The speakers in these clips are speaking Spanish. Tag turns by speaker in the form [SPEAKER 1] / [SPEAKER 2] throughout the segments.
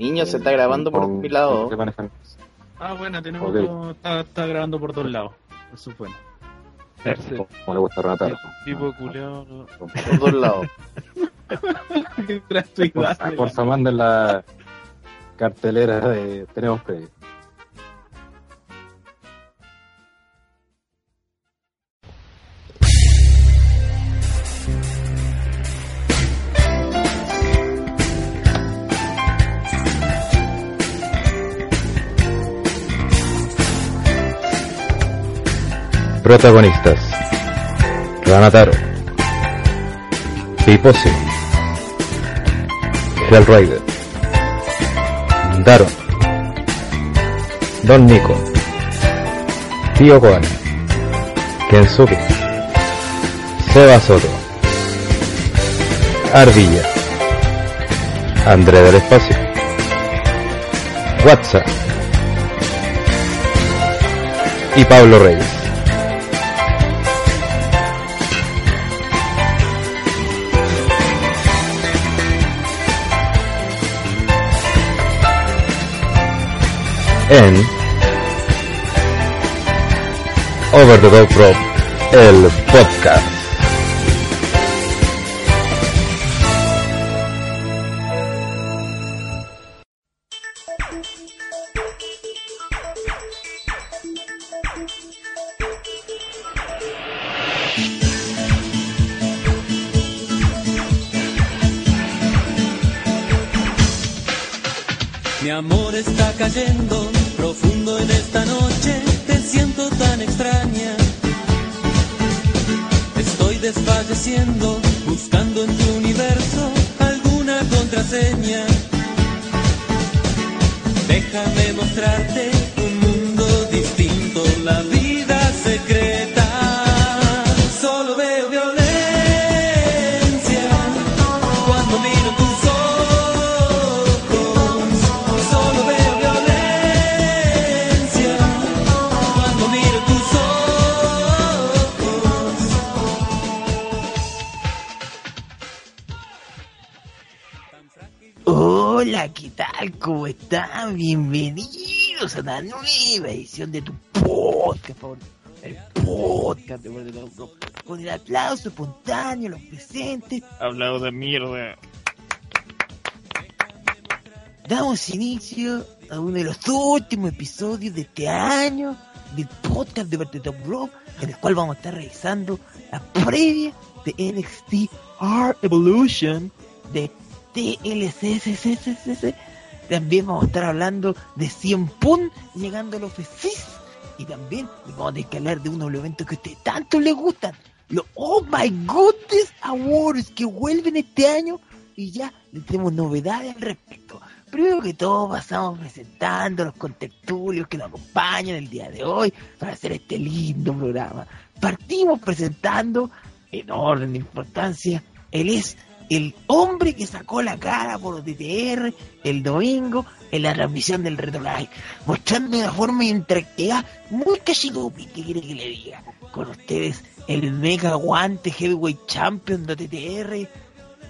[SPEAKER 1] Niño, se está grabando por mi lado.
[SPEAKER 2] Ah, bueno, tenemos todo, está, está, grabando por dos lados. Eso es bueno.
[SPEAKER 3] Como le gusta rematar.
[SPEAKER 2] Tipo culeado, no.
[SPEAKER 1] Por dos lados.
[SPEAKER 3] por, por favor, manden la cartelera de Tenemos Previo.
[SPEAKER 4] Protagonistas. Ranataro Piposi Hellrider Daron. Don Nico. Tío Koan Kensuke. Seba Soto. Ardilla. André del Espacio. WhatsApp y Pablo Reyes. En Over the Top Rope, el podcast.
[SPEAKER 5] Aplauso espontáneo, los presentes.
[SPEAKER 2] Hablado de mierda.
[SPEAKER 5] Damos inicio a uno de los últimos episodios de este año del podcast de World of Pro, en el cual vamos a estar revisando la previa de NXT R Evolution de TLCCCCC. También vamos a estar hablando de 100 Pun llegando a los FECIS. Y también vamos a tener que hablar de uno de los eventos que a ustedes tanto les gustan. Los Oh My Goodness Awards que vuelven este año. Y ya les tenemos novedades al respecto. Primero que todo pasamos presentando los contertulios que nos acompañan el día de hoy para hacer este lindo programa. Partimos presentando, en orden de importancia, él es el hombre que sacó la cara por DTR el domingo en la transmisión del Reto Live, mostrando de una forma interactiva muy cachidupi, que quiere que le diga. Con ustedes, el mega guante heavyweight champion de TTR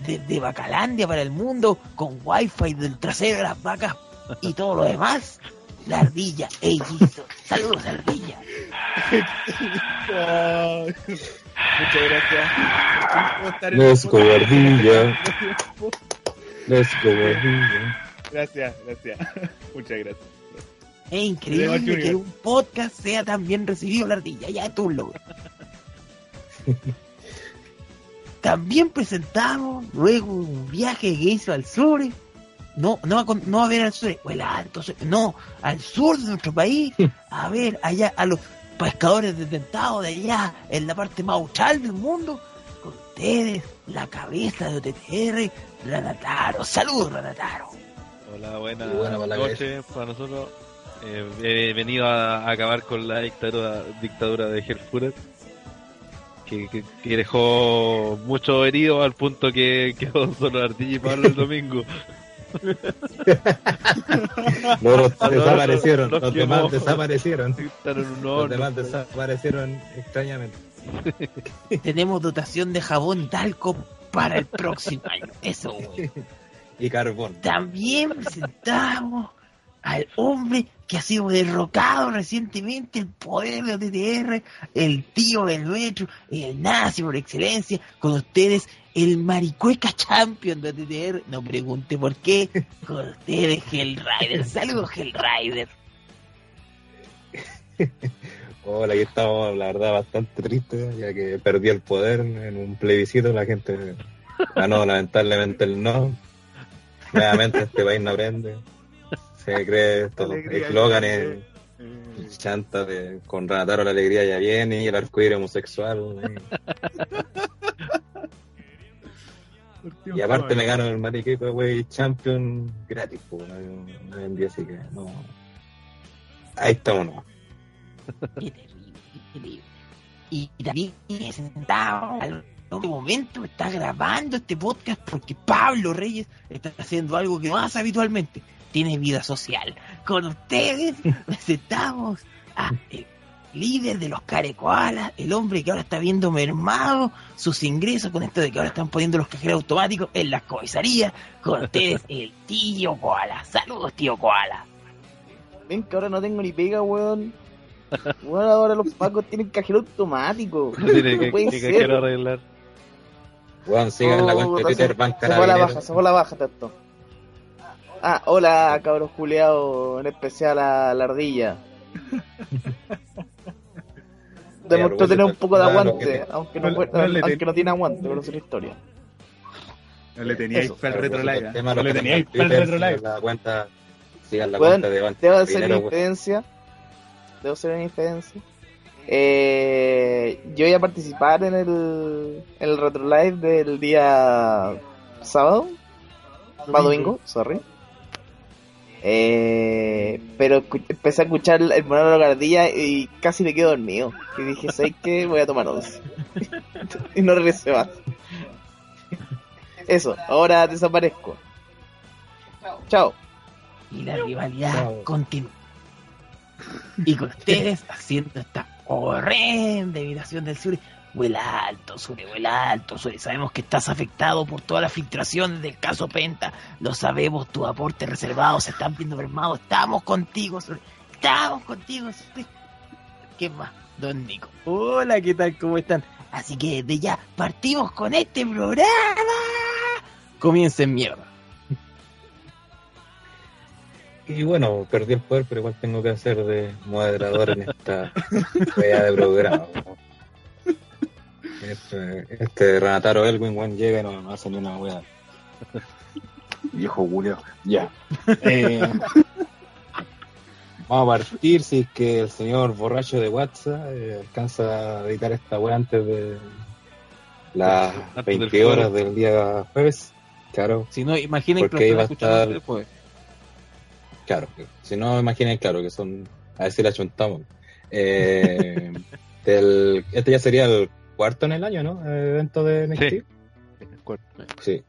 [SPEAKER 5] desde Bacalandia para el mundo, con wifi del trasero de las vacas y todo lo demás. La ardilla, Eillizo. Saludos, ardilla.
[SPEAKER 2] Muchas gracias. ¿Cómo estar en
[SPEAKER 3] Let's
[SPEAKER 2] el
[SPEAKER 3] go,
[SPEAKER 2] podcast?
[SPEAKER 3] ardilla. Let's go, ardilla.
[SPEAKER 2] Gracias, gracias. Muchas gracias.
[SPEAKER 5] Es increíble que un podcast sea tan bien recibido la ardilla. Ya es un logro. También presentamos luego un viaje que hizo al sur. No, no, a con- no a ver al sur, o el alto sur, no, al sur de nuestro país, a ver allá a los pescadores detentados de allá, en la parte más austral del mundo, con ustedes, la cabeza de OTTR, Ranataro. Saludos, Ranataro.
[SPEAKER 6] Hola, buenas
[SPEAKER 3] buena
[SPEAKER 6] noches para nosotros. Eh, he venido a, a acabar con la dictadura, dictadura de Herfuret, que, que, que dejó mucho herido al punto que quedó solo Ardilla y Pablo el domingo.
[SPEAKER 3] No, los
[SPEAKER 6] Ah, no,
[SPEAKER 3] desaparecieron,
[SPEAKER 6] los
[SPEAKER 3] los demás desaparecieron. Los demás desaparecieron extrañamente.
[SPEAKER 5] Tenemos dotación de jabón talco para el próximo año. Eso, güey.
[SPEAKER 3] Y carbón.
[SPEAKER 5] También presentamos al hombre que ha sido derrocado recientemente, el poder de OTTR, el tío del metro, el nazi por excelencia, con ustedes, el maricueca champion de OTTR, no pregunte por qué, con ustedes, Hellrider. Saludos, Hellrider.
[SPEAKER 3] Hola, aquí estamos, la verdad, bastante tristes, ya que perdí el poder en un plebiscito, la gente ganó lamentablemente el no. Nuevamente este país no aprende. Se cree estos
[SPEAKER 2] Alegría,
[SPEAKER 3] eslóganes,
[SPEAKER 2] eh,
[SPEAKER 3] chantas de con Renataro la alegría ya viene y el arcoíris homosexual. Y, y aparte me gano el mariqueco, güey, champion gratis, pues, no, no vendí, así que no. Ahí estamos, no.
[SPEAKER 5] Qué terrible, qué terrible. Y también sentado al último momento está grabando este podcast porque Pablo Reyes está haciendo algo que no hace habitualmente. Tiene vida social. Con ustedes presentamos a el líder de los carecoalas, el hombre que ahora está viendo mermado sus ingresos con esto de que ahora están poniendo los cajeros automáticos en las comisarías. Con ustedes, el tío Koala. Saludos, tío Koala.
[SPEAKER 1] Ven que ahora no tengo ni pega, weón. Weón, ahora los pacos tienen cajero automático.
[SPEAKER 6] Tiene
[SPEAKER 1] No
[SPEAKER 6] que,
[SPEAKER 1] puede
[SPEAKER 6] que
[SPEAKER 1] ser.
[SPEAKER 6] quiero arreglar.
[SPEAKER 3] Weón, sigan la
[SPEAKER 1] Oh,
[SPEAKER 3] cuenta de
[SPEAKER 1] se-
[SPEAKER 3] Twitter, Ban
[SPEAKER 1] Se fue la baja, se fue a la baja, tanto. Ah, hola, cabros juliados, en especial a la ardilla. Demostró tener un poco de aguante,
[SPEAKER 3] que-
[SPEAKER 1] aunque no, aunque no tiene aguante, pero es una historia.
[SPEAKER 2] No le teníais para el
[SPEAKER 3] Pero,
[SPEAKER 2] retro live.
[SPEAKER 3] el tema
[SPEAKER 2] No le teníais para el
[SPEAKER 3] Twitter,
[SPEAKER 2] retro live.
[SPEAKER 3] sigan La cuenta, sigan la cuenta de
[SPEAKER 1] Debo hacer una infidencia. Debo hacer una infidencia. Eh, yo voy a participar en el, en el retro live del día sábado. Para domingo, sorry. Eh, pero empecé a escuchar el monólogo de la ardilla y casi me quedo dormido. Y dije, ¿sabes qué? Voy a tomar once. y no regresé más. Eso, ahora desaparezco. Chao.
[SPEAKER 5] y la rivalidad continúa. Y con ustedes haciendo esta horrenda imitación del Suri. Vuela alto, Suri, vuela alto, Suri. Sabemos que estás afectado por todas las filtraciones del caso Penta. Lo sabemos, tus aportes reservados se están viendo mermados. Estamos contigo, Suri. Estamos contigo, Suri. ¿Qué más? Don Nico. Hola, ¿qué tal? ¿Cómo están? Así que de ya partimos con este programa. Comiencen mierda.
[SPEAKER 3] Y bueno, perdí el poder, pero igual tengo que hacer de moderador en esta wea de programa. Este, este Renataro Elwin, weón, llega y no, no hace ni una wea. Viejo Julio. Ya. Eh, vamos a partir si es que el señor borracho de WhatsApp eh, alcanza a editar esta wea antes de las
[SPEAKER 6] Antes del
[SPEAKER 3] 20 horas del día jueves. Claro,
[SPEAKER 5] Si no, imaginen
[SPEAKER 3] Porque
[SPEAKER 5] que
[SPEAKER 3] iba a estar-
[SPEAKER 5] después.
[SPEAKER 3] Claro, si no, imaginen, claro, que son, a ver si la chuntamos. Eh, del, este ya sería el cuarto en el año, ¿no? El evento de NXT. Sí.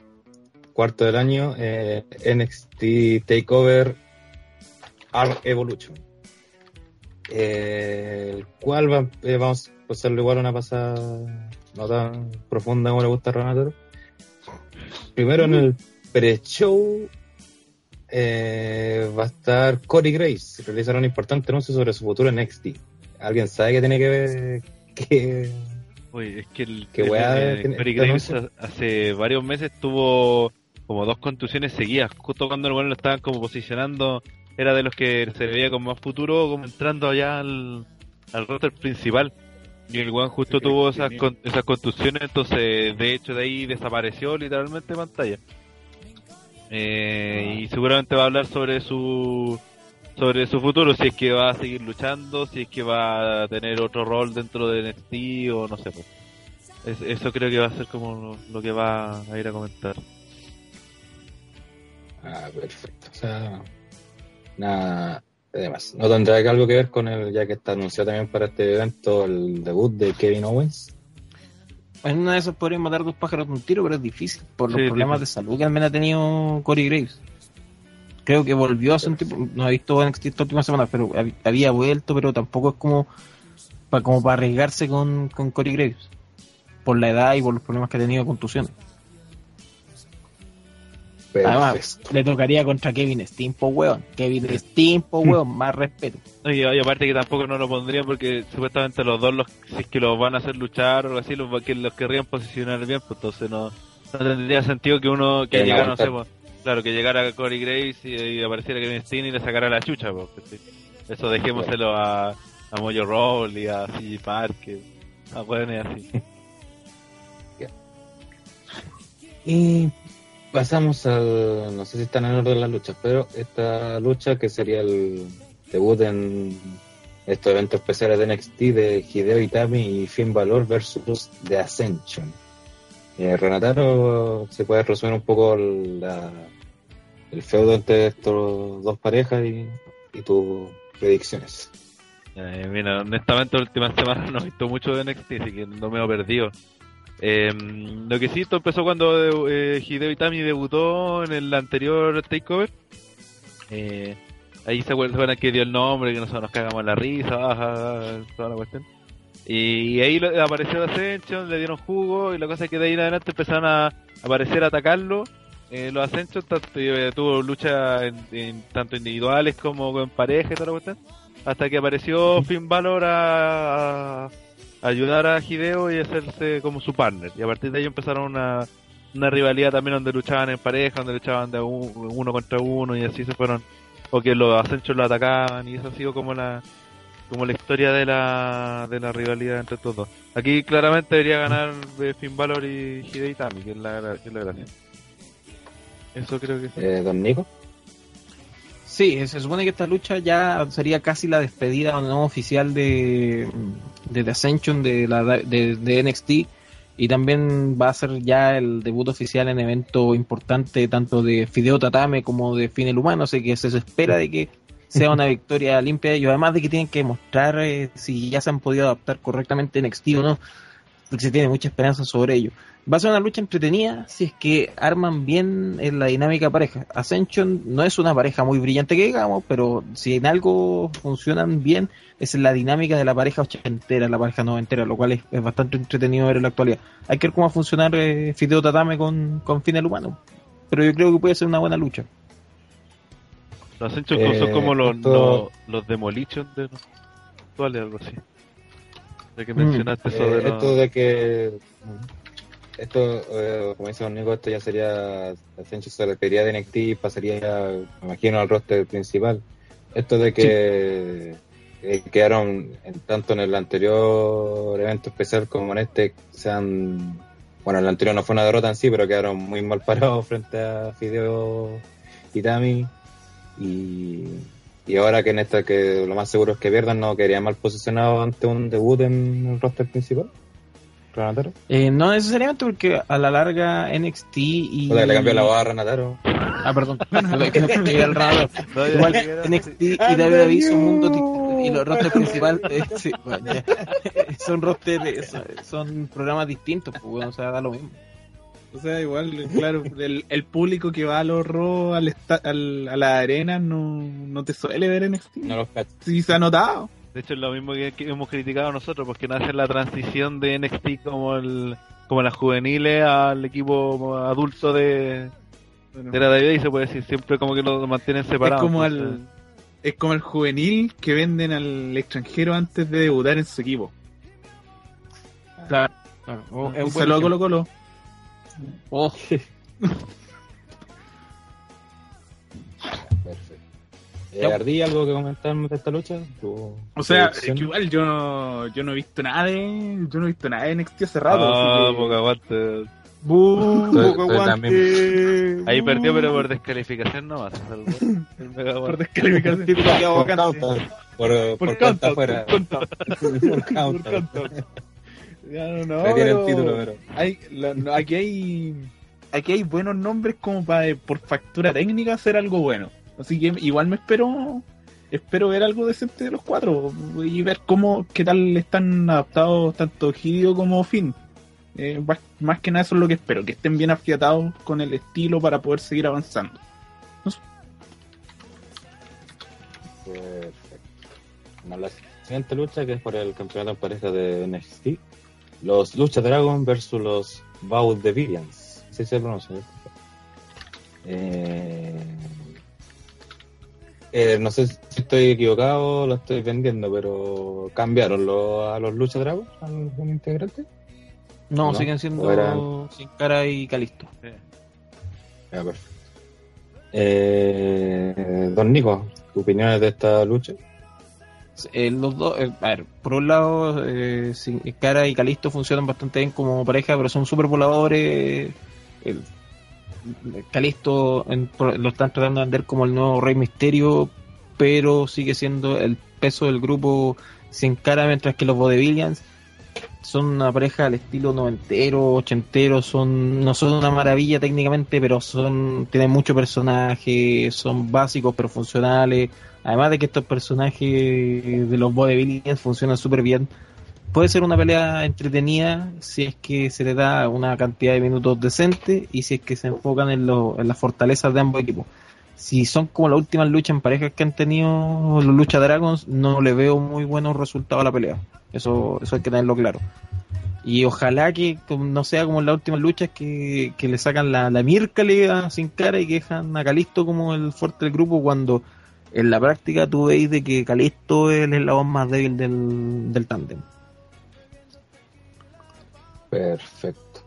[SPEAKER 3] Cuarto del año, eh, NXT Takeover Arm Evolution. Eh, el cual va- eh, vamos a hacerle igual una pasada no tan profunda como le gusta a Renatoro. Primero en el pre-show eh, va a estar Corey Grace. Realizará un importante anuncio sobre su futuro en NXT. ¿Alguien sabe qué tiene que ver? Que...
[SPEAKER 6] Oye, es que el,
[SPEAKER 3] Qué
[SPEAKER 6] el-
[SPEAKER 3] weá
[SPEAKER 6] el
[SPEAKER 3] tiene-
[SPEAKER 6] Corey Graves
[SPEAKER 3] anuncio.
[SPEAKER 6] ha- hace varios meses tuvo como dos contusiones seguidas, justo cuando el bueno lo estaban como posicionando, era de los que se le veía con más futuro, como entrando allá al, al roster principal. Y el weón justo
[SPEAKER 2] Sí,
[SPEAKER 6] tuvo esas, con- esas contusiones, entonces de hecho de ahí desapareció literalmente pantalla. Eh, y seguramente va a hablar sobre su sobre su futuro, si es que va a seguir luchando, si es que va a tener otro rol dentro de NXT o no sé. pues. Es- eso creo que va a ser como lo, lo que va a ir a comentar.
[SPEAKER 3] Ah, perfecto. O sea, nada de más. No tendrá algo que ver con el, ya que está anunciado también para este evento, el debut de Kevin Owens.
[SPEAKER 5] En una de esas podrían matar dos pájaros de un tiro, pero es difícil por los
[SPEAKER 6] Sí,
[SPEAKER 5] problemas de salud que al menos ha tenido Corey Graves. Creo que volvió hace un tiempo, no he visto NXT esta última semana, pero hab- había vuelto, pero tampoco es como para como para arriesgarse con, con Corey Graves. Por la edad y por los problemas que ha tenido contusiones. Además,
[SPEAKER 3] Perfecto.
[SPEAKER 5] le tocaría contra Kevin Steen, po weón. Kevin Steen, po weón, más respeto.
[SPEAKER 6] Y, y aparte que tampoco no lo pondrían porque supuestamente los dos, los, si es que los van a hacer luchar o algo así, los, va- que los querrían posicionar bien, pues entonces no, no tendría sentido que uno, que llegara, no sé, pues, claro, que llegara Corey Graves y, y apareciera Kevin Steen y le sacara la chucha, ¿cachai? Eso dejémoselo a, a Mojo Roll y a CG Parker, a weones así.
[SPEAKER 3] Y pasamos al. No sé si están en orden las luchas, pero esta lucha que sería el debut en estos eventos especiales de NXT de Hideo Itami y Finn Balor versus The Ascension. Eh, Renataro, ¿se puede resumir un poco el feudo entre estos dos parejas y, tus predicciones?
[SPEAKER 6] Eh, mira, honestamente, la última semana no he visto mucho de NXT, así que no me he perdido. Eh, lo que sí, esto empezó cuando eh, Hideo Itami debutó en el anterior Takeover. Eh, ahí se acuerdan que dio el nombre, que nosotros nos cagamos la risa, baja, toda la cuestión. Y, ahí lo- apareció Ascension, le dieron jugo, y la cosa es que de ahí en adelante empezaron a aparecer a atacarlo. Eh, los Ascension tanto- eh, tuvo lucha en, en tanto individuales como en pareja y toda la cuestión hasta que apareció Finn Balor a, a ayudar a Hideo y hacerse como su partner. Y a partir de ahí empezaron una, una rivalidad también donde luchaban en pareja, donde luchaban de un- uno contra uno y así se fueron. O que los Ascension lo atacaban y eso ha sido como la como la historia de la, de la rivalidad entre estos dos. Aquí claramente debería ganar eh, Finn Balor y Hideo Itami, que es la, gra- que es la gracia. Eso creo que sí.
[SPEAKER 3] Eh, Don Nico.
[SPEAKER 5] Sí, se supone que esta lucha ya sería casi la despedida o no oficial de, de The Ascension de, la, de, de NXT y también va a ser ya el debut oficial en evento importante tanto de Fideo Tatame como de Finn el Humano, así que se espera de que sea una victoria limpia ellos, además de que tienen que mostrar eh, si ya se han podido adaptar correctamente en o no, porque se tiene mucha esperanza sobre ello. Va a ser una lucha entretenida si es que arman bien en la dinámica pareja. Ascension no es una pareja muy brillante que digamos, pero si en algo funcionan bien es en la dinámica de la pareja ochentera, la pareja noventera, lo cual es, es bastante entretenido ver en la actualidad. Hay que ver cómo va a funcionar eh, Fideo Tatame con, con Finn el Humano, pero yo creo que puede ser una buena lucha.
[SPEAKER 6] Los Ascension
[SPEAKER 3] Eh,
[SPEAKER 6] son como los,
[SPEAKER 3] esto-
[SPEAKER 6] los, los Demolition de los actuales, algo así. De que
[SPEAKER 5] Mm.
[SPEAKER 6] mencionaste eso de
[SPEAKER 3] Eh,
[SPEAKER 6] los-
[SPEAKER 3] esto de que esto eh, como dice Don Nico esto ya sería Ascension se repetiría de NXT y pasaría me imagino al roster principal esto de que eh, quedaron en- tanto en el anterior evento especial como en este sean bueno el anterior no fue una derrota en sí pero quedaron muy mal parados frente a Fideo Itami y y ahora que en esta que lo más seguro es que pierdan, no quedaría mal posicionado ante un debut en el roster principal. Renataro.
[SPEAKER 5] Eh, no necesariamente porque a la larga NXT y...
[SPEAKER 3] O sea, le cambió la voz a Renataro.
[SPEAKER 5] Ah, perdón. El Igual NXT y WWE son distintos y los rosters principales eh, sí, bueno, son rosters, son, son programas distintos, pues, bueno, o sea, da lo mismo.
[SPEAKER 2] O sea, igual, claro, el, el público que va a los Raw al, esta- al- a la arena no, no te suele ver en NXT.
[SPEAKER 3] No los cacho.
[SPEAKER 2] Sí, se ha notado.
[SPEAKER 6] De hecho, es lo mismo que, que hemos criticado nosotros, porque no hacen la transición de NXT como el como las juveniles al equipo adulto de, de la WWE, y se puede decir, siempre como que lo mantienen separados.
[SPEAKER 2] es como
[SPEAKER 6] entonces-
[SPEAKER 2] al es como el juvenil que venden al extranjero antes de debutar en su equipo.
[SPEAKER 5] Claro, claro. Oh, es un
[SPEAKER 2] Un saludo a Colo. Colo.
[SPEAKER 5] Oh,
[SPEAKER 3] Perfecto. Eh, Ardí, ¿algo que comentar de esta lucha?
[SPEAKER 2] O sea, es que igual yo no, yo no he visto nada de, yo no he visto nada de NXT hace rato.
[SPEAKER 6] Ah, poca aguante. Ahí perdió, pero por descalificación el mega
[SPEAKER 2] por descalificación.
[SPEAKER 3] Por counter. Por, por,
[SPEAKER 2] Por
[SPEAKER 3] cuenta
[SPEAKER 2] counter,
[SPEAKER 3] afuera.
[SPEAKER 2] por counter. Ya no, no,
[SPEAKER 3] Retiene el
[SPEAKER 2] pero
[SPEAKER 3] título, pero.
[SPEAKER 2] hay, la- no, aquí hay aquí hay buenos nombres como para eh, por factura técnica hacer algo bueno. Así que igual me espero espero ver algo decente de los cuatro y ver cómo qué tal están adaptados tanto Hideo como Finn. Eh, más, más que nada eso es lo que espero, que estén bien afiatados con el estilo para poder seguir avanzando.
[SPEAKER 3] Perfecto. Bueno, la siguiente lucha, que es por el campeonato en pareja de NXT. Los Lucha Dragon versus los Bow Devilians. Así se pronuncia. ¿eh? Eh, eh, no sé si estoy equivocado lo estoy vendiendo, pero cambiaron los- a los Lucha Dragons, a los integrantes.
[SPEAKER 5] No,
[SPEAKER 3] ¿No?
[SPEAKER 5] siguen siendo
[SPEAKER 3] ¿O eran-
[SPEAKER 5] Sin Cara y Calisto.
[SPEAKER 3] Ya, perfecto. Eh, don Nico, ¿tu opinión de esta lucha?
[SPEAKER 5] Eh, los dos, eh, a ver, por un lado, eh, Cara y Calisto funcionan bastante bien como pareja, pero son súper voladores. El- Calisto lo están tratando de vender como el nuevo Rey Misterio, pero sigue siendo el peso del grupo Sin Cara, mientras que los Vaudevillians son una pareja al estilo noventero, ochentero, son no son una maravilla técnicamente, pero son tienen mucho personaje, son básicos pero funcionales. Además de que estos personajes de los Vaudevillians funcionan súper bien. Puede ser una pelea entretenida si es que se le da una cantidad de minutos decente y si es que se enfocan en, lo- en las fortalezas de ambos equipos. Si son como las últimas luchas en parejas que han tenido los Lucha Dragons, no le veo muy buenos resultados a la pelea. Eso, eso hay que tenerlo claro. Y ojalá que no sea como en las últimas luchas que, que le sacan la, la miércoles sin cara y que dejan a Calisto como el fuerte del grupo cuando en la práctica tú veis de que Calisto es el eslabón más débil del, del tándem.
[SPEAKER 3] Perfecto.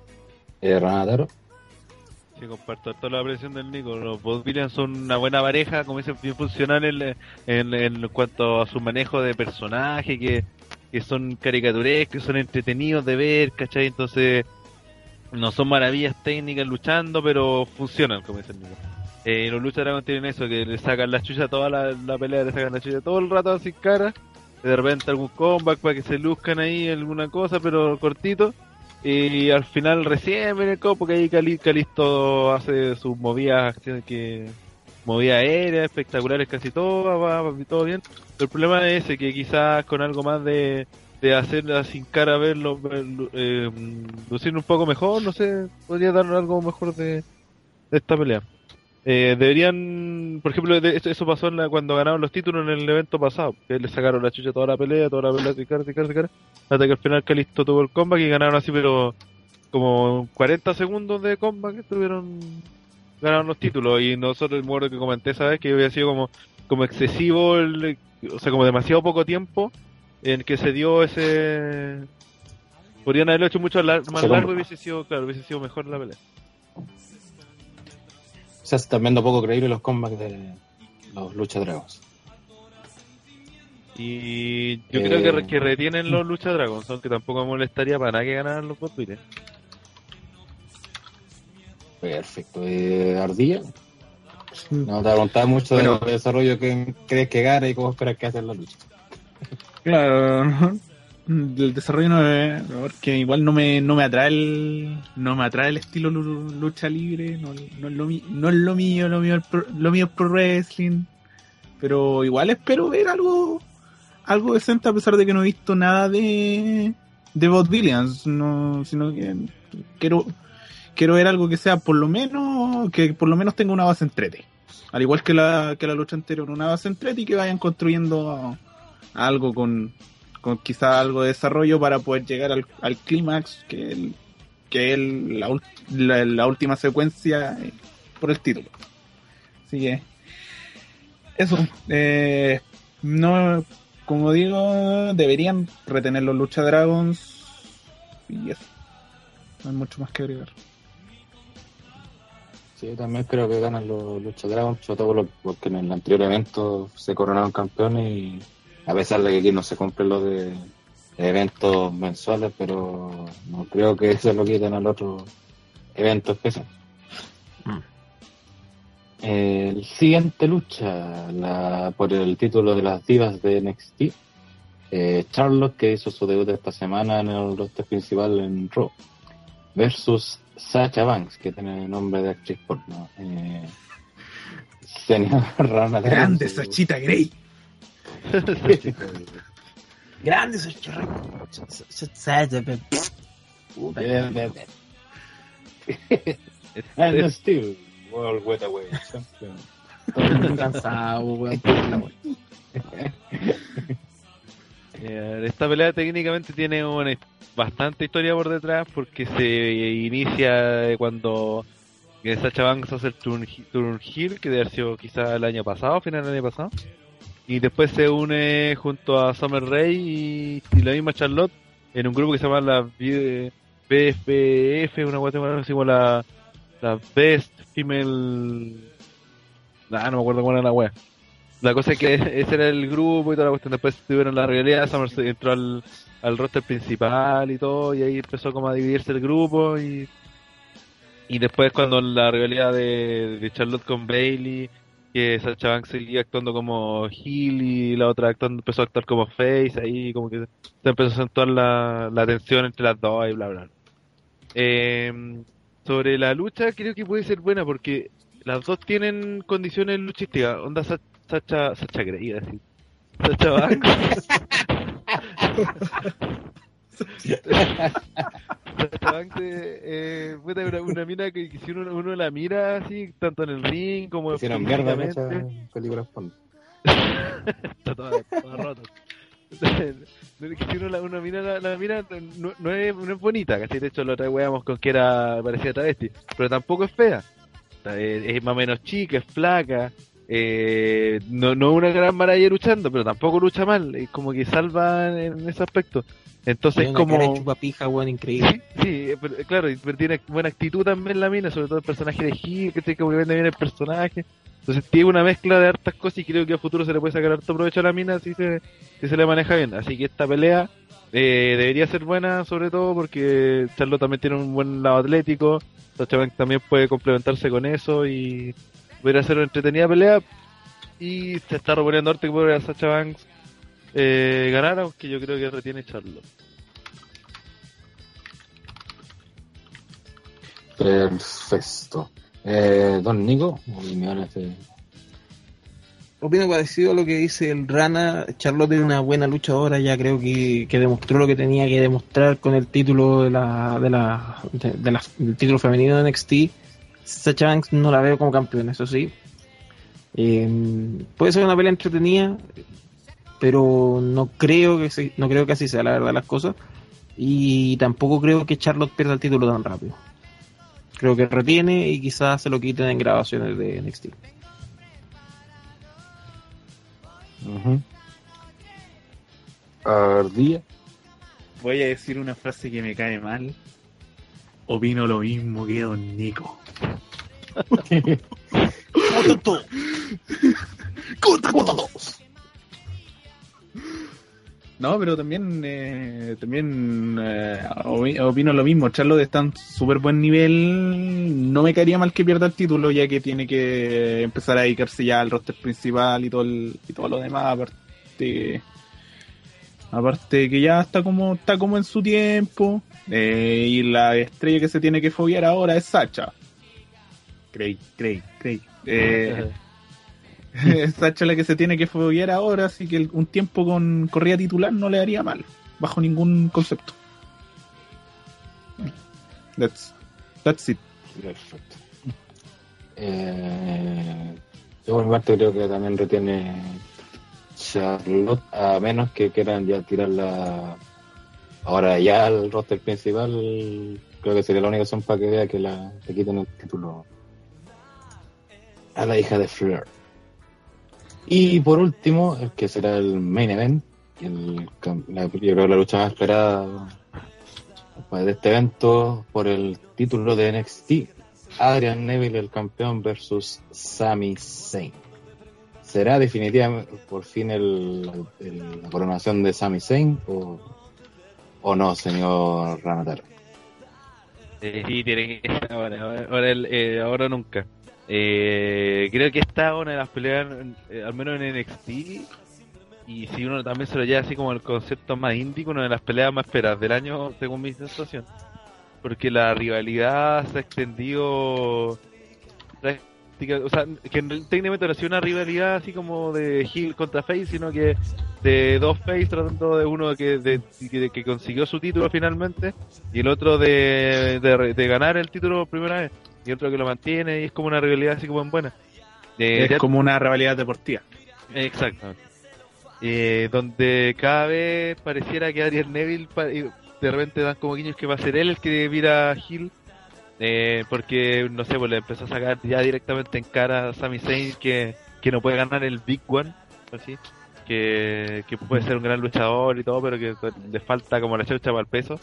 [SPEAKER 3] Eh, Ranataro,
[SPEAKER 6] Sí, comparto toda la presión del Nico. Los Vaudevillians son una buena pareja, como dicen, bien funcionales en, en, en cuanto a su manejo de personaje, que, que son caricaturescos, que son entretenidos de ver, ¿cachai? Entonces, no son maravillas técnicas luchando, pero funcionan, como dicen Nico. Eh, los Lucha Dragons tienen eso, que le sacan la chucha toda la, la pelea, le sacan la chucha todo el rato sin cara, de repente algún comeback para que se luzcan ahí alguna cosa, pero cortito. Y al final recién viene el copo, porque ahí Cali- Calisto hace sus movidas que movidas aéreas, espectaculares casi todas, va, va todo bien. Pero el problema es ese, que quizás con algo más de, de hacerla sin cara verlo, verlo, eh, lucir un poco mejor, no sé, podría dar algo mejor de esta pelea. Eh, deberían, por ejemplo, de- eso, pasó en la- cuando ganaron los títulos en el evento pasado, que le sacaron la chucha toda la pelea, toda la pelea, sin cara, cara, hasta que al final Calisto tuvo el comeback y ganaron así, pero como 40 segundos de comeback estuvieron ganaron los títulos. Y nosotros el muero que comenté esa vez que había sido como como excesivo el, o sea como demasiado poco tiempo en que se dio ese podrían haberlo hecho mucho lar- más largo y hubiese sido claro hubiese sido mejor la pelea
[SPEAKER 3] se están viendo poco creíbles los comebacks de los Lucha Dragons.
[SPEAKER 6] y yo
[SPEAKER 3] Eh.
[SPEAKER 6] creo que, re- que retienen los Lucha Dragons aunque tampoco me molestaría para nada que ganaran los Bot Beaters.
[SPEAKER 3] Perfecto. Eh, Ardilla, no te preguntaba mucho
[SPEAKER 2] Bueno.
[SPEAKER 3] del desarrollo que crees que gana y cómo esperas que hace la lucha.
[SPEAKER 2] Claro, ¿no? el desarrollo no porque igual no me, no me atrae el no me atrae el estilo lu- lucha libre, no, no es lo no es lo mío, lo mío, lo mío es pro wrestling, pero igual espero ver algo algo decente a pesar de que no he visto nada de de Bob Williams, no, sino que quiero quiero ver algo que sea por lo menos que por lo menos tenga una base entrete. Al igual que la que la lucha anterior, una base entrete y que vayan construyendo algo con, con quizá algo de desarrollo para poder llegar al, al clímax que el, que el, la, la, última secuencia eh, por el título. Así que eso, eh, no, como digo, deberían retener los Lucha Dragons y eso. No hay mucho más que agregar.
[SPEAKER 3] Sí, también creo que ganan los Lucha Dragons, sobre todo porque en el anterior evento se coronaron campeones y a pesar de que aquí no se cumplen los de eventos mensuales, pero no creo que eso lo quiten al otro evento especial.
[SPEAKER 5] Mm.
[SPEAKER 3] El siguiente lucha la, por el título de las divas de NXT. eh, Charlotte, que hizo su debut esta semana en el roster principal en Raw, versus Sacha Banks, que tiene nombre de actriz porno. Eh, señor Rana
[SPEAKER 2] Grande Sachita Grey.
[SPEAKER 5] Grande esos. Puta,
[SPEAKER 3] And still, World
[SPEAKER 5] todo cansado, weón. puta la weá.
[SPEAKER 6] Eh, esta pelea técnicamente tiene una bastante historia por detrás porque se inicia cuando Sacha Banks hace el turn, turn heel, que debe haber sido quizá el año pasado, final del año pasado. Y después se une junto a Summer Rae y, y la misma Charlotte en un grupo que se llama la BFF, una guatemala así como la, la Best Female. Ah, no me acuerdo cuál era la wea. La cosa es que ese era el grupo y toda la cuestión. Después tuvieron la realidad, Summer se entró al, al roster principal y todo, y ahí empezó como a dividirse el grupo y. Y después cuando la rivalidad de, de Charlotte con Bailey, que Sacha Banks seguía actuando como heel y la otra empezó a actuar como face, ahí como que se empezó a acentuar la, la tensión entre las dos y bla bla. Eh, sobre la lucha creo que puede ser buena porque las dos tienen condiciones luchísticas. Onda Sa- Sacha, Sacha Grey, iba a decir. Sacha Banks. Eh, una, una mina que, que si uno, uno la mira así, tanto en el ring como
[SPEAKER 3] Hicieron mierda en
[SPEAKER 6] físicamente,
[SPEAKER 3] esa película Bond.
[SPEAKER 6] está toda, toda rota. si uno la, uno mira la, la mira no, no es, no es bonita, ¿cachai? De hecho, la otra con que era parecía travesti, pero tampoco es fea. Es, es más o menos chica, es flaca, eh, no, no es una gran maravilla luchando, pero tampoco lucha mal, es como que salva en ese aspecto. Entonces,
[SPEAKER 7] Tiene una cara
[SPEAKER 6] como.
[SPEAKER 7] chupapija, weón, increíble.
[SPEAKER 6] Sí, pero, claro, y- pero tiene buena actitud también la mina, sobre todo el personaje de Gil, que tiene como que vende bien el personaje. Entonces tiene una mezcla de hartas cosas y creo que a futuro se le puede sacar harto provecho a la mina si se, si se le maneja bien. Así que esta pelea eh, debería ser buena, sobre todo porque Charlo también tiene un buen lado atlético. Sacha también puede complementarse con eso y pudiera ser una entretenida pelea. Y se está rumoreando harto que puede Sacha Banks eh, ganar, aunque yo creo que retiene Charlo.
[SPEAKER 3] Perfecto. Eh, don Nico, opiniones de...
[SPEAKER 7] Opino parecido a lo que dice el Rana. Charlotte es una buena luchadora, ya creo que, que demostró lo que tenía que demostrar con el título de la, de la, de, de la- del título femenino de NXT. Sacha Banks no la veo como campeona, eso sí. Eh, puede ser una pelea entretenida, pero no creo que se- no creo que así sea la verdad las cosas. Y tampoco creo que Charlotte pierda el título tan rápido. Creo que retiene y quizás se lo quiten en grabaciones de NXT.
[SPEAKER 3] Ujú. Ardilla.
[SPEAKER 2] Voy a decir una frase que me cae mal. Opino lo mismo que Don Nico. No, pero también eh, también eh, opi- opino lo mismo. Charlotte está en súper buen nivel. No me caería mal que pierda el título, ya que tiene que empezar a dedicarse ya al roster principal y todo el, y todo lo demás. Aparte, aparte que ya está como está como en su tiempo. eh, y la estrella que se tiene que foguear ahora es Sacha. Creí, creí, creí. Eh, es Sacha la que se tiene que foguear ahora, así que el- un tiempo con corrida titular no le haría mal, bajo ningún concepto. That's, that's it.
[SPEAKER 3] Perfecto. Eh, yo por mi parte creo que también retiene Charlotte, a menos que quieran ya tirarla ahora ya al roster principal. Creo que sería la única opción para que vea que la le quiten el título a la hija de Flair. Y por último, el que será el main event, el, la, yo creo la lucha más esperada de este evento por el título de NXT. Adrian Neville, el campeón, versus Sami Zayn. ¿Será definitivamente por fin el, la coronación de Sami Zayn o, o no, señor Ranatar?
[SPEAKER 6] Sí, tiene que ahora, ahora, eh, nunca. Eh, creo que esta es una de las peleas, eh, al menos en NXT, y si uno también se lo lleva así como el concepto más índico, una de las peleas más esperadas del año, según mi sensación. Porque la rivalidad se ha extendido o sea, que en- técnicamente no ha sido una rivalidad así como de heel contra face, sino que de dos face tratando de uno que, de, que consiguió su título finalmente y el otro de, de, de ganar el título por primera vez y otro que lo mantiene y es como una rivalidad así como en buena. Eh,
[SPEAKER 2] Es
[SPEAKER 6] ya-
[SPEAKER 2] como una rivalidad deportiva.
[SPEAKER 6] Exactamente. Eh, donde cada vez pareciera que Adrian Neville de repente dan como guiños que va a ser él el que vira a Hill Eh, porque, no sé, pues le empezó a sacar ya directamente en cara a Sami Zayn que, que no puede ganar el Big One, así. Que, que puede ser un gran luchador y todo, pero que le falta como la chucha para el peso.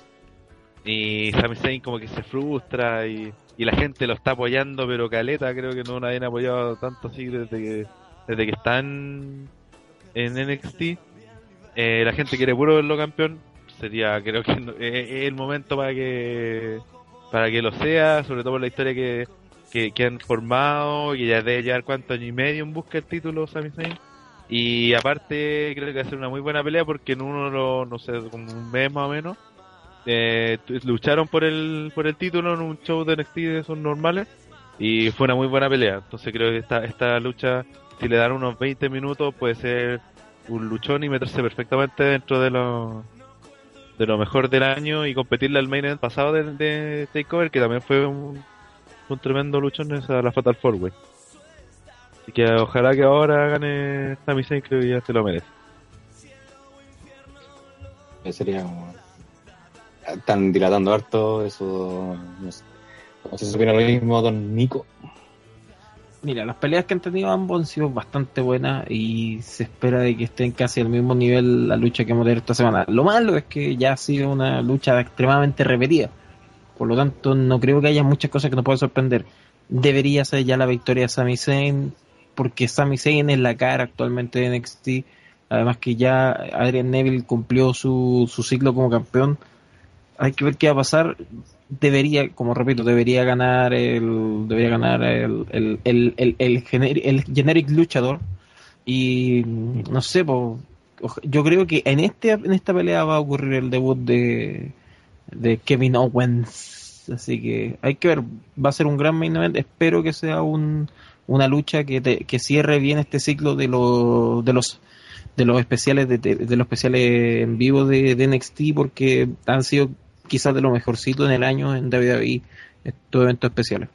[SPEAKER 6] Y Sami Zayn como que se frustra y, y la gente lo está apoyando, pero caleta, creo que no nadie ha apoyado tanto así desde que, desde que están en NXT. Eh, la gente quiere puro verlo campeón. Sería, creo que es es el momento para que para que lo sea, sobre todo por la historia que, que, que han formado, que ya debe llevar cuánto año y medio en busca del título Sami Zayn. Y aparte creo que va a ser una muy buena pelea porque en uno, lo- no sé, como un mes más o menos, eh, lucharon por el, por el título en un show de NXT de esos normales y fue una muy buena pelea. Entonces creo que esta, esta lucha, si le dan unos 20 minutos, puede ser un luchón y meterse perfectamente dentro de lo, de lo mejor del año y competirle al main event pasado de, de Takeover, que también fue un, un tremendo luchón esa la Fatal Four Way. Así que ojalá que ahora gane Sami Zayn, creo que ya se lo merece.
[SPEAKER 3] Sería como... Están dilatando harto, eso... No sé, no si opina lo mismo Don Nico.
[SPEAKER 5] Mira, las peleas que han tenido ambos han sido bastante buenas y se espera de que estén casi al mismo nivel la lucha que hemos tenido esta semana. Lo malo es que ya ha sido una lucha extremadamente repetida. Por lo tanto, no creo que haya muchas cosas que nos puedan sorprender. Debería ser ya la victoria de Sami Zayn, porque Sami Zayn es la cara actualmente de NXT. Además que ya Adrian Neville cumplió su, su ciclo como campeón. Hay que ver qué va a pasar. Debería, como repito, debería ganar el, debería ganar el, el, el, el, gener- el generic luchador. Y no sé, yo creo que en este, en esta pelea va a ocurrir el debut de, de Kevin Owens, así que hay que ver, va a ser un gran main event, espero que sea un, una lucha que, te- que cierre bien este ciclo de los, de los de los especiales de, de- de los especiales en vivo de, de NXT porque han sido quizás de lo mejorcito en el año en WWE estos eventos especiales.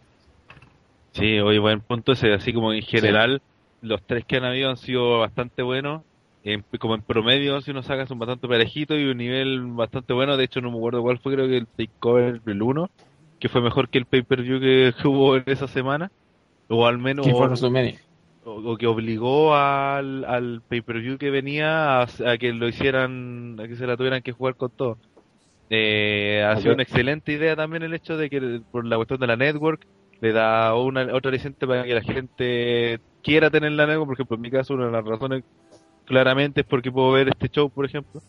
[SPEAKER 6] Sí, oye, buen punto ese, así como en general, los tres que han habido han sido bastante buenos. En- como en promedio, si uno saca, son bastante parejitos y un nivel bastante bueno. De hecho, no me acuerdo cuál fue, creo que el Takeover el 1, que fue mejor que el pay-per-view que, hubo en esa semana. O al menos, o, o- o que obligó al, al pay-per-view que venía a, a que lo hicieran, a que se la tuvieran que jugar con todo. Eh, ha sido una excelente idea también el hecho de que por la cuestión de la network le da una otra aliciente para que la gente quiera tener la network. Por ejemplo, en mi caso, una de las razones claramente es porque puedo ver este show, por ejemplo.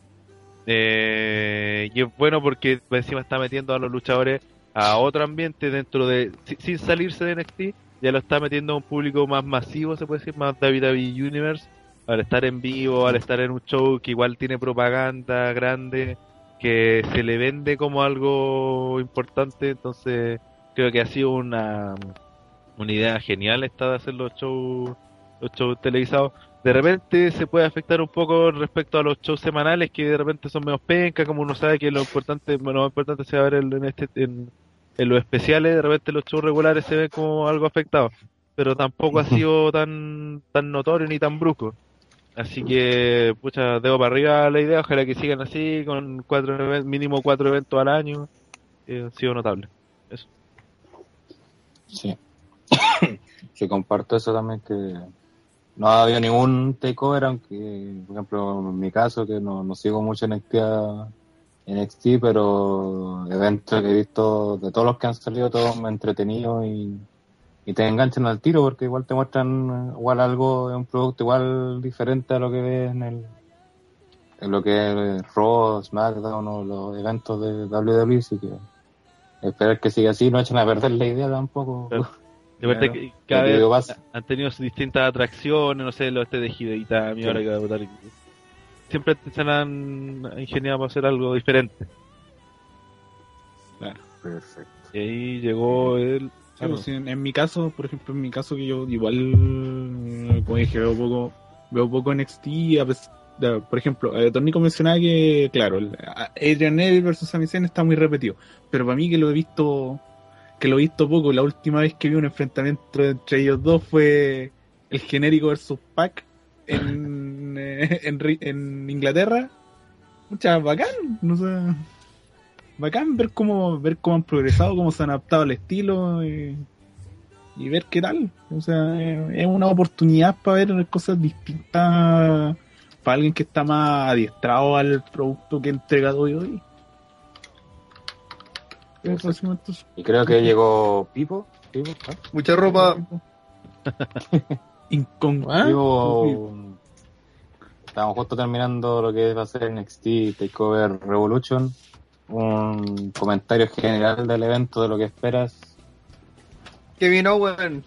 [SPEAKER 6] Eh, y es bueno porque encima está metiendo a los luchadores a otro ambiente dentro de, si- sin salirse de NXT, ya lo está metiendo a un público más masivo, se puede decir, más WWE Universe, al estar en vivo, al estar en un show que igual tiene propaganda grande, que se le vende como algo importante, entonces creo que ha sido una, una idea genial esta de hacer los shows, los shows televisados. De repente se puede afectar un poco respecto a los shows semanales que de repente son menos penca, como uno sabe que lo importante, bueno, lo importante se va a ver en, en este, en, en los especiales, de repente los shows regulares se ven como algo afectados, pero tampoco ha sido tan, tan notorio ni tan brusco. Así que, pucha, dedo para arriba la idea, ojalá que sigan así, con cuatro mínimo cuatro eventos al año, eh, ha sido notable. Eso.
[SPEAKER 3] Sí. sí, comparto eso también, que no ha habido ningún takeover, aunque, por ejemplo, en mi caso, que no, no sigo mucho NXT, NXT, pero eventos que he visto de todos los que han salido, todos me han entretenido y, y te enganchan al tiro, porque igual te muestran eh, igual algo, un producto igual diferente a lo que ves en el en lo que es Raw, SmackDown o los eventos de WWE, así que esperar que siga así, no echen a perder la idea tampoco.
[SPEAKER 6] Claro. De verdad
[SPEAKER 3] Claro.
[SPEAKER 6] que cada
[SPEAKER 3] Lo
[SPEAKER 6] vez
[SPEAKER 3] digo,
[SPEAKER 6] han tenido sus distintas atracciones, no sé, los este de Hideita, mi
[SPEAKER 3] Sí.
[SPEAKER 6] hora que va a votar. Siempre se han ingeniado para hacer algo diferente.
[SPEAKER 3] Perfecto.
[SPEAKER 6] Y ahí llegó el...
[SPEAKER 2] Sí, pues, en, en mi caso, por ejemplo, en mi caso que yo igual, como dije, veo poco, veo poco NXT, a pes- de- por ejemplo, eh, Tornico mencionaba que, claro, Adrian Neville versus Sami Zayn está muy repetido, pero para mí que lo he visto, que lo he visto poco, la última vez que vi un enfrentamiento entre ellos dos fue el genérico versus Pac en, eh, en, en Inglaterra, mucha bacán, no sé. Bacán ver cómo, ver cómo han progresado, cómo se han adaptado al estilo eh, y ver qué tal. O sea, eh, es una oportunidad para ver cosas distintas para alguien que está más adiestrado al producto que he entregado hoy. hoy.
[SPEAKER 3] Y creo que llegó Pipo. Pipo, ¿ah?
[SPEAKER 8] Mucha ropa.
[SPEAKER 2] Incon-
[SPEAKER 3] Pipo, Estamos justo terminando lo que va a ser NXT Takeover Revolution. Un comentario general del evento, de lo que esperas.
[SPEAKER 8] Kevin Owen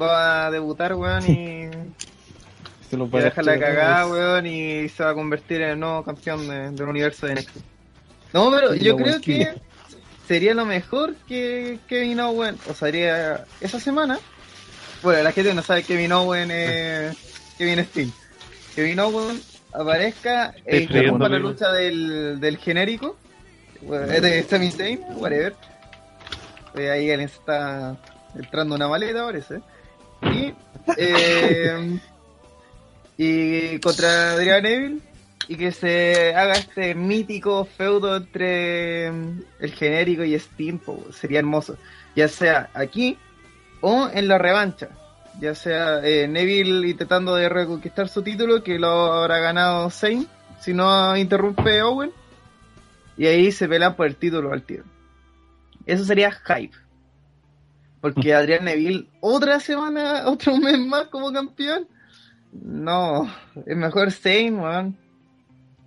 [SPEAKER 8] va a debutar, weón, y,
[SPEAKER 2] se lo
[SPEAKER 8] a dejar la cagada, weón, y se va a convertir en el nuevo campeón de- del universo de NXT. No, pero yo creo que sería lo mejor que Kevin Owen, o sea, haría esa semana. Bueno, la gente no sabe Kevin Owen es Kevin Steen. Kevin Owen aparezca e interrumpa la lucha del, del genérico, Sami Zayn, whatever. Eh, ahí se está entrando una maleta, parece. Y, eh, y contra Adrian Neville y que se haga este mítico feudo entre mm, el genérico y Steam, po, sería hermoso. Ya sea aquí o en la revancha. Ya sea eh, Neville intentando de reconquistar su título, que lo habrá ganado Zayn, si no interrumpe Owen. Y ahí se pelean por el título al tiro. Eso sería hype. Porque Adrián Neville, otra semana, otro mes más como campeón. No, es mejor Zayn, weón.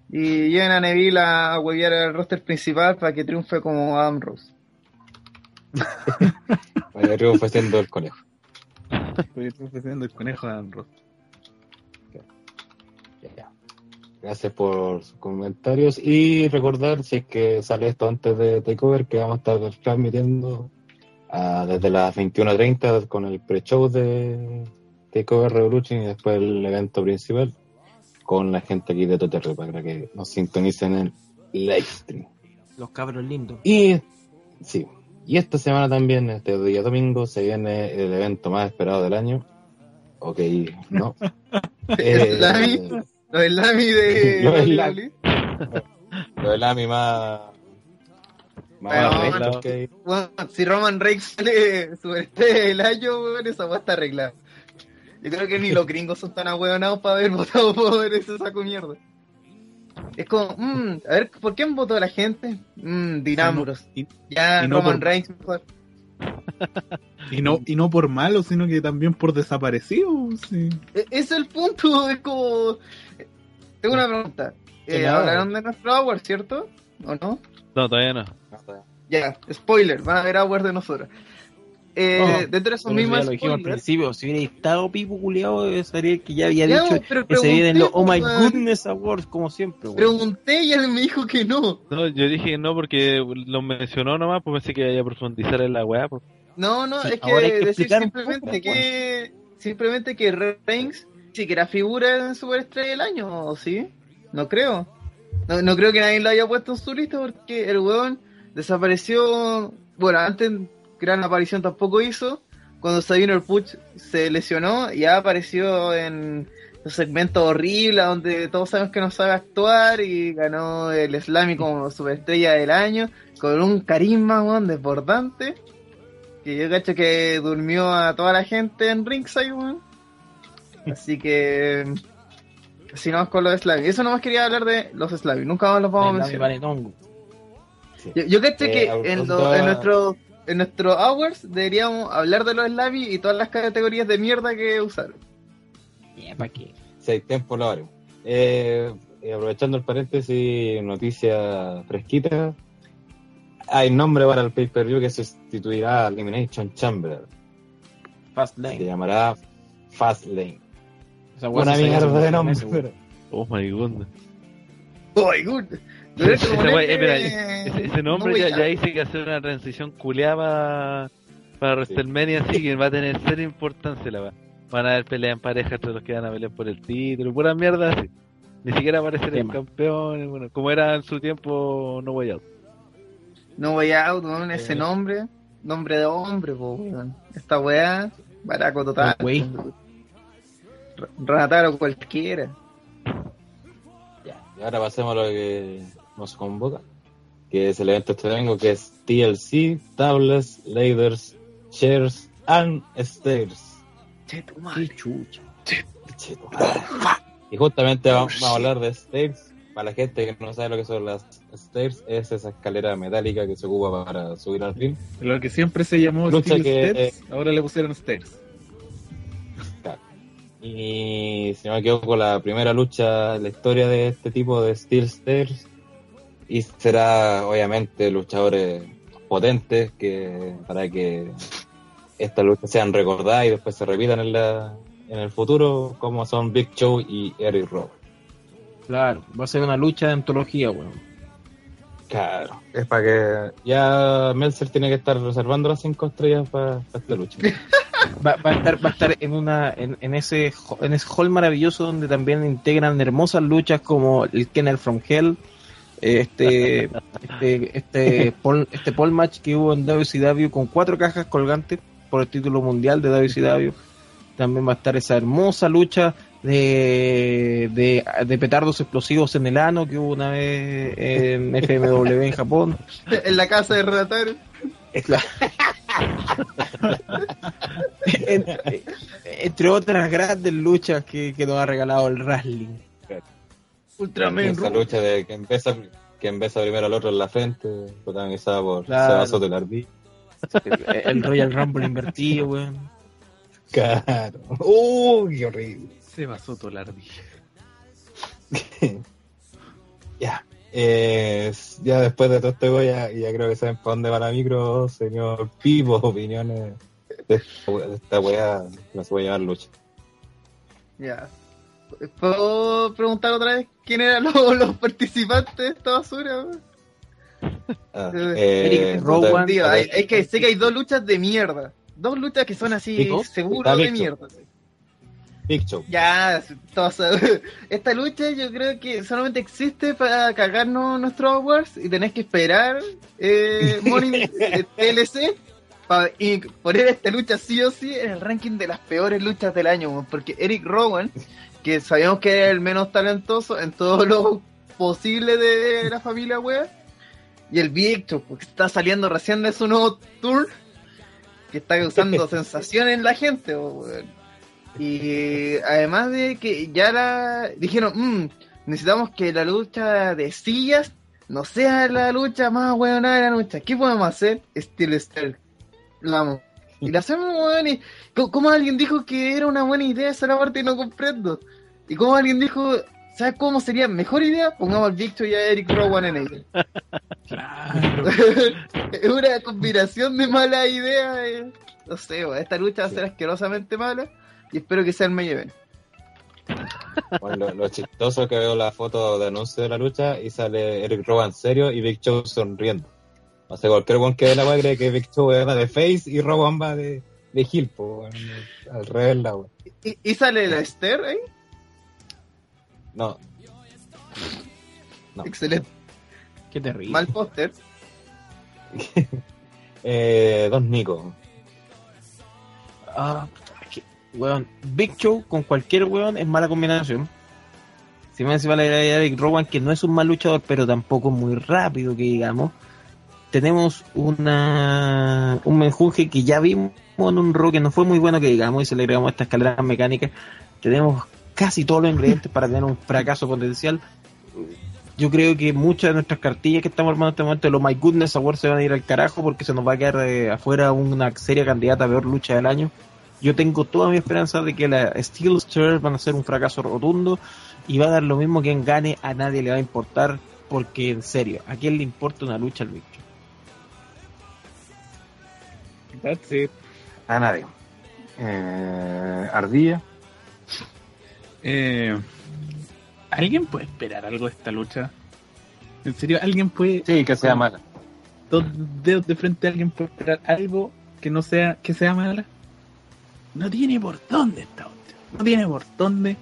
[SPEAKER 8] Y lleven a Neville a, a huevear al roster principal para que triunfe como Adam Rose.
[SPEAKER 3] Vaya triunfo siendo el conejo.
[SPEAKER 2] Estoy ofreciendo el conejo de Adam Ross.
[SPEAKER 3] Gracias por sus comentarios y recordar si es que sale esto antes de Takeover que vamos a estar transmitiendo ah, desde las 21.30 con el pre-show de Takeover Revolution y después el evento principal con la gente aquí de Toterre para que nos sintonicen en el live stream.
[SPEAKER 5] Los cabros lindos.
[SPEAKER 3] Y sí, y esta semana también, este día domingo, se viene el evento más esperado del año. Ok, no. Eh,
[SPEAKER 8] lo del Lamy de
[SPEAKER 3] Lo del
[SPEAKER 8] WWE.
[SPEAKER 3] Lo del AMI más. Más
[SPEAKER 8] Bueno,
[SPEAKER 3] que.
[SPEAKER 8] Bueno, si Roman Reigns sale superestrella del año, weón, esa va a estar arreglada. Yo creo que ni los gringos son tan ahueonados para haber votado por ese saco mierda. Es como, mmm, a ver, ¿por quién votó la gente? Mmm, Dinambros. Ya,
[SPEAKER 2] y no
[SPEAKER 8] Roman
[SPEAKER 2] por-
[SPEAKER 8] Reigns mejor.
[SPEAKER 2] y no, y no por malo, sino que también por desaparecido. Sí.
[SPEAKER 8] E- Ese es el punto, es como... Tengo una pregunta. Eh, hablaron de nuestro Hour, ¿cierto? ¿O no?
[SPEAKER 6] No, todavía no.
[SPEAKER 8] Ya, spoiler, van a ver Hour de nosotros. Eh,
[SPEAKER 5] Oh,
[SPEAKER 8] dentro de esos mismos
[SPEAKER 5] lo dijimos al principio, si hubiera estado Pipo culiado, sería el que ya había
[SPEAKER 8] Ya,
[SPEAKER 5] dicho que se vienen los Oh My. Goodness Awards, como siempre.
[SPEAKER 8] Pregunté y él me dijo que no.
[SPEAKER 6] No, yo dije que no porque lo mencionó nomás, pues pensé que iba a profundizar en la weá. Pues.
[SPEAKER 8] No, no,
[SPEAKER 5] Sí,
[SPEAKER 8] es que, decir
[SPEAKER 5] un
[SPEAKER 8] simplemente
[SPEAKER 5] poco,
[SPEAKER 8] que simplemente que Reigns sí que era figura en Superestrella del año, ¿o sí? No creo. No, no creo que nadie lo haya puesto en su lista porque el weón desapareció. Bueno, antes gran aparición tampoco hizo. Cuando Sabino el Puch se lesionó, ya apareció en los segmentos horribles donde todos sabemos que no sabe actuar y ganó el Slammy como superestrella del año con un carisma weón, desbordante. Que yo cacho que durmió a toda la gente en Ringside, weón. Así que. Si no, con los Slammy. Eso nomás quería hablar de los Slammy. Nunca más los vamos a mencionar. Yo, yo caché
[SPEAKER 3] Eh,
[SPEAKER 8] que
[SPEAKER 3] al-
[SPEAKER 8] en, lo- en nuestro en nuestro hours deberíamos hablar de los Slammy y todas las categorías de mierda que usaron.
[SPEAKER 5] Ya, ¿para qué?
[SPEAKER 3] Hay tiempo, lo haremos. Eh, eh, aprovechando el paréntesis, noticia fresquita. Hay nombre para el pay-per-view que sustituirá a Elimination Chamber.
[SPEAKER 5] Fast
[SPEAKER 3] Se llamará Fastlane.
[SPEAKER 5] Esa
[SPEAKER 3] Una mierda de nombre.
[SPEAKER 6] Oh my goodness.
[SPEAKER 8] ¡Oh, my god! Pero
[SPEAKER 6] Ese, nombre
[SPEAKER 8] no,
[SPEAKER 6] ya,
[SPEAKER 8] ya.
[SPEAKER 6] que hacer una transición culiada para WrestleMania, así que va a tener seria importancia la weá. Van a haber peleas en pareja entre los que van a pelear por el título, pura mierda así. Ni siquiera aparecer el campeón, bueno, como era en su tiempo No Way Out.
[SPEAKER 8] No voy a weón, ese
[SPEAKER 3] Eh.
[SPEAKER 8] nombre. Nombre de hombre, po, weón. Esta weá, baraco total.
[SPEAKER 5] Oh, güey.
[SPEAKER 8] R- Rataro cualquiera.
[SPEAKER 3] Ya. Y ahora pasemos a lo que nos convoca. que es el evento este domingo, que es TLC, Tablets, Ladders, Chairs and Stairs.
[SPEAKER 5] Qué chucha.
[SPEAKER 3] Cheto. Y justamente vamos, vamos a hablar de stairs. Para la gente que no sabe lo que son las stairs, es esa escalera metálica que se ocupa para subir al ring.
[SPEAKER 2] Lo que siempre se llamó
[SPEAKER 3] Lucha
[SPEAKER 2] Steel
[SPEAKER 3] que-
[SPEAKER 2] Steps, ahora le pusieron Steps.
[SPEAKER 3] Y si no me equivoco, la primera lucha en la historia de este tipo de Steel Stairs. Y será, obviamente, luchadores potentes que para que estas luchas sean recordadas y después se repitan en, la, en el futuro, como son Big Show y Eric Rowe.
[SPEAKER 5] Claro, va a ser una lucha de antología, weón.
[SPEAKER 3] Claro, es para que ya Meltzer tiene que estar reservando las cinco estrellas para, para esta lucha.
[SPEAKER 5] Va, va a estar, va a estar en una, en, en ese en ese hall maravilloso donde también integran hermosas luchas como el Kennel from Hell, este, este, este pole, este pole match que hubo en WCW con cuatro cajas colgantes por el título mundial de WCW. También va a estar esa hermosa lucha de, de, de petardos explosivos en el ano que hubo una vez en FMW en Japón.
[SPEAKER 8] en la casa de Redatores.
[SPEAKER 5] En- entre otras grandes luchas que, que nos ha regalado el wrestling.
[SPEAKER 8] Ultraman
[SPEAKER 3] Esa lucha de que empieza, que empieza primero al otro en la frente, protagonizada por
[SPEAKER 5] Claro.
[SPEAKER 3] Soto.
[SPEAKER 5] El, el Royal Rumble invertido, weón.
[SPEAKER 3] Claro. Uy, qué horrible.
[SPEAKER 2] Se basó todo la ardilla.
[SPEAKER 3] Ya. Eh, ya después de todo esto, ya, ya creo que saben para dónde va la micro, señor Pipo, opiniones de esta, weá, no se puede llevar lucha.
[SPEAKER 8] Ya. ¿Puedo preguntar otra vez quién eran los, los participantes de esta basura?
[SPEAKER 3] Ah,
[SPEAKER 8] Eh,
[SPEAKER 3] eh,
[SPEAKER 5] Eric Rowan.
[SPEAKER 8] hay- es que sé que hay dos luchas de mierda. Dos luchas que son así
[SPEAKER 3] Está
[SPEAKER 8] de mierda.
[SPEAKER 3] Big Show.
[SPEAKER 8] Ya, todos esta lucha yo creo que solamente existe para cagarnos nuestros awards y tenés que esperar eh, Morning eh, TLC para y poner esta lucha sí o sí en el ranking de las peores luchas del año, porque Eric Rowan, que sabíamos que era el menos talentoso en todo lo posible de la familia wea, y el Big Show, porque está saliendo recién de su nuevo tour, que está causando sensación en la gente, weón. Y además de que ya la dijeron, "Mm, necesitamos que la lucha de sillas no sea la lucha más buena de la lucha. ¿Qué podemos hacer? Steel Steel. Amo. Y la hacemos, weón. Y ¿Cómo alguien dijo que era una buena idea esa la parte y no comprendo? Y cómo alguien dijo, ¿sabes cómo sería mejor idea? Pongamos al Victor y a Eric Rowan en ella.
[SPEAKER 2] Claro.
[SPEAKER 8] es una combinación de malas ideas. eh. No sé, weón, esta lucha va a ser asquerosamente mala y espero que sea el main event.
[SPEAKER 3] Bueno, lo, lo chistoso es que veo la foto de anuncio de la lucha y sale Eric Rowan serio y Big Show sonriendo. No sé, cualquier one que ve la weá cree que Big Show va de face y Rowan va de, de heel, po, al revés la weá.
[SPEAKER 8] ¿Y, y sale la Esther ahí?
[SPEAKER 3] No, No.
[SPEAKER 8] Excelente.
[SPEAKER 5] Qué terrible.
[SPEAKER 8] Mal póster.
[SPEAKER 3] eh, Dos Nico.
[SPEAKER 5] Ah, weón, Big Show con cualquier weón es mala combinación. Si me encima le agrega a Eric Rowan, que no es un mal luchador, pero tampoco muy rápido, que digamos. Tenemos una un menjunje que ya vimos en un rock que no fue muy bueno, que digamos, y se le agregamos estas escaleras mecánicas. Tenemos casi todos los ingredientes para tener un fracaso potencial. Yo creo que muchas de nuestras cartillas que estamos armando en este momento de los My Goodness Awards se van a ir al carajo porque se nos va a quedar eh, afuera una seria candidata a peor lucha del año. Yo tengo toda mi esperanza de que la Steel Stairs van a ser un fracaso rotundo y va a dar lo mismo quien gane, a nadie le va a importar porque en serio, ¿a quién le importa una lucha al bicho?
[SPEAKER 2] That's it.
[SPEAKER 3] A nadie. Eh, Ardilla.
[SPEAKER 2] Eh, ¿Alguien puede esperar algo de esta lucha? ¿En serio? ¿Alguien puede,
[SPEAKER 3] Sí, que sea mala.
[SPEAKER 2] dos dedos de frente, alguien puede esperar algo que no sea, que sea mala? No tiene por dónde otra. No tiene por dónde.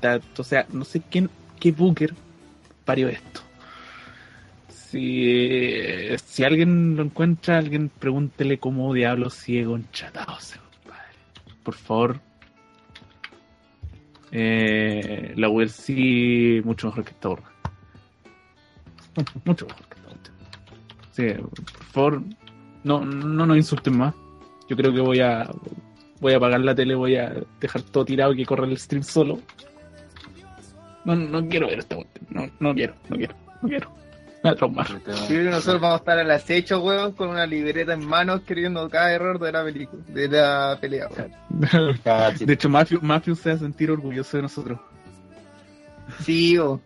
[SPEAKER 2] Está, o sea, no sé quién, qué booker parió esto. Si, si alguien lo encuentra, alguien pregúntele cómo diablos sigue conchatado ese compadre. Por favor. Eh, la UFC mucho mejor que esta burra. mucho mejor que esta burra. Sí, por favor, no, no nos insulten más. Yo creo que voy a voy a apagar la tele, voy a dejar todo tirado y que corra el stream solo. No, no quiero ver esta cuestión. No, no quiero, no quiero, no quiero. Me a.
[SPEAKER 8] Sí, nosotros vamos a estar al acecho, weón, con una libreta en manos escribiendo cada error de la película, de la pelea, weón.
[SPEAKER 2] De hecho, Mafio, Mafio se va a sentir orgulloso de nosotros.
[SPEAKER 8] Sí, weón.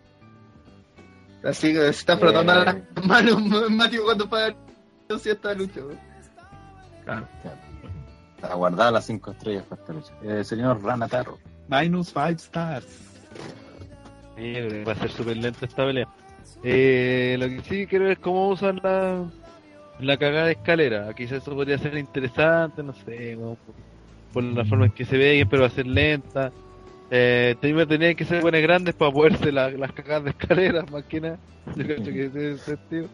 [SPEAKER 8] Así que se está frotando
[SPEAKER 3] Eh.
[SPEAKER 8] las manos Mateo cuando paga esta lucha, weón.
[SPEAKER 2] Claro.
[SPEAKER 3] Para guardar las cinco estrellas para esta lucha. Eh, señor Ranataro.
[SPEAKER 2] Minus 5 stars.
[SPEAKER 6] Va a ser súper lenta esta pelea. Eh, lo que sí quiero ver es cómo usan la, la cagada de escalera. Quizás eso podría ser interesante, no sé, por, por la forma en que se ve, pero va a ser lenta. Eh, tenía tenía que ser buenas grandes para poderse la- las cagadas de escalera, más que nada. Yo creo que ese es el sentido.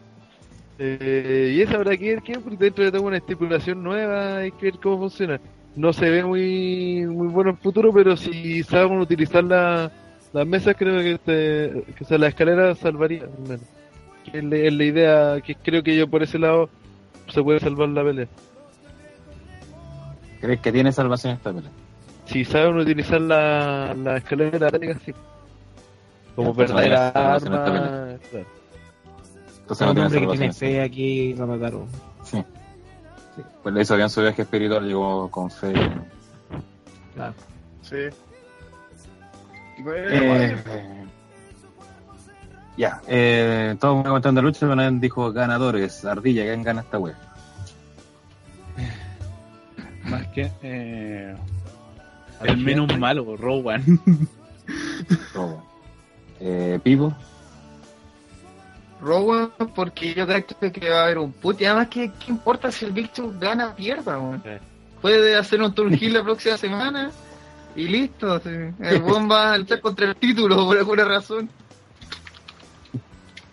[SPEAKER 6] Eh, y esa habrá que ver que dentro de tengo una estipulación nueva, hay que ver cómo funciona. No se ve muy muy bueno en futuro, pero si saben utilizar la, las mesas, creo que, este, que o sea, la escalera salvaría. al menos. Que es, la, es la idea que creo que yo por ese lado se puede salvar la pelea.
[SPEAKER 3] ¿Crees que tiene salvación esta pelea?
[SPEAKER 6] Si saben utilizar la, la escalera táctica, sí. Como verdadera arma. Claro.
[SPEAKER 3] Entonces no
[SPEAKER 5] hombre
[SPEAKER 3] tiene
[SPEAKER 5] que tiene fe aquí lo mataron.
[SPEAKER 3] Sí. sí. Pues le hizo bien su viaje espiritual, llegó con fe.
[SPEAKER 5] Claro.
[SPEAKER 8] Sí.
[SPEAKER 3] Eh, ya, eh, todos me comentando la lucha, pero nadie dijo ganadores. Ardilla, ¿quién gana esta wea?
[SPEAKER 2] Más que eh, el menos malo, Rowan.
[SPEAKER 3] Todo. Eh, Pivo,
[SPEAKER 8] Rowan, porque yo creo que va a haber un put. Y además, ¿qué, qué importa si el Big Show gana o pierda? Puede hacer un turn heel la próxima semana y listo. sí. El buen va a luchar contra el título por alguna razón.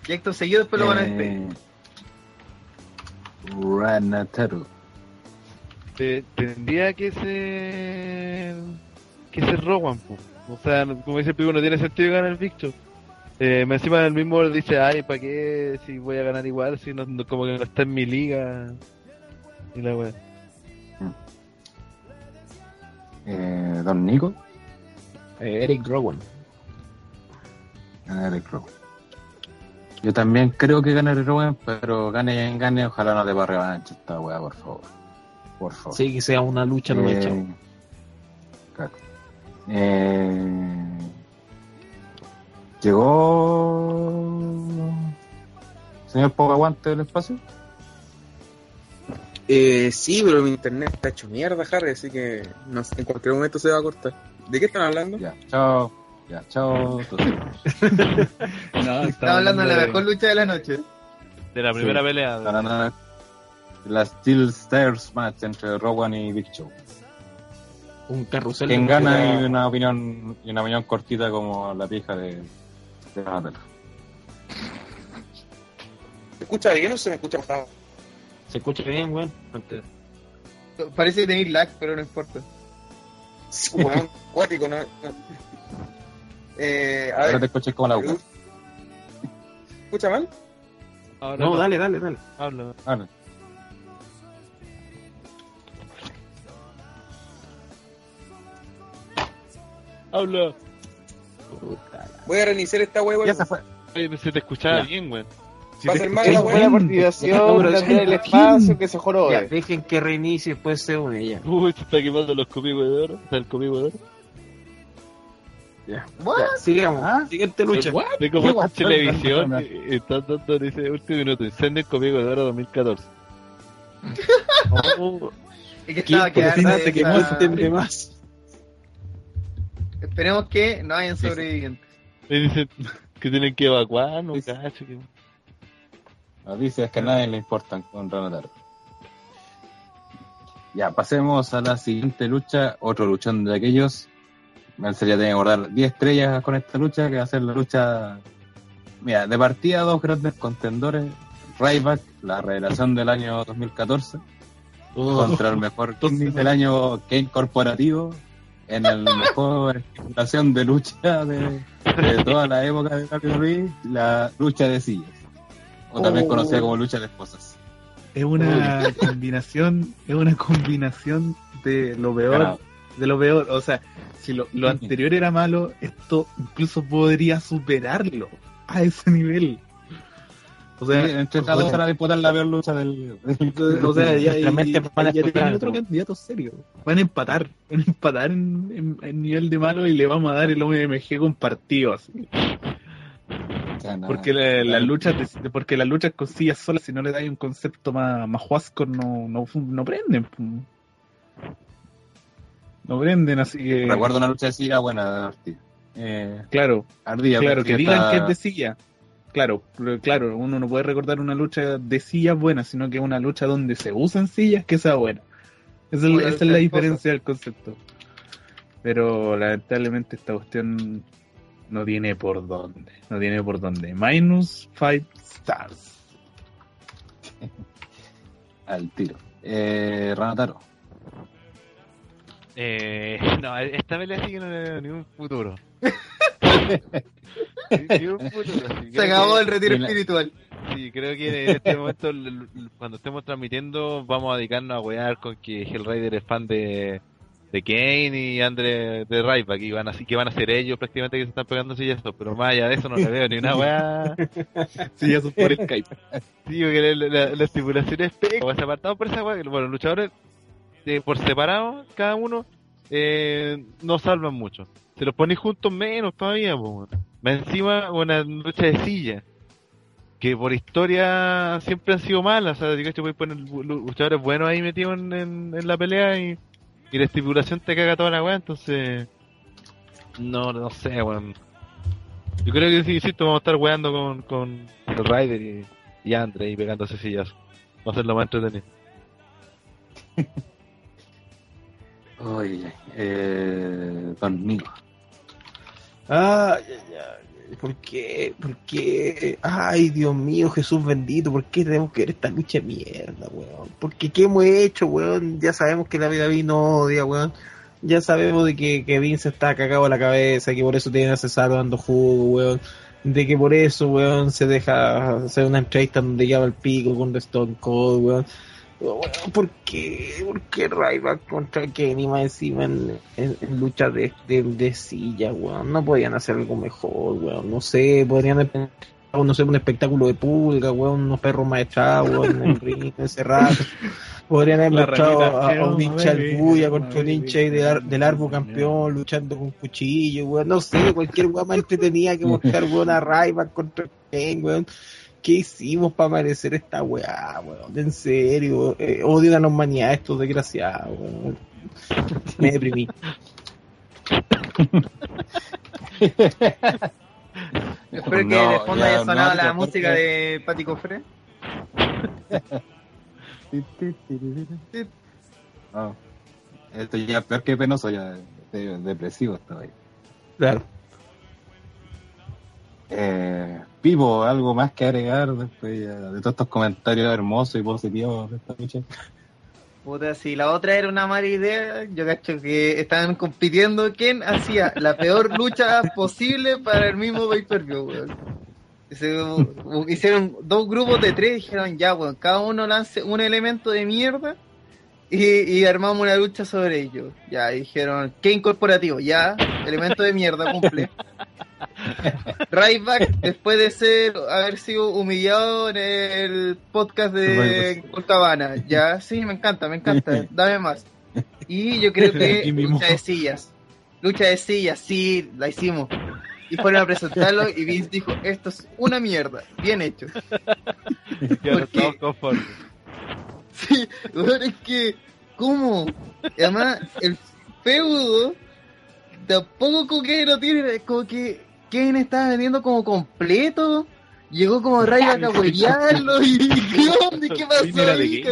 [SPEAKER 8] Y acto seguido después lo van a despedir.
[SPEAKER 3] eh, Ranataro.
[SPEAKER 6] Te- tendría que ser que ser Rowan po. o sea no- como dice el pico no tiene sentido ganar el Victor eh, me encima el mismo dice ay para qué si voy a ganar igual si no, no- como que no está en mi liga y la wea
[SPEAKER 3] Eh, Don Nico,
[SPEAKER 5] Eh, Eric Rowan.
[SPEAKER 3] gana Eric Rowan. Yo también creo que gana Eric Rowan, pero gane quien gane, ojalá no te va revancha esta wea, por favor. Por favor.
[SPEAKER 5] Sí, que sea una lucha no
[SPEAKER 3] Eh,
[SPEAKER 5] hecha.
[SPEAKER 3] claro. Eh, llegó señor Poco Aguante del espacio.
[SPEAKER 1] Eh, sí, pero mi internet está hecho mierda, Harry, así que no sé, en cualquier momento se va a cortar. ¿De qué están hablando?
[SPEAKER 3] Ya, chao. Ya, chao.
[SPEAKER 2] No,
[SPEAKER 8] Estaba hablando de la mejor lucha de la noche.
[SPEAKER 6] de la primera
[SPEAKER 3] Sí.
[SPEAKER 6] pelea de-
[SPEAKER 3] La Steel Stairs match entre Rowan y Big Show.
[SPEAKER 5] Un carrusel.
[SPEAKER 3] Quien gana y una opinión y una opinión cortita como la pija de, de.
[SPEAKER 1] ¿Se escucha bien o se me escucha bajado?
[SPEAKER 5] Se escucha bien, weón.
[SPEAKER 8] Parece que tenéis lag, pero no importa.
[SPEAKER 1] Sí, weón, cuático, ¿no? Eh, a
[SPEAKER 3] Ahora te
[SPEAKER 1] ver,
[SPEAKER 3] escuché como la agua.
[SPEAKER 1] ¿escucha mal?
[SPEAKER 6] Ahora
[SPEAKER 5] No, dale, dale, dale.
[SPEAKER 6] habla
[SPEAKER 3] Ahora.
[SPEAKER 6] habla
[SPEAKER 1] Voy a reiniciar esta wea,
[SPEAKER 3] Ya se fue.
[SPEAKER 6] Oye, se te escuchaba
[SPEAKER 3] Ya.
[SPEAKER 6] bien weón
[SPEAKER 1] Va a ser mala
[SPEAKER 8] buena participación, el espacio que se
[SPEAKER 5] Ya,
[SPEAKER 8] jorobe.
[SPEAKER 5] dejen que reinicie y después se une ya.
[SPEAKER 6] uy se está quemando los copigos de oro el copigo de oro
[SPEAKER 5] Ya, sigamos.
[SPEAKER 3] Ah.
[SPEAKER 5] Siguiente lucha.
[SPEAKER 6] de como televisión y- y está dando dice último minuto incendio en copigo de oro 2014
[SPEAKER 5] Oh,
[SPEAKER 8] Es que estaba quedando
[SPEAKER 5] se quemó este más.
[SPEAKER 8] Esperemos que no hayan sobrevivientes.
[SPEAKER 6] Me dicen que tienen que evacuar no
[SPEAKER 3] sí.
[SPEAKER 6] cacho que
[SPEAKER 3] Noticias que a nadie le importan con Ranataro. Ya, pasemos a la siguiente lucha. Otro luchón de aquellos. Me sería tener que guardar 10 estrellas con esta lucha, que va a ser la lucha. Mira, de partida, dos grandes contendores. Ryback, la revelación del año 2014, contra el mejor gimmick del año Kane Corporativo, en el mejor estipulación de lucha de, de toda la época de WWE, la lucha de sillas. O también
[SPEAKER 8] Oh.
[SPEAKER 3] conocida como lucha de esposas.
[SPEAKER 2] es una combinación, es una combinación de lo peor,
[SPEAKER 3] Claro.
[SPEAKER 2] de lo peor. O sea, si lo, lo anterior era malo, esto incluso podría superarlo a ese nivel. O sea,
[SPEAKER 3] Sí, entre estas dos van a disputar la peor lucha del.
[SPEAKER 2] o sea, ya,
[SPEAKER 5] van
[SPEAKER 2] tienen otro candidato serio. Van a empatar, van a empatar en, en- en nivel de malo y le vamos a dar el OMG compartido así. Porque la- las
[SPEAKER 3] no,
[SPEAKER 2] luchas porque las luchas con sillas solas, si no le dais un concepto más, más huasco, no, no, no prenden. No prenden, así que.
[SPEAKER 3] Recuerdo una lucha de silla buena de Ortiz. Eh,
[SPEAKER 2] Claro,
[SPEAKER 3] ardilla.
[SPEAKER 2] claro, que digan
[SPEAKER 3] está-
[SPEAKER 2] que es de silla. Claro, claro, uno no puede recordar una lucha de sillas buena, sino que una lucha donde se usan sillas que sea buena. Esa es,
[SPEAKER 8] la
[SPEAKER 2] esa
[SPEAKER 8] lucha
[SPEAKER 2] es la
[SPEAKER 8] de
[SPEAKER 2] diferencia del concepto. Pero lamentablemente esta cuestión no tiene por dónde. No tiene por dónde. Minus 5 stars.
[SPEAKER 3] Al tiro. Eh, Ranataro.
[SPEAKER 6] Eh, no, esta pelea sí que no le veo ni un futuro.
[SPEAKER 8] Se acabó el retiro espiritual.
[SPEAKER 6] Sí, creo que en este momento, cuando estemos transmitiendo, vamos a dedicarnos a wear con que Hellraider es fan de, de Kane y Andre de Ryback, y van a, que van a ser ellos prácticamente que se están pegando y eso, pero más allá de eso no le veo ni una weá.
[SPEAKER 2] Sí, eso es por Skype.
[SPEAKER 6] Sí, porque la, la, la estipulación es pega, o sea, apartado por esa weá, que, bueno, los luchadores eh, por separado, cada uno, eh, no salvan mucho. Se los ponéis juntos menos todavía, pues. encima una lucha de silla. Que por historia siempre han sido malas. O sea, digo, te puedes poner lu- luchadores buenos ahí metidos en, la pelea y, y la estipulación te caga toda la weá, entonces. No, no sé, weón. Yo creo que sí, insisto, vamos a estar weando con, con el Ryder y, y Andre y pegándose sillas. Va a ser lo más entretenido.
[SPEAKER 3] Oye, eh, Don Nico.
[SPEAKER 5] Ay, ay, ay. ¿Por qué? ¿Por qué? Ay, Dios mío, Jesús bendito, ¿por qué tenemos que ver esta lucha de mierda, weón? Porque ¿qué hemos hecho, weón? Ya sabemos que la vida no odia, weón. Ya sabemos de que, que Vince está cagado a la cabeza, que por eso tiene a Cesaro dando jugo, weón. De que por eso, weón, se deja hacer una entrevista donde lleva el pico con Stone Cold, weón. ¿Por qué? ¿Por qué Ryback contra Kenny más encima en, en, en lucha de, de, de silla, weón? No podían hacer algo mejor, weón. No sé, podrían no sé, un espectáculo de pulga, weón, unos perros más echados, weón, en el ring, encerrados. Podrían haber
[SPEAKER 2] ranita,
[SPEAKER 5] a, a un hincha bulla
[SPEAKER 2] baby,
[SPEAKER 5] contra un hincha del, del árbol campeón luchando con cuchillo, weón. No sé, cualquier weón más entretenida que mostrar, weón, a Ryback contra Kane, weón. ¿Qué hicimos para merecer esta weá, weón? En serio, eh, odio a los manías estos desgraciados, weón. Me deprimí.
[SPEAKER 8] Espero que
[SPEAKER 3] No,
[SPEAKER 8] de fondo
[SPEAKER 3] ya,
[SPEAKER 8] haya
[SPEAKER 3] no,
[SPEAKER 8] sonado la
[SPEAKER 3] ya,
[SPEAKER 8] música
[SPEAKER 3] porque-
[SPEAKER 8] de Pati Cofre.
[SPEAKER 3] No. Esto ya es peor que penoso, ya de- depresivo estaba ahí.
[SPEAKER 5] Claro.
[SPEAKER 3] Eh, Pipo, ¿algo más que agregar después de todos estos comentarios hermosos y positivos de esta lucha?
[SPEAKER 8] Puta, si la otra era una mala idea, yo cacho que estaban compitiendo quién hacía la peor lucha posible para el mismo pay-per-view, weón. Se- u- Hicieron dos grupos de tres, dijeron ya, weón, cada uno lance un elemento de mierda y, y armamos una lucha sobre ello. Ya, dijeron, ¿qué incorporativo? Ya, elemento de mierda, cumple. Ryback, después de ser haber sido humillado en el podcast de Colcabana, ya, sí, me encanta, me encanta, dame más. Y yo creo que lucha de sillas, lucha de sillas, sí, la hicimos. Y fueron a presentarlo y Vince dijo, esto es una mierda, bien hecho.
[SPEAKER 6] Ya no
[SPEAKER 8] ¿Por qué?
[SPEAKER 6] estamos conformes.
[SPEAKER 8] Sí, weón, es que, ¿cómo? Y además, el feudo tampoco como que lo tiene, es como que Kane estaba vendiendo como completo, llegó como Ryback a huevearlo y ¿qué onda? ¿Qué pasó ahí?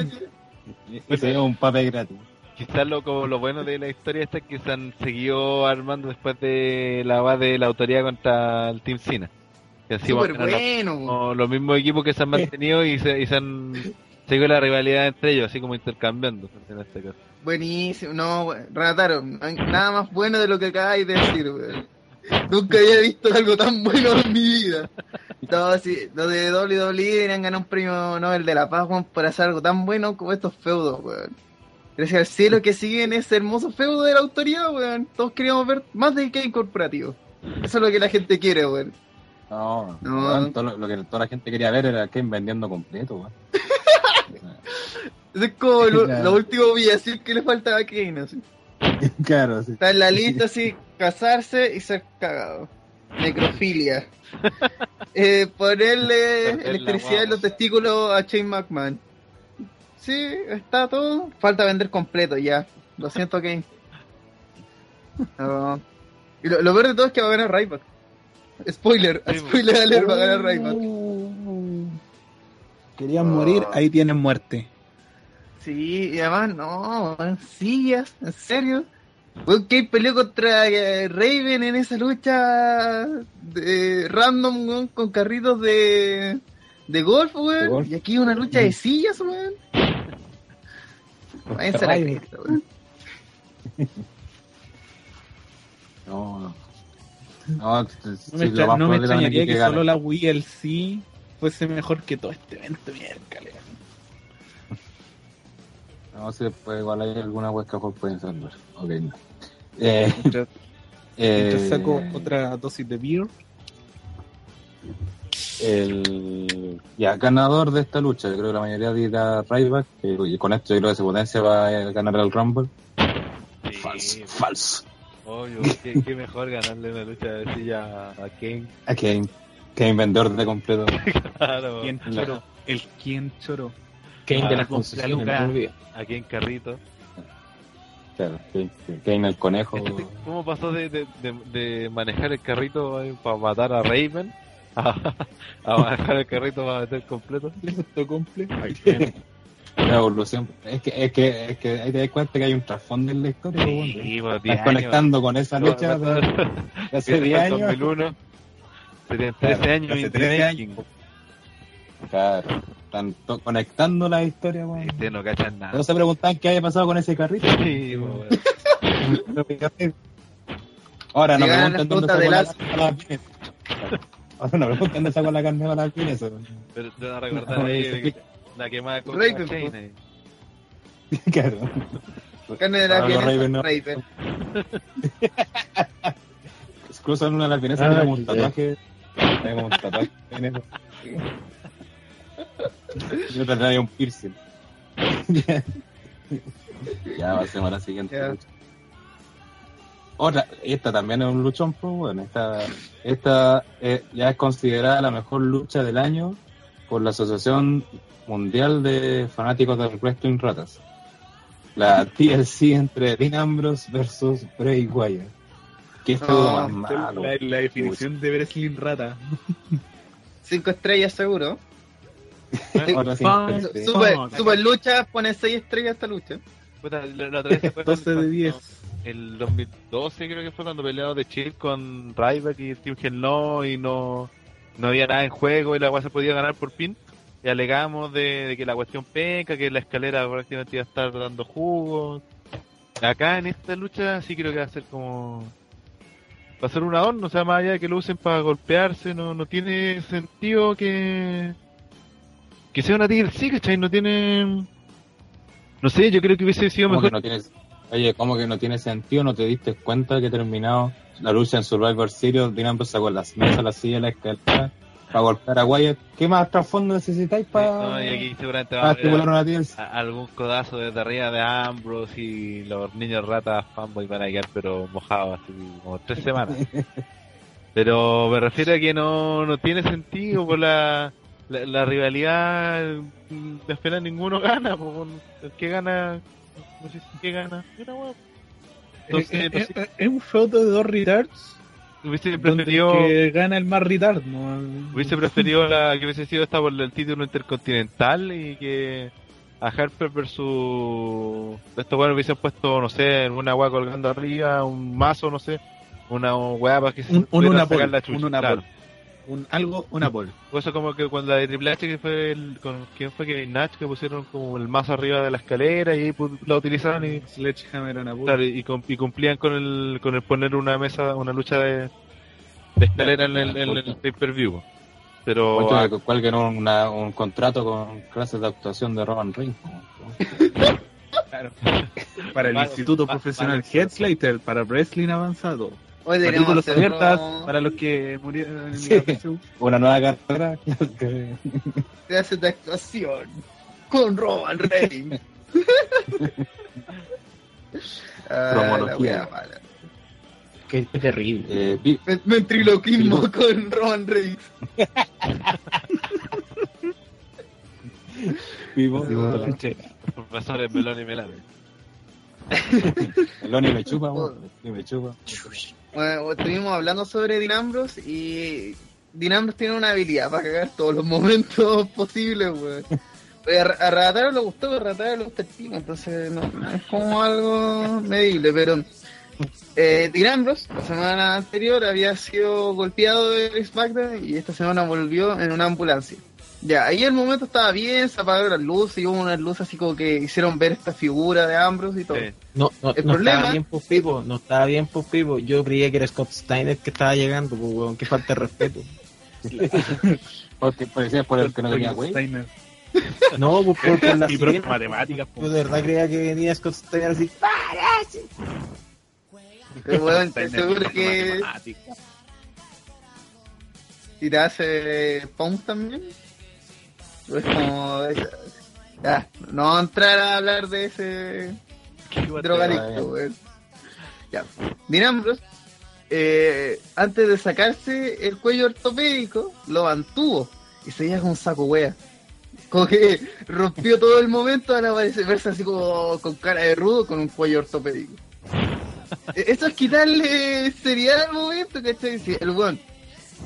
[SPEAKER 3] Ese es un papel gratis.
[SPEAKER 6] Quizás lo, como lo bueno de la historia esta es que se han seguido armando después de la base de la autoridad contra el Team Cena. Que sido
[SPEAKER 8] Súper bueno,
[SPEAKER 6] como los mismos equipos que se han mantenido y se, y se han seguido la rivalidad entre ellos, así como intercambiando en este caso.
[SPEAKER 8] buenísimo, no, hay nada más bueno de lo que acabáis de decir, weón. Nunca había visto algo tan bueno en mi vida. No, sí, los de WWE deberían ganar un premio Nobel de la Paz, weón, por hacer algo tan bueno como estos feudos, weón. Gracias al cielo que siguen ese hermoso feudo de la autoridad, weón. Todos queríamos ver más de Kane corporativo. Eso es lo que la gente quiere, weón.
[SPEAKER 3] No,
[SPEAKER 8] No.
[SPEAKER 3] weón, todo lo, lo que toda la gente quería ver era Kane vendiendo completo, weón.
[SPEAKER 8] Es como lo, lo último humillación que le faltaba a Kane, así.
[SPEAKER 3] claro, sí.
[SPEAKER 8] Está en la lista así, casarse y ser cagado. Necrofilia. Eh, ponerle
[SPEAKER 6] Perder
[SPEAKER 8] electricidad en los testículos a Shane McMahon. Sí, está todo. Falta vender completo ya. Lo siento, Kane. No. Y lo, lo peor de todo es que va a ganar Ryback. Spoiler,
[SPEAKER 6] Sí,
[SPEAKER 8] spoiler alert, va a ganar Ryback.
[SPEAKER 2] Querían morir, ahí tienen muerte.
[SPEAKER 8] Sí, y además, no, en sillas, en serio. Weón, Kane peleó contra eh, Raven en esa lucha de random, weón, con carritos de, de golf, weón.
[SPEAKER 3] De golf.
[SPEAKER 8] Y aquí una lucha de sillas, weón. Váyanse a la cresta, weón.
[SPEAKER 3] No, no. No,
[SPEAKER 2] me, extra- no extrañaría que, solo la Wii el sí fuese mejor que todo este evento miércoles.
[SPEAKER 3] No, sí, pues igual hay alguna web que pueden salvar. Ok, no. Eh,
[SPEAKER 2] Mientras,
[SPEAKER 3] eh,
[SPEAKER 2] mientras saco otra dosis de beer.
[SPEAKER 3] el ya ganador de esta lucha, yo creo que la mayoría dirá Ryback, y con esto yo creo que se potencia va a ganar el Rumble.
[SPEAKER 6] Sí,
[SPEAKER 3] Falso, falso.
[SPEAKER 6] Obvio, qué, qué mejor ganarle una lucha de silla a Kane.
[SPEAKER 3] A Kane, Kane vendedor de completo.
[SPEAKER 6] Claro,
[SPEAKER 2] ¿Quién choro? El quién choro.
[SPEAKER 3] Kane
[SPEAKER 6] Ah,
[SPEAKER 3] de las
[SPEAKER 2] con
[SPEAKER 3] concesiones,
[SPEAKER 2] Luca.
[SPEAKER 3] no me olvides.
[SPEAKER 6] a Kane Carrito.
[SPEAKER 3] Claro, Kane, Kane el conejo.
[SPEAKER 6] ¿Cómo pasó de, de, de, de manejar el carrito para matar a Raven a, a manejar el carrito para meter completo?
[SPEAKER 3] La evolución. Es que, es que, es que ahí te das cuenta que hay un trasfondo en la historia. pues, bueno.
[SPEAKER 6] Sí, pues, 10
[SPEAKER 3] Estás
[SPEAKER 6] años.
[SPEAKER 3] conectando con esa lucha de, de hace 10 años.
[SPEAKER 6] 2001. Serían 13 años
[SPEAKER 3] hace
[SPEAKER 6] y
[SPEAKER 3] 13 años. Claro, están conectando la historia, weón.
[SPEAKER 6] Y Ustedes no cachan nada.
[SPEAKER 3] Todos se preguntan qué haya pasado con ese carrito.
[SPEAKER 6] Sí, weón.
[SPEAKER 3] Ahora no
[SPEAKER 8] las
[SPEAKER 3] dónde sacó
[SPEAKER 8] de
[SPEAKER 3] la, la pines. Ahora no pregunten dónde sacó la carne para las pines.
[SPEAKER 6] Pero te van a recordar ahí la quemada con
[SPEAKER 8] Raven, pues.
[SPEAKER 3] Claro.
[SPEAKER 8] Carne de la
[SPEAKER 3] Raven no- en una de las pines
[SPEAKER 9] Ah,
[SPEAKER 3] tenía como un tatuaje. Tenía como un tatuaje en eso. Yo tendría un piercing. ya pasemos a la siguiente lucha. Otra, esta también es un luchón, pues bueno, esta, esta eh, ya es considerada la mejor lucha del año por la Asociación Mundial de Fanáticos del Wrestling Ratas. La TLC entre Dean Ambrose versus Bray Wyatt. ¿Qué feudo
[SPEAKER 8] No,
[SPEAKER 3] más malo?
[SPEAKER 2] La, la definición de Wrestling Rata.
[SPEAKER 8] Cinco estrellas seguro. Super, lucha, pone seis estrellas esta lucha.
[SPEAKER 6] Puta, la, la otra vez fue
[SPEAKER 2] 12 de
[SPEAKER 6] cuando-
[SPEAKER 2] 10.
[SPEAKER 6] El 2012 creo que fue cuando pelearon de Chill con Ryback y Team Hell no y no, no había nada en juego y la weá se podía ganar por pin. Y alegamos de, de que la cuestión penca, que la escalera prácticamente iba a estar dando jugos. Acá en esta lucha sí creo que va a ser como... Va a ser un adorno, o sea, más allá de que lo usen para golpearse, no, no tiene sentido que... Que sea una TLC, ¿cachai? No tiene... No sé, yo creo que hubiese sido
[SPEAKER 3] ¿Cómo
[SPEAKER 6] mejor
[SPEAKER 3] que no tienes, oye, ¿cómo que no tiene sentido? ¿No te diste cuenta que terminado la lucha en Survivor Series? Ambrose sacó las mesas, la silla, la escalera para golpear a Wyatt. ¿Qué más trasfondo necesitáis para,
[SPEAKER 6] No, y aquí seguramente va a
[SPEAKER 3] estimular una
[SPEAKER 6] a- algún codazo desde arriba de Ambrose y los niños ratas fanboy van a quedar pero mojados así como tres semanas. pero me refiero a que no, no tiene sentido por la, la, la rivalidad mm, de espera ninguno gana, pues, el que gana no sé si que gana. Entonces,
[SPEAKER 2] es,
[SPEAKER 6] no sé,
[SPEAKER 2] es- es un feudo de dos retards.
[SPEAKER 6] hubiese preferido
[SPEAKER 2] que gana el más retard. ¿no?
[SPEAKER 6] Hubiese preferido la que hubiese sido esta por el título intercontinental y que a Harper versus estos weones hubiesen puesto, no sé, alguna weá colgando arriba, un mazo, no sé, una weá para que se
[SPEAKER 2] Un, un una
[SPEAKER 6] sacar la chucha.
[SPEAKER 2] un una
[SPEAKER 6] claro.
[SPEAKER 2] Un, algo, una.
[SPEAKER 6] O Eso como que cuando la de Triple H que fue el, con quién fue que Nash que pusieron como el mazo arriba de la escalera y ahí la utilizaron y,
[SPEAKER 2] Sledgehammer, una
[SPEAKER 6] claro, y, y cumplían con el con el poner una mesa, una lucha de, de escalera en el, en el pay per view. Pero ah,
[SPEAKER 3] que cuelguen una- un contrato con clases de actuación de Roman Reigns.
[SPEAKER 2] Claro. Para el
[SPEAKER 6] Vale,
[SPEAKER 2] Instituto
[SPEAKER 6] va-
[SPEAKER 2] Profesional
[SPEAKER 6] vale.
[SPEAKER 2] Headslater, para Wrestling Avanzado.
[SPEAKER 8] Hoy hacerlo-
[SPEAKER 2] abiertas para los que murieron en
[SPEAKER 3] Sí.
[SPEAKER 2] la PSU.
[SPEAKER 3] Una nueva carrera.
[SPEAKER 8] clases de actuación con Roman Reigns. Ah, la wea mala.
[SPEAKER 5] Qué, terrible.
[SPEAKER 3] eh, vi-
[SPEAKER 8] Ventriloquismo con Roman Reigns.
[SPEAKER 3] vivo.
[SPEAKER 8] Ah.
[SPEAKER 6] profesores Melón y Melán.
[SPEAKER 3] Meloni me chupa, weón. Sí, me chupa.
[SPEAKER 8] Bueno, estuvimos hablando sobre Dinambros y Dinambros tiene una habilidad para cagar todos los momentos posibles, weón. A, a Rataro le gustó, a Rataro le gusta entonces no, es como algo medible, pero eh, Dinambros la semana anterior había sido golpeado de SmackDown y esta semana volvió en una ambulancia. Ya, ahí el momento estaba bien, se apagaron las luces y hubo unas luces así como que hicieron ver esta figura de Ambrose y todo.
[SPEAKER 6] Sí.
[SPEAKER 5] No, no,
[SPEAKER 8] El
[SPEAKER 5] no
[SPEAKER 8] problema-
[SPEAKER 5] estaba bien pues Pipo, no estaba bien pues Pipo. Yo creía que era Scott Steiner que estaba llegando, pues weón, qué falta de respeto.
[SPEAKER 3] Porque parecía por el que no tenía güey.
[SPEAKER 5] No, pues por, por la
[SPEAKER 2] Y pro-
[SPEAKER 5] sirena.
[SPEAKER 2] matemáticas.
[SPEAKER 5] Yo de verdad creía que venía Scott Steiner así.
[SPEAKER 8] Pero weón,
[SPEAKER 2] Steiner,
[SPEAKER 8] seguro que hace Pong también. Es como. Ya, no vamos a entrar a hablar de ese drogadicto, weón. Ya. Dinambros, eh, antes de sacarse el cuello ortopédico, lo mantuvo y seguía con un saco wea. Como que rompió todo el momento al verse así como con cara de rudo con un cuello ortopédico. E- Eso es quitarle seriedad al momento, ¿cachai? Si el weón,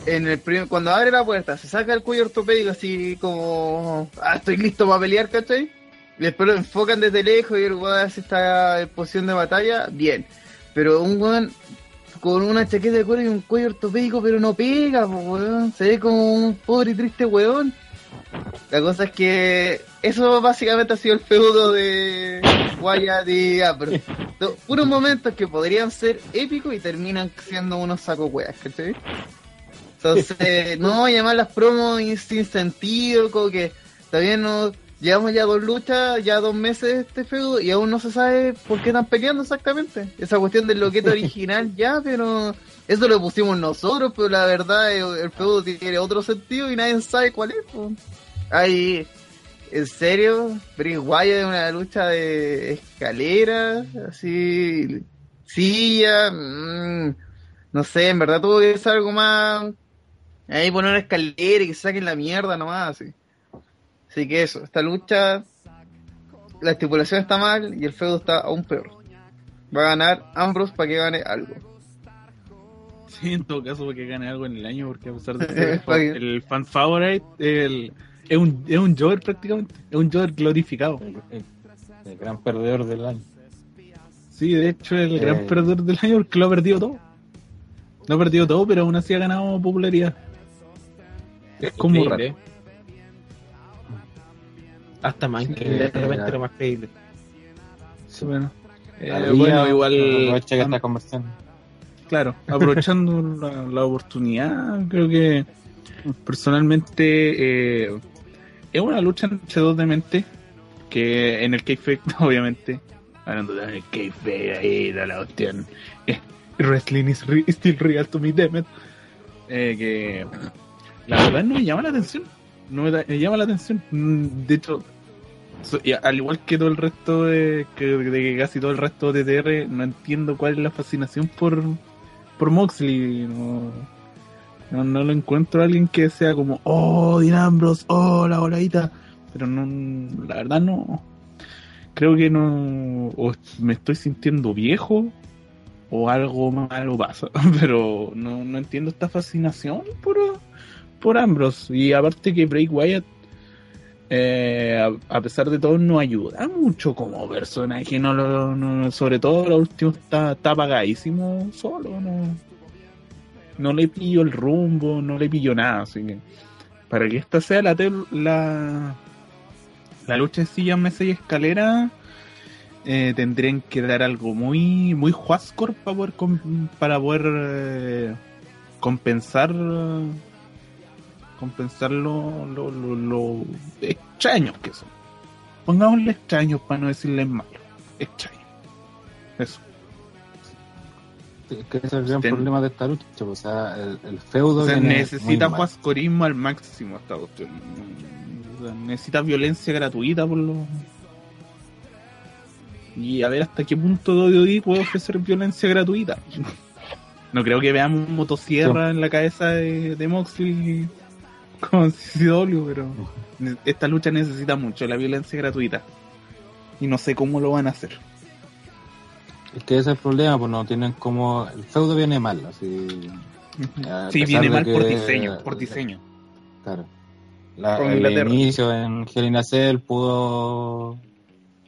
[SPEAKER 8] en el primer, cuando abre la puerta, se saca el cuello ortopédico así como, ah, estoy listo para pelear, ¿cachai? Y después lo enfocan desde lejos y el weón hace esta posición de batalla, bien. Pero un weón con una chaqueta de cuero y un cuello ortopédico, pero no pega, weón. Se ve como un pobre y triste weón. La cosa es que eso básicamente ha sido el feudo de Wyatt y Ambrose. Puros momentos que podrían ser épicos y terminan siendo unos saco weas, ¿cachai? Entonces, no llamar las promos y sin sentido, como que todavía no llevamos ya dos luchas, ya dos meses de este feudo y aún no se sabe por qué están peleando exactamente. Esa cuestión del loquete original ya, pero eso lo pusimos nosotros, pero la verdad el, el feudo tiene otro sentido y nadie sabe cuál es. po. Hay, en serio, Bray Wyatt en una lucha de escalera, así, silla, mm, no sé, en verdad tuvo que ser algo más, ahí poner una escalera y que saquen la mierda nomás, así. Así que eso, esta lucha, la estipulación está mal y el feudo está aún peor. Va a ganar Ambrose para que gane algo.
[SPEAKER 2] Sí, en todo caso, porque gane algo en el año, porque a pesar de ser el fan favorite, el, es un, es un Joker prácticamente, es un Joker glorificado.
[SPEAKER 3] El, el gran perdedor del año.
[SPEAKER 2] Sí, de hecho, el gran
[SPEAKER 3] Eh.
[SPEAKER 2] perdedor del año porque lo ha perdido todo. Lo ha perdido todo, pero aún así ha ganado popularidad. Es como raro.
[SPEAKER 5] Increíble. Hasta más
[SPEAKER 3] Sí,
[SPEAKER 5] increíble, de
[SPEAKER 3] eh,
[SPEAKER 5] repente era más creíble.
[SPEAKER 2] Sí, bueno. Eh, bueno, igual.
[SPEAKER 3] aprovecha que está conversando.
[SPEAKER 2] Claro, aprovechando la, la oportunidad, creo que personalmente eh, es una lucha entre dos de mente que en el kayfabe, obviamente, hablando de kayfabe ahí, de la cuestión, eh, wrestling is re- still real to me, damn it, eh, que la verdad no me llama la atención, no me, llama la atención, Mm, de hecho, y al igual que todo el resto de, casi todo el resto de TR, no entiendo cuál es la fascinación por por Moxley. No, no, no lo encuentro a alguien que sea como, oh, Dean Ambrose, oh, la voladita. Pero no, la verdad no. Creo que no. O me estoy sintiendo viejo o algo malo pasa. Pero no, no entiendo esta fascinación por, por Ambrose. Y aparte que Bray Wyatt. eh, a, pesar de todo no ayuda mucho como personaje no, lo- no sobre todo lo último está, está apagadísimo solo no no le pillo el rumbo no le pillo nada así que para que esta sea la la la lucha de silla mesa y escalera eh, tendrían que dar algo muy muy Huascor para poder para poder eh, compensar compensar lo, lo, lo, lo extraños que son. Pongámosle extraños para no decirles malos. Extraños. Eso.
[SPEAKER 3] Es que ese es el gran
[SPEAKER 2] Ten-
[SPEAKER 3] problema de esta lucha. O sea, el, el feudo
[SPEAKER 2] O sea, necesita huascorismo al máximo esta cuestión. O sea, necesita violencia gratuita por lo. Y a ver hasta qué punto WWE puede ofrecer violencia gratuita. No creo que veamos un motosierra en la cabeza de, de Moxley con CCW, pero esta lucha necesita mucho la violencia gratuita. Y no sé cómo lo van a hacer.
[SPEAKER 3] Es que ese es el problema, pues no tienen como. El feudo viene mal, así.
[SPEAKER 2] Sí, viene mal por diseño, por diseño.
[SPEAKER 3] Claro. La-
[SPEAKER 2] Con
[SPEAKER 3] el inicio en Hell in a Cell pudo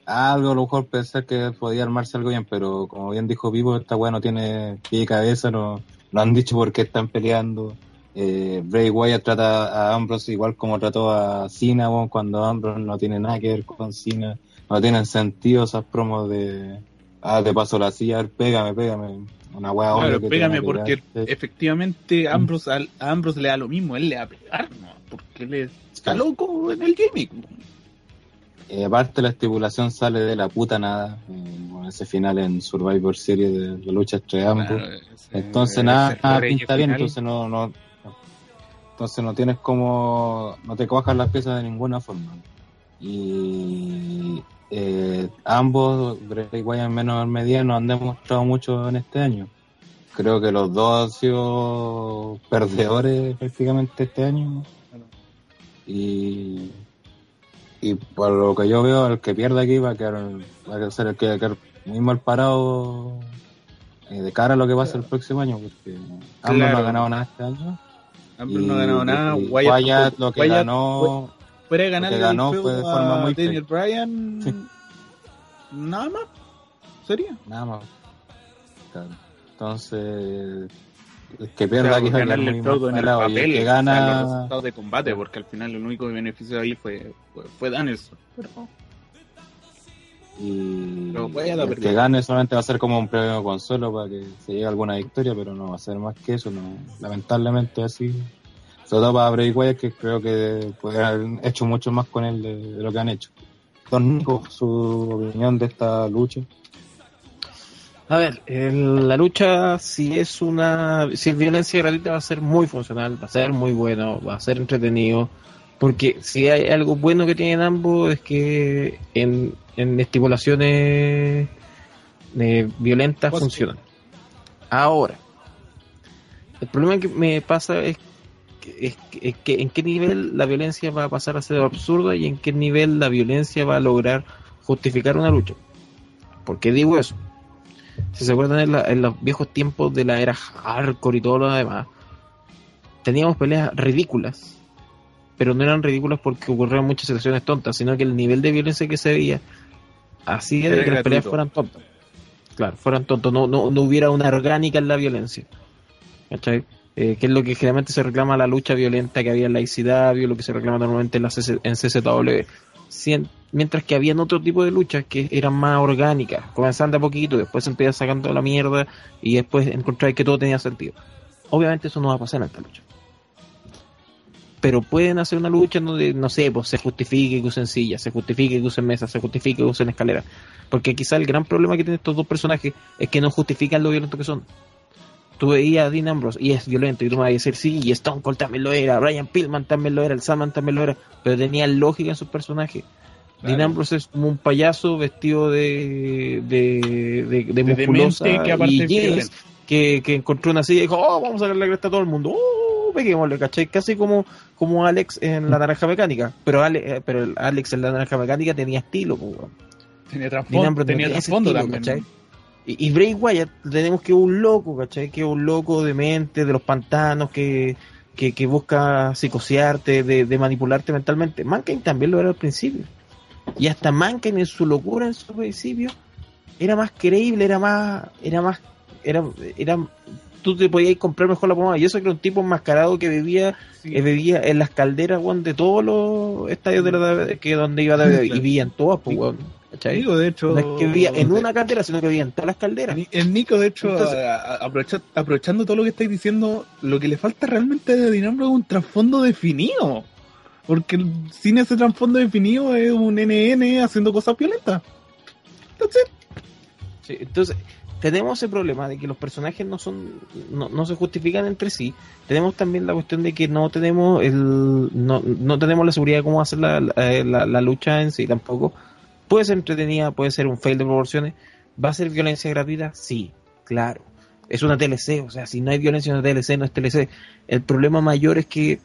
[SPEAKER 3] algo a lo mejor pensar que podía armarse algo bien, pero como bien dijo Vivo, esta weá no tiene pie y cabeza, no, no han dicho por qué están peleando. Eh, Bray Wyatt trata a Ambrose igual como trató a Cena weón, cuando Ambrose no tiene nada que ver con Cena, no tienen sentido esas promos de ah te paso la silla, a ver, pégame, pégame, una obvia
[SPEAKER 2] Claro, pégame porque
[SPEAKER 3] pegar.
[SPEAKER 2] efectivamente Ambrose, al- a Ambrose le da lo mismo, él le va a pegar, ¿no? Porque él está loco en el gimmick.
[SPEAKER 3] Eh, aparte la estipulación sale de la puta nada, eh, ese final en Survivor Series de la lucha entre ambos.
[SPEAKER 2] Claro, ese-
[SPEAKER 3] entonces nada, nada pinta bien, entonces no, no, entonces no tienes como, no te cojas las piezas de ninguna forma. Y eh, ambos, Bray Wyatt en menos medida, nos han demostrado mucho en este año. Creo que los dos han sido perdedores prácticamente este año. Y, y por lo que yo veo, el que pierda aquí va a quedar, va a ser el que va a quedar muy mal parado eh, de cara a lo que va a ser el próximo año, porque ambos no
[SPEAKER 2] Claro.
[SPEAKER 3] ha ganado nada este año.
[SPEAKER 2] Ambrose no ha ganado nada. Wyatt,
[SPEAKER 3] Wyatt lo que
[SPEAKER 2] Wyatt
[SPEAKER 3] ganó,
[SPEAKER 2] fuera de ganarle
[SPEAKER 3] que ganó
[SPEAKER 2] el
[SPEAKER 3] fue de forma muy
[SPEAKER 2] Daniel Bryan,
[SPEAKER 3] Sí.
[SPEAKER 2] nada más. Sería.
[SPEAKER 3] nada más. Claro. Entonces, el que pierda quedar
[SPEAKER 2] ganarle el feudo en el
[SPEAKER 3] parado, y el
[SPEAKER 2] papel,
[SPEAKER 3] que
[SPEAKER 2] o sea, los
[SPEAKER 3] gana,
[SPEAKER 2] resultados de combate, porque al final el único beneficio ahí fue, fue, fue Danielson. Pero,
[SPEAKER 3] y el que gane solamente va a ser como un premio de consuelo para que se llegue a alguna victoria, pero no va a ser más que eso, no, lamentablemente así. Sobre todo para Bray Wyatt, que creo que puede haber hecho mucho más con él de, de lo que han hecho. Don Nico, su opinión de esta lucha.
[SPEAKER 5] A ver, el- la lucha, si es una, si es violencia gratuita, va a ser muy funcional, va a ser muy bueno, va a ser entretenido, porque si hay algo bueno que tienen ambos es que en, en estipulaciones eh, violentas funcionan. Ahora, el problema que me pasa es que, es que- es que en qué nivel la violencia va a pasar a ser absurda y en qué nivel la violencia va a lograr justificar una lucha. ¿Por qué digo eso? Si se acuerdan en, la- en los viejos tiempos de la era hardcore y todo lo demás, teníamos peleas ridículas, pero no eran ridículas porque ocurrieron muchas situaciones tontas, sino que el nivel de violencia que se veía hacía de
[SPEAKER 2] Era
[SPEAKER 5] que las peleas fueran tontas. Claro, fueran tontos, no, no, no hubiera una orgánica en la violencia. ¿Cachai? Eh, que es lo que generalmente se reclama la lucha violenta que había en la ICW, lo que se reclama normalmente en, la CC en CZW. Cien- mientras que habían otro tipo de luchas que eran más orgánicas, comenzaban de a poquito, después se sacando la mierda y después encontrar que todo tenía sentido. Obviamente eso no va a pasar en esta lucha. Pero pueden hacer una lucha donde, no sé, pues se justifique que usen sillas, se justifique que usen mesas, se justifique que usen escaleras. Porque quizá el gran problema que tienen estos dos personajes es que no justifican lo violentos que son. Tú veías a Dean Ambrose y es violento y tú me vas a decir, sí, y Stone Cold también lo era, Brian Pillman también lo era, el Saman también lo era, pero tenía lógica en sus personajes. Dean
[SPEAKER 2] Claro.
[SPEAKER 5] Ambrose es como un payaso vestido de, de, de, de
[SPEAKER 2] De
[SPEAKER 5] musculosa
[SPEAKER 2] demente, que aparte
[SPEAKER 5] y
[SPEAKER 2] es
[SPEAKER 5] jeans,
[SPEAKER 2] violento.
[SPEAKER 5] que, que encontró una silla y dijo, oh, vamos a sacarle la cresta a todo el mundo, oh, peguémosle, ¿cachai? Casi como, como Alex en la naranja mecánica, pero, Ale, eh, pero Alex en la naranja mecánica tenía estilo, pues.
[SPEAKER 2] Tenía trasfondo, tenía trasfondo
[SPEAKER 5] estilo,
[SPEAKER 2] también.
[SPEAKER 5] ¿cachai? Y, y Bray Wyatt tenemos que un loco, ¿cachai? Que un loco de mente, de los pantanos, que, que, que busca psicosearte, de, de manipularte mentalmente. Mankind también lo era al principio. Y hasta Mankind en su locura, en su principio, era más creíble, era más, era más, era, era, tú te podías comprar mejor la pomada. Y eso que era un tipo enmascarado que vivía,
[SPEAKER 2] Sí.
[SPEAKER 5] eh, en las calderas, weón, de todos los estadios de la que donde iba David, y vivían todas, pues, weón.
[SPEAKER 2] Nico, de hecho.
[SPEAKER 5] No es que vivía en una caldera, sino que vivía en todas las calderas.
[SPEAKER 2] El, Nico, de hecho,
[SPEAKER 5] Entonces-
[SPEAKER 2] a- a- aprovecha- aprovechando todo lo que estáis diciendo, lo que le falta realmente de Dinamo es un trasfondo definido. Porque sin ese trasfondo definido es un NN haciendo cosas violentas. Entonces,
[SPEAKER 5] Sí, entonces, tenemos ese problema de que los personajes no son no, no se justifican entre sí. Tenemos también la cuestión de que no tenemos el no, no tenemos la seguridad de cómo hacer la, la, la lucha en sí tampoco. Puede ser entretenida, puede ser un fail de proporciones. ¿Va a ser violencia gratuita? Sí, claro. Es una TLC, o sea, si no hay violencia en una TLC, no es TLC. El problema mayor es que,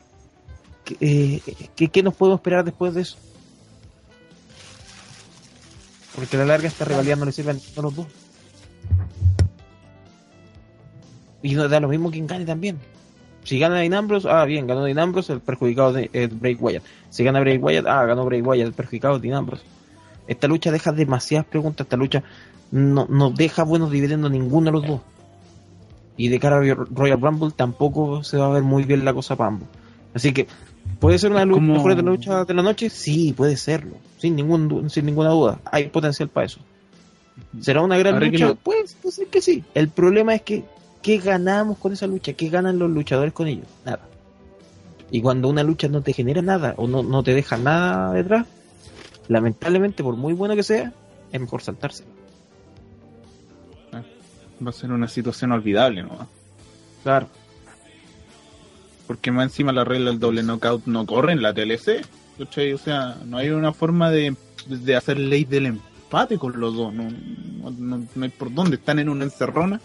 [SPEAKER 5] que, eh, que- ¿qué nos podemos esperar después de eso? Porque a la larga esta rivalidad no le sirve a los dos. Y no da lo mismo quien gane también. Si gana Dean Ambrose, ah, bien, ganó Dean Ambrose, el perjudicado de, es Bray Wyatt. Si gana Bray Wyatt, ah, ganó Bray Wyatt, el perjudicado es Dean Ambrose. Esta lucha deja demasiadas preguntas, esta lucha no, no deja buenos dividendos ninguno de los dos. Y de cara a Royal Rumble tampoco se va a ver muy bien la cosa para ambos. Así que, ¿puede ser una lucha
[SPEAKER 2] Como-
[SPEAKER 5] mejor de la lucha de la noche? Sí, puede serlo, sin, ningún, sin ninguna duda. Hay potencial para eso. ¿Será una gran
[SPEAKER 2] Ahora
[SPEAKER 5] lucha? Pues, puede ser que sí. El problema es que, ¿qué ganamos con esa lucha? ¿Qué ganan los luchadores con ello? Nada. Y cuando una lucha no te genera nada o no, no te deja nada detrás, lamentablemente, por muy bueno que sea, es mejor saltarse.
[SPEAKER 2] va a ser una situación olvidable, ¿no?
[SPEAKER 5] Claro.
[SPEAKER 2] Porque más encima la regla del doble knockout no corre en la TLC. O sea, no hay una forma de, de hacer ley del empate con los dos. No, no, no- no hay por dónde. Están en una encerrona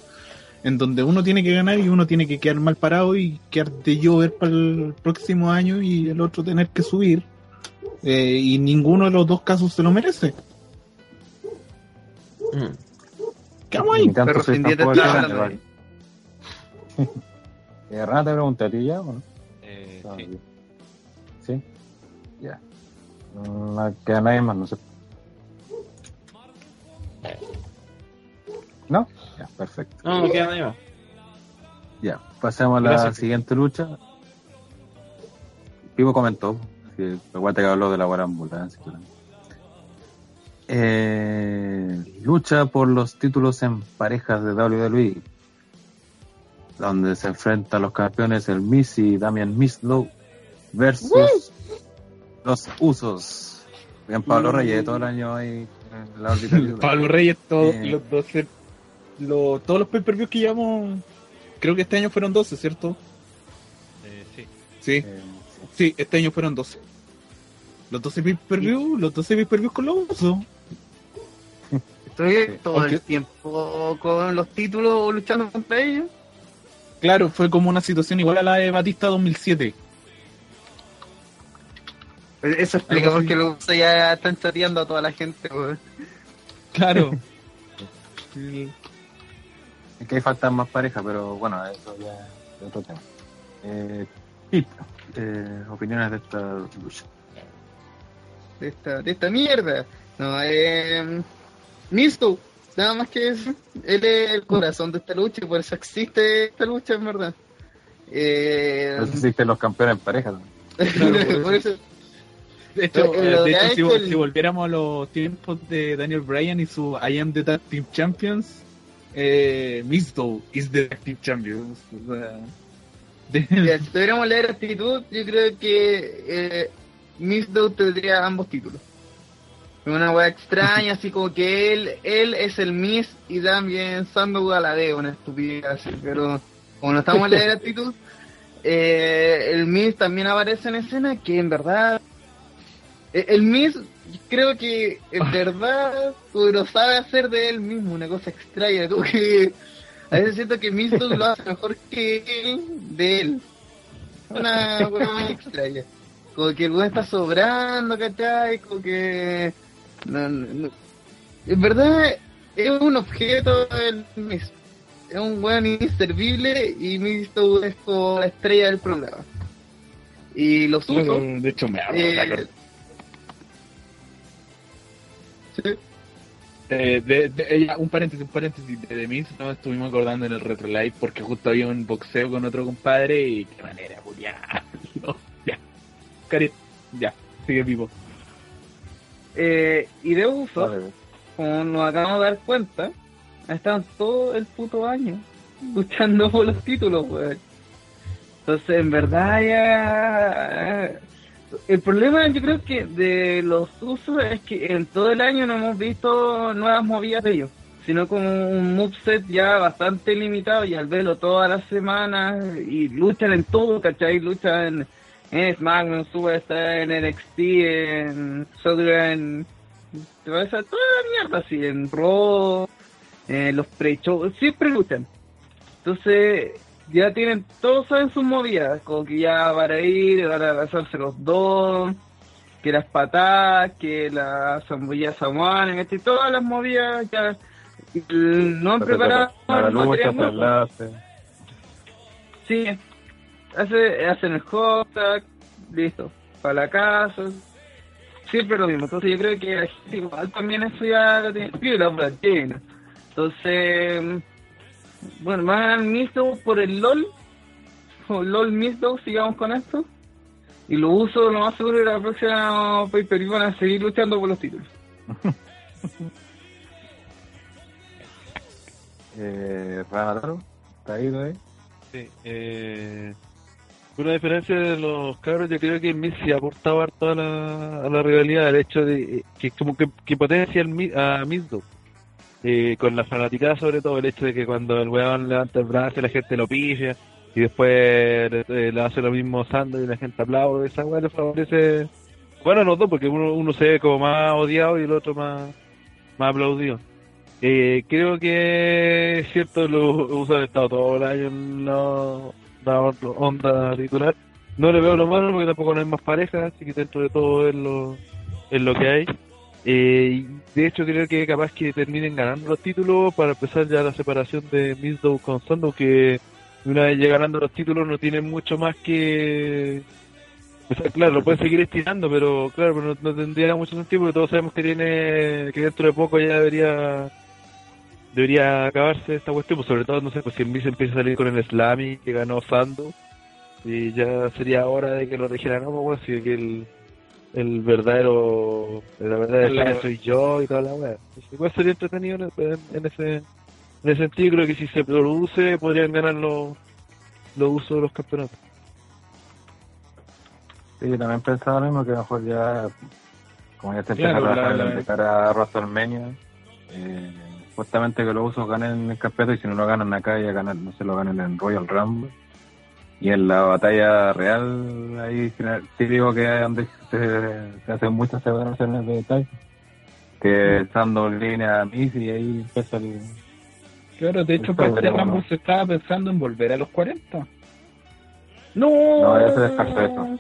[SPEAKER 2] en donde uno tiene que ganar y uno tiene que quedar mal parado y quedar de llover para el próximo año y el otro tener que subir. Eh, y ninguno de los dos casos se lo merece.
[SPEAKER 5] Mm.
[SPEAKER 8] Hablando
[SPEAKER 3] vale. Eh, Rana, te pregunté a ti ya, ¿o no?
[SPEAKER 6] Eh,
[SPEAKER 3] Ah,
[SPEAKER 6] sí.
[SPEAKER 3] Ya. Mm, No queda nadie más, no sé. ¿No? Ya, perfecto.
[SPEAKER 5] No, no queda.
[SPEAKER 3] Ya, pasemos a la
[SPEAKER 5] Gracias.
[SPEAKER 3] siguiente lucha. Pivo comentó, que aguanta que habló de la claro. Eh, lucha por los títulos en parejas de WWE, donde se enfrentan los campeones el Miz y Damian Mislow versus los Usos. Bien, Pablo Reyes, todo el año ahí la órbita.
[SPEAKER 2] Pablo Reyes, todos
[SPEAKER 3] Eh.
[SPEAKER 2] los 12, lo- todos los pay-per-views que llevamos, creo que este año fueron 12, ¿cierto?
[SPEAKER 6] Eh, sí.
[SPEAKER 2] Sí,
[SPEAKER 3] Eh,
[SPEAKER 2] sí, este año fueron 12. Los 12 pay-per-views, los 12 pay-per-views con los usos.
[SPEAKER 8] Estoy todo el tiempo con los títulos luchando contra ellos.
[SPEAKER 2] Claro, fue como una situación igual a la de Batista 2007.
[SPEAKER 8] Eso explica por qué los usos ya están chateando a toda la gente. weón.
[SPEAKER 2] Claro.
[SPEAKER 3] Es que ahí faltan más parejas, pero bueno, eso ya es otro tema. Eh, eh, opiniones de esta lucha.
[SPEAKER 8] de esta, de esta mierda. No, eh, Misto, nada más que eso. Él es el corazón de esta lucha y por eso existe esta lucha, en verdad. Eh,
[SPEAKER 3] No existen los campeones en pareja. ¿no?
[SPEAKER 8] por eso,
[SPEAKER 2] De hecho,
[SPEAKER 8] Eh,
[SPEAKER 2] de hecho, si,
[SPEAKER 8] hecho el-
[SPEAKER 2] si volviéramos a los tiempos de Daniel Bryan y su I am the Tag Team Champions, eh, Misto is the Tag Team Champions. O sea, de-
[SPEAKER 8] mira, si tuviéramos leer actitud, yo creo que eh, Misto tendría ambos títulos. Una wea extraña, así como que él él es el Miss y también Sandow a la una estupidez así, pero como no estamos en leer actitud, eh, el Miss también aparece en escena que en verdad el Miss creo que en verdad lo sabe hacer de él mismo una cosa extraña como que a veces siento que Miss lo hace mejor que él de él. Una cosa muy extraña. Como que el weón está sobrando ¿cachai? como que no, no, no. en verdad es un objeto el Miss es un weón inservible y Misto es como la estrella del programa. Y los usos
[SPEAKER 2] de hecho, me hago
[SPEAKER 8] eh, sí.
[SPEAKER 2] Eh, de, de- ella- un paréntesis, un paréntesis. De, de mí nos estuvimos acordando en el Retro Live porque justo había un boxeo con otro compadre y qué manera, Julián. ya. Cari, ya, sigue vivo.
[SPEAKER 8] Eh, y de uso,
[SPEAKER 3] Vale,
[SPEAKER 8] como nos acabamos de dar cuenta, estado todo el puto año luchando por los títulos, weón. Entonces, en verdad ya... El problema yo creo que de los usos es que en todo el año no hemos visto nuevas movidas de ellos, sino como un moveset ya bastante limitado y al verlo todas las semanas y luchan en todo, ¿cachai? Luchan en, en SmackDown, en Superstar, en NXT, en Southern, toda esa toda la mierda así, en Raw, en los pre-shows, siempre luchan. Entonces, ya tienen, todos saben sus movidas, como que ya para ir, van a abrazarse los dos, que las patadas, que la zambullas samuana, ¿cachai? todas las movidas ya no han preparado
[SPEAKER 10] Para la lucha, para enlace.
[SPEAKER 8] Sí, hace, hacen el hot listo, para la casa, siempre lo mismo. Entonces yo creo que la gente igual también eso ya lo tiene la llena. Entonces, bueno, más Misto por el LOL, o LOL Misto, sigamos con esto. Y lo uso lo más seguro que la próxima pay per van a seguir luchando por los títulos.
[SPEAKER 10] Eh, Ranataro, ¿está ahí todavía?
[SPEAKER 6] Sí, eh, una diferencia de los cabros, yo creo que Miz se ha aportado harto a la, a la rivalidad, el hecho de eh, que como que, que potencia a Mizdo. Eh, con la fanaticada sobre todo, el hecho de que cuando el weón levanta el brazo la gente lo pilla y después eh, le hace lo mismo Sando y la gente aplaude, esa weá le favorece, bueno, los dos, porque uno, uno se ve como más odiado y el otro más, más aplaudido. Eh, creo que es cierto, lo usan estado todo el año en la, la onda titular. No le veo lo malo porque tampoco no hay más parejas, así que dentro de todo es lo, es lo que hay. Eh, de hecho creo que capaz que terminen ganando los títulos para empezar ya la separación de Mizdow con Sandow que una vez ya ganando los títulos no tienen mucho más que claro, lo pueden seguir estirando, pero claro, no, no tendría mucho sentido porque todos sabemos que tiene que dentro de poco ya debería debería acabarse esta cuestión, pues sobre todo, no sé, pues si Miz empieza a salir con el Slammy que ganó Sando, y ya sería hora de que lo dijeran, no, pues si que el, el verdadero, la verdadera soy yo y toda la weá. Igual sería entretenido en, ese en ese sentido, creo que si se produce podrían ganar los, los usos de los campeonatos.
[SPEAKER 10] Sí, yo también pensaba lo mismo, que a lo mejor ya, como ya se empieza
[SPEAKER 2] Claro,
[SPEAKER 10] a trabajar
[SPEAKER 2] la-
[SPEAKER 10] de cara a WrestleMania, eh, justamente que los usos ganen el campeonato y si no lo ganan acá, ya ganan, no se lo ganan en Royal Rumble. Y en la batalla real, ahí sí digo que donde se, se hacen muchas separaciones de detalle. Que estando en línea a Miz y ahí empieza el...
[SPEAKER 2] Claro, de hecho,
[SPEAKER 10] Eso
[SPEAKER 2] para este
[SPEAKER 10] veremos,
[SPEAKER 2] Rumble
[SPEAKER 10] ¿no?
[SPEAKER 2] se estaba pensando en volver a los 40.
[SPEAKER 8] No,
[SPEAKER 10] No, ya se descartó eso.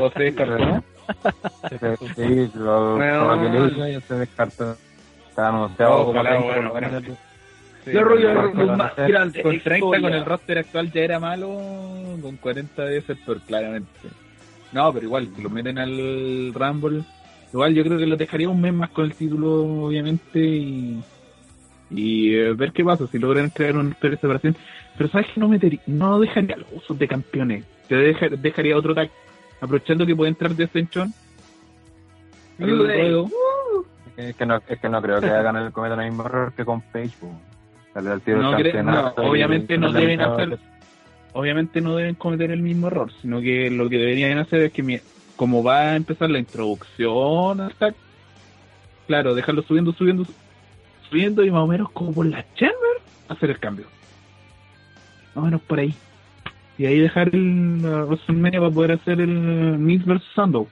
[SPEAKER 2] ¿O se descartó?
[SPEAKER 10] Sí, lo,
[SPEAKER 8] Bueno,
[SPEAKER 10] por lo que le hizo, ya se descartó. Está anunciado como
[SPEAKER 2] Ojalá,
[SPEAKER 10] 30
[SPEAKER 2] bueno,
[SPEAKER 10] bueno,
[SPEAKER 2] bueno.
[SPEAKER 10] Sí,
[SPEAKER 8] Yo rollo más.
[SPEAKER 2] Con 30
[SPEAKER 8] historia.
[SPEAKER 2] con el roster actual ya era malo, con 40 debe ser peor, claramente. No, pero igual, si lo meten al Rumble, igual yo creo que lo dejaría un mes más con el título, obviamente, y, y eh, ver qué pasa, si logran crear una historia de separación. Pero sabes que no metería, no dejaría los usos de campeones, te deja- dejaría otro tag, aprovechando que puede entrar de. Luego,
[SPEAKER 10] Es que, no, es que no creo que hagan el cometa el mismo error que con Page. Al tiro
[SPEAKER 2] No no, obviamente no deben hacer- obviamente no deben cometer el mismo error, sino que lo que deberían hacer es que mi- como va a empezar la introducción tag, claro, dejarlo subiendo, subiendo, subiendo y más o menos como por la chamber hacer el cambio. Más o menos por ahí. Y ahí dejar el WrestleMania para poder hacer el Miz vs Sandow.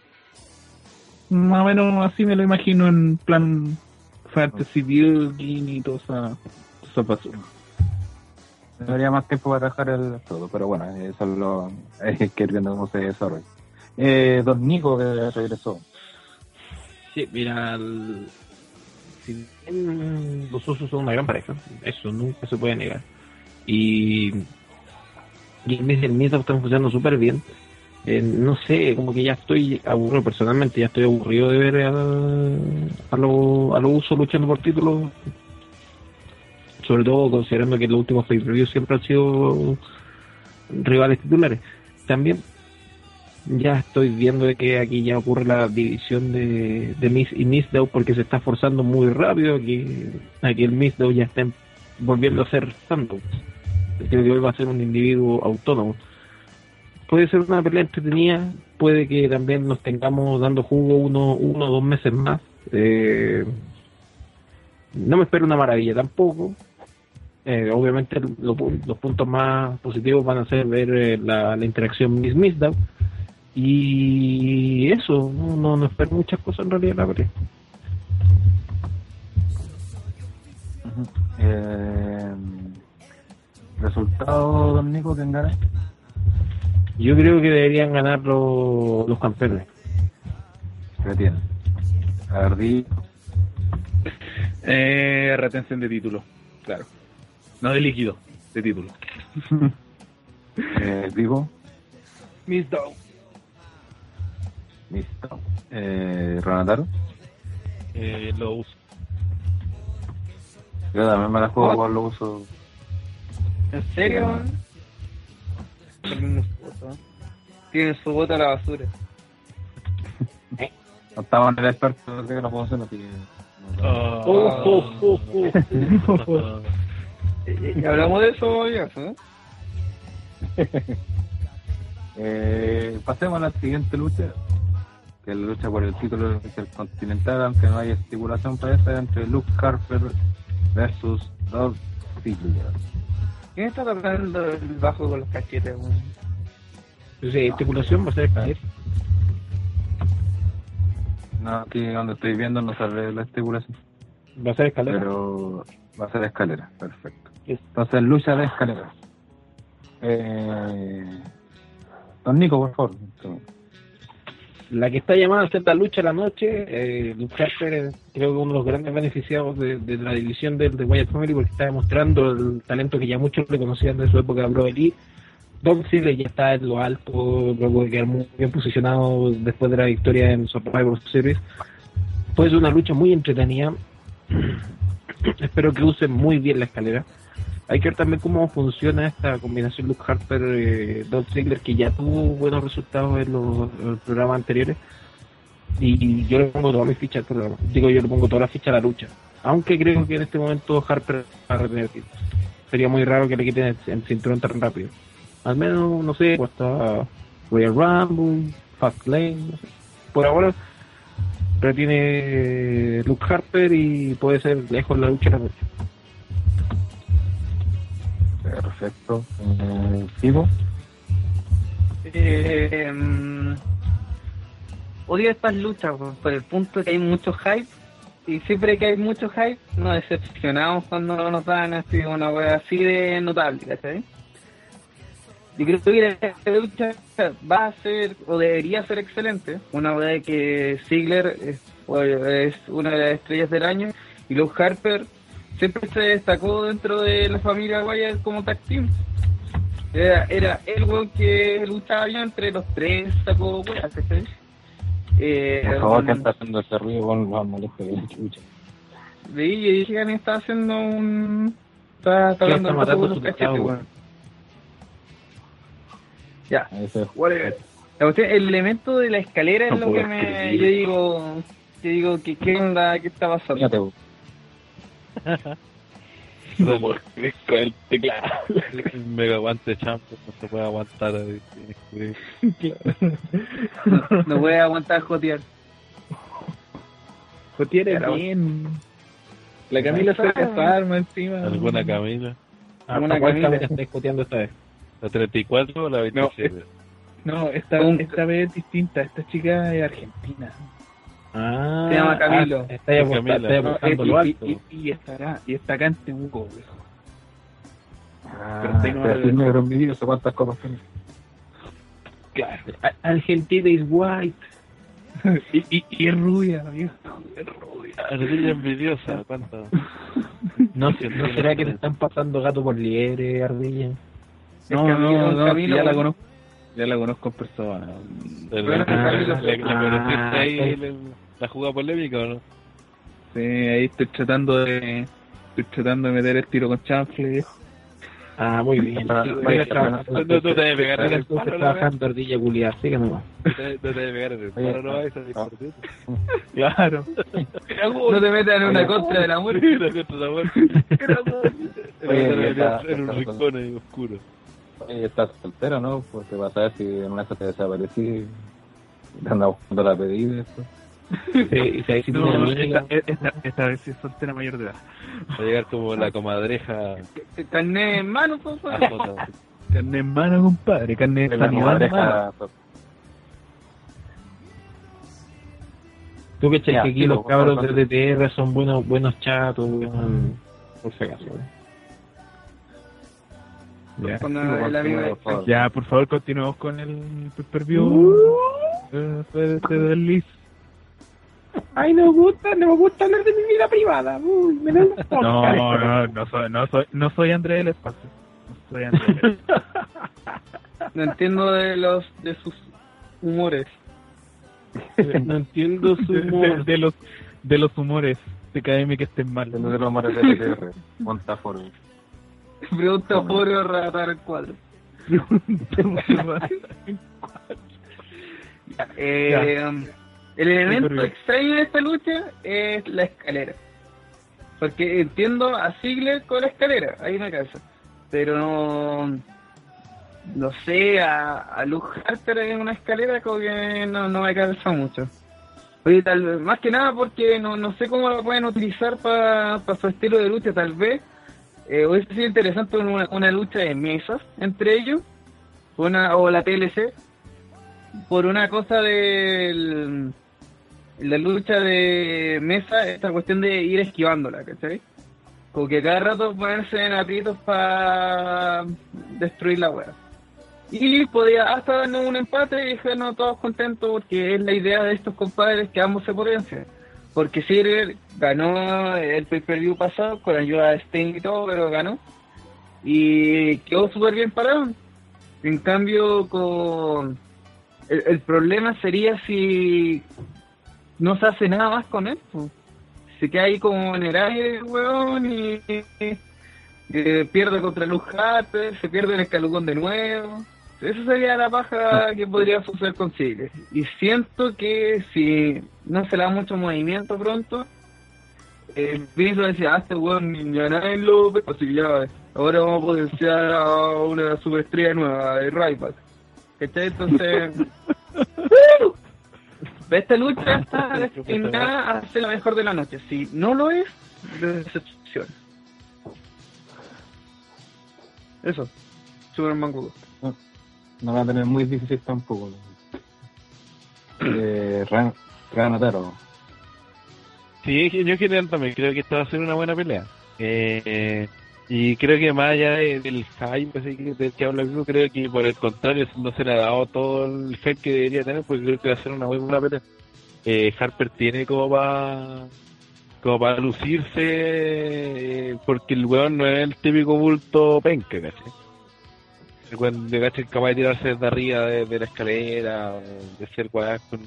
[SPEAKER 2] Más o menos así me lo imagino en plan fantasy building y toda esa, esa basura.
[SPEAKER 10] Debería más tiempo para dejar el todo, pero bueno, eso es lo. Hay que ir viendo cómo se desarrolla. Eh, Don Nico que regresó.
[SPEAKER 5] Sí, mira, el- si bien los usos son una gran pareja, eso nunca se puede negar. Y, y el Miz están funcionando súper bien. Eh, no sé, como que ya estoy aburrido, personalmente ya estoy aburrido de ver a, a los a los usos luchando por títulos. Sobre todo considerando que los últimos pay siempre han sido rivales titulares. También ya estoy viendo que aquí ya ocurre la división de, de Miss y Mizdow porque se está forzando muy rápido que aquí el Mizdow ya está volviendo a ser Sandow. Creo que hoy va a ser un individuo autónomo. Puede ser una pelea entretenida, puede que también nos tengamos dando jugo uno, uno o dos meses más. Eh, no me espero una maravilla tampoco. Eh, obviamente lo los puntos más positivos van a ser ver eh, la, la interacción Miss Mizdow y eso, no, no, no espero muchas cosas en realidad la pelea.
[SPEAKER 3] Eh, ¿Resultado, don Nico, que gana?
[SPEAKER 5] Yo creo que deberían ganar los, los campeones.
[SPEAKER 3] ¿Qué tiene? Ardí,
[SPEAKER 2] Eh, retención de título, claro. No de líquido, de título.
[SPEAKER 3] eh, Vivo,
[SPEAKER 8] Miss Dow.
[SPEAKER 3] listo. Eh, Ronataro,
[SPEAKER 6] Eh, lo uso.
[SPEAKER 3] yo también me la juego con los usos.
[SPEAKER 8] ¿En serio? Tienen su voto a la basura.
[SPEAKER 3] No estaba en el experto, creo que no puedo hacerlo, así que.
[SPEAKER 8] Y hablamos de eso ya, ¿eh?
[SPEAKER 3] Eh, pasemos a la siguiente lucha, que es la lucha por el título intercontinental, aunque no hay estipulación para esta, entre Luke Harper versus Dolph Ziggler.
[SPEAKER 8] ¿Quién está tocando el bajo con los cachetes?
[SPEAKER 5] Pues, eh, estipulación va a ser caer.
[SPEAKER 3] No, aquí donde estoy viendo no sale la estipulación,
[SPEAKER 5] Va a ser escalera.
[SPEAKER 3] pero va a ser escalera, perfecto. Entonces, lucha de escalera. Eh, don Nico, por favor.
[SPEAKER 5] La que está llamada a ser la lucha de la noche, eh, es creo que uno de los grandes beneficiados de, la división del de Wyatt Family porque está demostrando el talento que ya muchos le conocían de su época Bro Elite. Don Ziggler ya está en lo alto, luego de quedar muy bien posicionado después de la victoria en Survivor Series. Fue una lucha muy entretenida. Espero que usen muy bien la escalera. Hay que ver también cómo funciona esta combinación Luke Harper eh, Don Ziggler que ya tuvo buenos resultados en los, programas anteriores. Y yo le pongo toda mi ficha al programa. Digo yo le pongo toda la ficha a la lucha. Aunque creo que en este momento Harper va a retener sería muy raro que le quiten el, el cinturón tan rápido. Al menos no sé hasta Royal Rumble Fast Lane no sé. por ahora retiene Luke Harper y puede ser lejos la lucha de la noche
[SPEAKER 3] Perfecto. Eh, Vivo,
[SPEAKER 8] Eh, mm, odio estas luchas por el punto que hay mucho hype y siempre que hay mucho hype nos decepcionamos cuando no nos dan así una wea así de notable, ¿cachai? Yo creo que la lucha va a ser o debería ser excelente, una wea que Ziggler es, es una de las estrellas del año y Luke Harper siempre se destacó dentro de la familia Wyatt como tag team. Era, era el weón que luchaba bien entre los tres, sacó weas, ¿cachai? Eh,
[SPEAKER 3] por favor, que está haciendo ese ruido con los molestos de la chucha.
[SPEAKER 8] Sí, yo dije que está haciendo un. Está, está hablando
[SPEAKER 5] está matando su teclado,
[SPEAKER 8] weón. Ya. La cuestión- el elemento de la escalera es lo que me. Yo digo. Yo digo, que ¿qué onda? ¿Qué está pasando?
[SPEAKER 3] Fíjate.
[SPEAKER 6] No puedo con el teclado. El mega guante champ no se puede aguantar. escribir.
[SPEAKER 8] No, no voy a aguantar jotear.
[SPEAKER 2] Jotier es bien. La Camila se desarma encima.
[SPEAKER 6] ¿Alguna Camila?
[SPEAKER 5] Ah,
[SPEAKER 8] Una
[SPEAKER 5] ¿cuál
[SPEAKER 8] Camila.
[SPEAKER 5] Camila está discutiendo esta vez?
[SPEAKER 6] ¿La 34 o la 27?
[SPEAKER 2] No, esta,
[SPEAKER 8] Un-
[SPEAKER 2] esta vez es distinta. Esta chica es argentina.
[SPEAKER 5] Ah,
[SPEAKER 8] Se llama Camilo.
[SPEAKER 5] ah, está ahí
[SPEAKER 6] Camila.
[SPEAKER 5] está ahí
[SPEAKER 2] No, y,
[SPEAKER 5] lo
[SPEAKER 2] y-
[SPEAKER 5] alto.
[SPEAKER 2] y- y está acá, y está acá en Temuco, viejo.
[SPEAKER 3] Ah,
[SPEAKER 2] Pero tengo
[SPEAKER 3] pero
[SPEAKER 2] algo
[SPEAKER 3] así
[SPEAKER 2] de-
[SPEAKER 3] negro en mi video, ¿sé cuántas copas tiene?
[SPEAKER 2] Claro.
[SPEAKER 5] Argentina is white.
[SPEAKER 2] y, y, y es rubia, viejo. Es rubia.
[SPEAKER 6] Ardilla envidiosa, ¿cuánto?
[SPEAKER 5] No, ¿no será que te están pasando gato por liebre, ardilla?
[SPEAKER 2] No,
[SPEAKER 8] Camilo,
[SPEAKER 2] no, no,
[SPEAKER 8] Camilo,
[SPEAKER 2] ya la conozco. Ya la conozco en persona.
[SPEAKER 6] ¿Le,
[SPEAKER 8] Bueno,
[SPEAKER 6] le-
[SPEAKER 8] Camilo,
[SPEAKER 6] le- le
[SPEAKER 5] ah,
[SPEAKER 6] ahí
[SPEAKER 5] sí.
[SPEAKER 6] le- la jugada polémica o no?
[SPEAKER 2] Sí, ahí estoy tratando de. Estoy tratando de meter el tiro con chanfle, viejo.
[SPEAKER 5] Ah, muy bien.
[SPEAKER 6] No, no te debe pegar en el palo,
[SPEAKER 5] trabajando ardilla culiada, sigue nomás.
[SPEAKER 6] No te no te debe pegar en el palo, no vais a.
[SPEAKER 2] Claro.
[SPEAKER 8] No te metas en una contra de la muerte.
[SPEAKER 6] Mira, contra la muerte. En un rincón ahí oscuro.
[SPEAKER 10] Oye, estás soltero, ¿no? Porque vas a ver si en una te desaparecí te anda buscando la pedida. y eso.
[SPEAKER 5] Sí, y si ahí sí tiene
[SPEAKER 2] No,
[SPEAKER 5] amiga,
[SPEAKER 2] esta, esta, esta vez sí es soltera mayor de edad.
[SPEAKER 6] Va a llegar como la comadreja.
[SPEAKER 8] En mano, por favor.
[SPEAKER 6] famosa.
[SPEAKER 2] Carne en mano, compadre. Carne de
[SPEAKER 10] La
[SPEAKER 2] sanidad en mano.
[SPEAKER 10] comadreja, pues,
[SPEAKER 5] Tú que que aquí los cabros de DTR son buenos buenos chatos, por si acaso. ¿eh?
[SPEAKER 2] Ya.
[SPEAKER 10] Por favor.
[SPEAKER 2] Ya, por favor, continuemos con el pay-per-view. Eh, de- de- del Liz.
[SPEAKER 5] Ay, no me gusta, no me gusta hablar de mi vida privada. Uy, me da un
[SPEAKER 2] No, no, no soy, no soy, no soy André del Espacio. No soy André del Espacio.
[SPEAKER 8] No entiendo de los de sus humores.
[SPEAKER 5] No entiendo su
[SPEAKER 2] De, de-
[SPEAKER 5] humor.
[SPEAKER 2] de los, de los humores de KM que estén mal.
[SPEAKER 10] de los rumores de LTR, Montaforo.
[SPEAKER 8] Pregunta por ratar el cuadro. Eh, el elemento extraño de esta lucha es la escalera. Porque entiendo a Ziggler con la escalera, ahí me cansa. Pero no, no sé, a, a Luke Harper en una escalera como que no, no me calza mucho. Oye, tal vez, más que nada porque no, no sé cómo la pueden utilizar para su estilo de lucha, tal vez. Eh, hubiese sido interesante una, una lucha de mesas entre ellos, una, o la TLC, por una cosa del la lucha de mesa, esta cuestión de ir esquivándola, ¿cachai? Como que cada rato ponerse en aprietos para destruir la wea. Y podía hasta darnos un empate y dejarnos todos contentos porque es la idea de estos compadres que ambos se potencian. Porque Ziggler ganó el pay-per-view pasado con ayuda de Sting y todo, pero ganó. Y quedó súper bien parado. En cambio, con el problema sería si no se hace nada más con él. pues. Se queda ahí como en el aire, weón, y, y- y pierde contra Luz Harper, se pierde en el calugón de nuevo. Eso sería la paja que podría suceder con Ziggler. Y siento que si no se le da mucho movimiento pronto, el Vince va a decir, ah, este weón ni a nadie lo así que ya, ahora vamos a potenciar a una superestrella nueva de Ryback. ¿Cachai? Entonces, esta lucha está destinada a ser la mejor de la noche. Si no lo es, decepción. Eso, Superman Goku.
[SPEAKER 10] No va a tener muy difícil tampoco. Eh, Ran, Ranataro.
[SPEAKER 6] Sí, yo en general también creo que esta va a ser una buena pelea. Eh, y creo que más allá de- del hype que, del que habla Vivo, creo que por el contrario no se le ha dado todo el hype que debería tener, porque creo que va a ser una muy buena pelea. Eh, Harper tiene como para como para lucirse, eh, porque el weón no es el típico bulto penca, ¿cachai? El weón de ¿cachai? capaz de tirarse desde arriba de, la escalera, de hacer weas con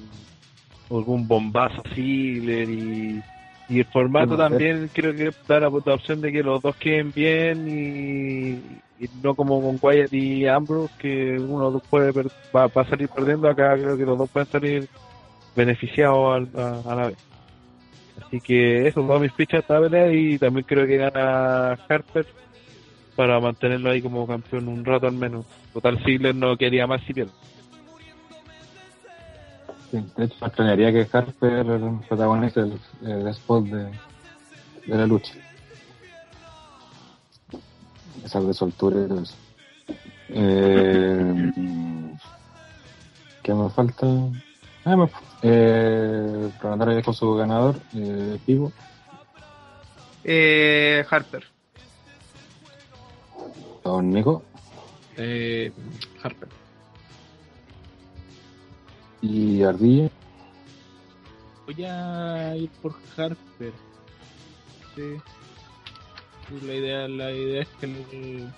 [SPEAKER 6] algún bombazo así, y, y el formato también creo que da la, la opción de que los dos queden bien y, y no como con Wyatt y Ambrose que uno puede per- va, va a salir perdiendo. Acá creo que los dos pueden salir beneficiados a, a la vez. Así que eso todas mis fichas esta pelea y también creo que gana Harper para mantenerlo ahí como campeón un rato al menos. Total Ziggler no quería más si pierde
[SPEAKER 10] Sí, de hecho, me extrañaría que Harper protagonice el, el spot de, de la lucha. Esa de soltura y todo eso. Eh, ¿Qué me falta? Ah, me, eh, Planetario dejó su ganador, eh, Pivo.
[SPEAKER 8] Eh, Harper.
[SPEAKER 10] Don Nico.
[SPEAKER 5] Eh, Harper.
[SPEAKER 10] Y Ardilla.
[SPEAKER 2] Voy a ir por Harper. Sí. La idea, la idea es que el-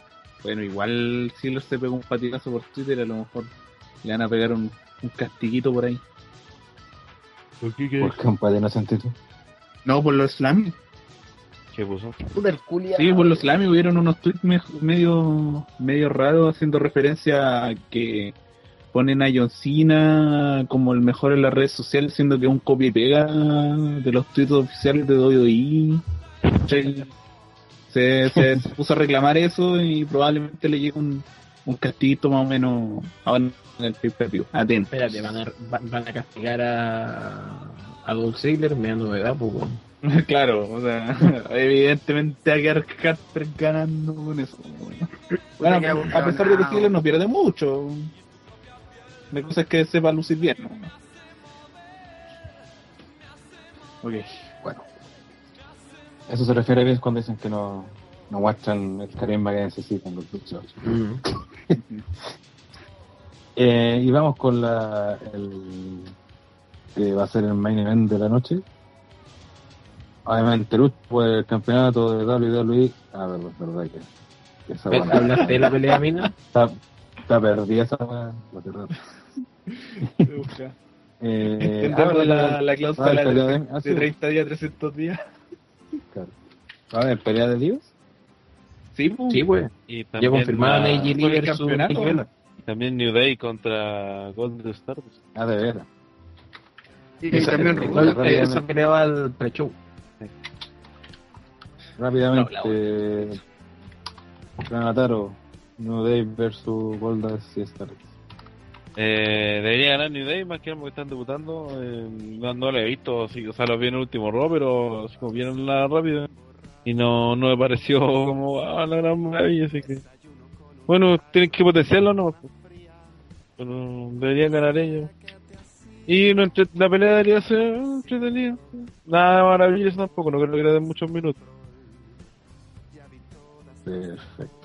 [SPEAKER 2] bueno, igual si lo se pega un patigazo por Twitter, a lo mejor le van a pegar un, un castiguito por ahí.
[SPEAKER 6] ¿Por qué
[SPEAKER 10] ¿Por qué un padre no
[SPEAKER 2] por los slam.
[SPEAKER 6] ¿Qué puso?
[SPEAKER 8] Puta el culia.
[SPEAKER 2] Sí, por los Slammy hubieron unos tweets me- medio, medio raros haciendo referencia a que ponen a John Cena como el mejor en las redes sociales, siendo que es un copia y pega de los tweets oficiales de WWE. Se, se, se- se puso a reclamar eso y probablemente le llegue un, un castiguito más o menos ahora en el pay-per-view. Atento.
[SPEAKER 5] Espérate, van a, van van a castigar a, a Dolph Ziggler medio de edad, pues,
[SPEAKER 2] claro, o sea, evidentemente a quedar Carter ganando con eso. Bueno, a pesar de que. Ziggler no pierde mucho. La cosa es que sepa lucir bien, ¿no? Ok, bueno.
[SPEAKER 3] Eso se refiere bien cuando dicen que no, no muestran el carisma que necesitan los luchadores. Eh, y vamos con la, el que va a ser el main event de la noche. Obviamente, lucha por el campeonato de WWE. Ah, verdad, verdad que, que esa
[SPEAKER 5] ¿Ves?
[SPEAKER 3] buena-
[SPEAKER 5] ¿Hablaste de la pelea mina?
[SPEAKER 3] Está, está perdida esa que raro. Eh, ah,
[SPEAKER 2] la, la
[SPEAKER 3] ah,
[SPEAKER 2] cláusula
[SPEAKER 3] pelea
[SPEAKER 2] de,
[SPEAKER 3] de- ah,
[SPEAKER 2] de
[SPEAKER 3] sí.
[SPEAKER 2] 30 días, 300 días.
[SPEAKER 3] Claro. A ver, pelea de Dios.
[SPEAKER 2] Sí, pues.
[SPEAKER 5] Sí, pues.
[SPEAKER 6] Y
[SPEAKER 5] Ya
[SPEAKER 6] también,
[SPEAKER 5] confirmaron
[SPEAKER 6] la-
[SPEAKER 5] AJ Lee. Nikki Bella.
[SPEAKER 6] también New Day contra Golden Stardust.
[SPEAKER 3] Ah, de veras.
[SPEAKER 8] Y
[SPEAKER 5] Esa-
[SPEAKER 8] también.
[SPEAKER 5] Esa pelea va al pre-show.
[SPEAKER 3] Rápidamente.
[SPEAKER 2] No,
[SPEAKER 3] eh, Granataro, New Day versus Goldust y Stardust.
[SPEAKER 6] Eh, debería ganar New Day, más que nada porque están debutando. Eh, no, no lo he visto, sí, o sea, lo vi en el último Raw, pero como vieron la rápida. Y no, no me pareció como ah, la gran maravilla, así que. Bueno, tienen que potenciarlo, ¿no? Pero deberían ganar ellos. Y no la pelea debería ser entretenida. Nada maravilloso tampoco, no creo que le den muchos minutos.
[SPEAKER 3] Perfecto.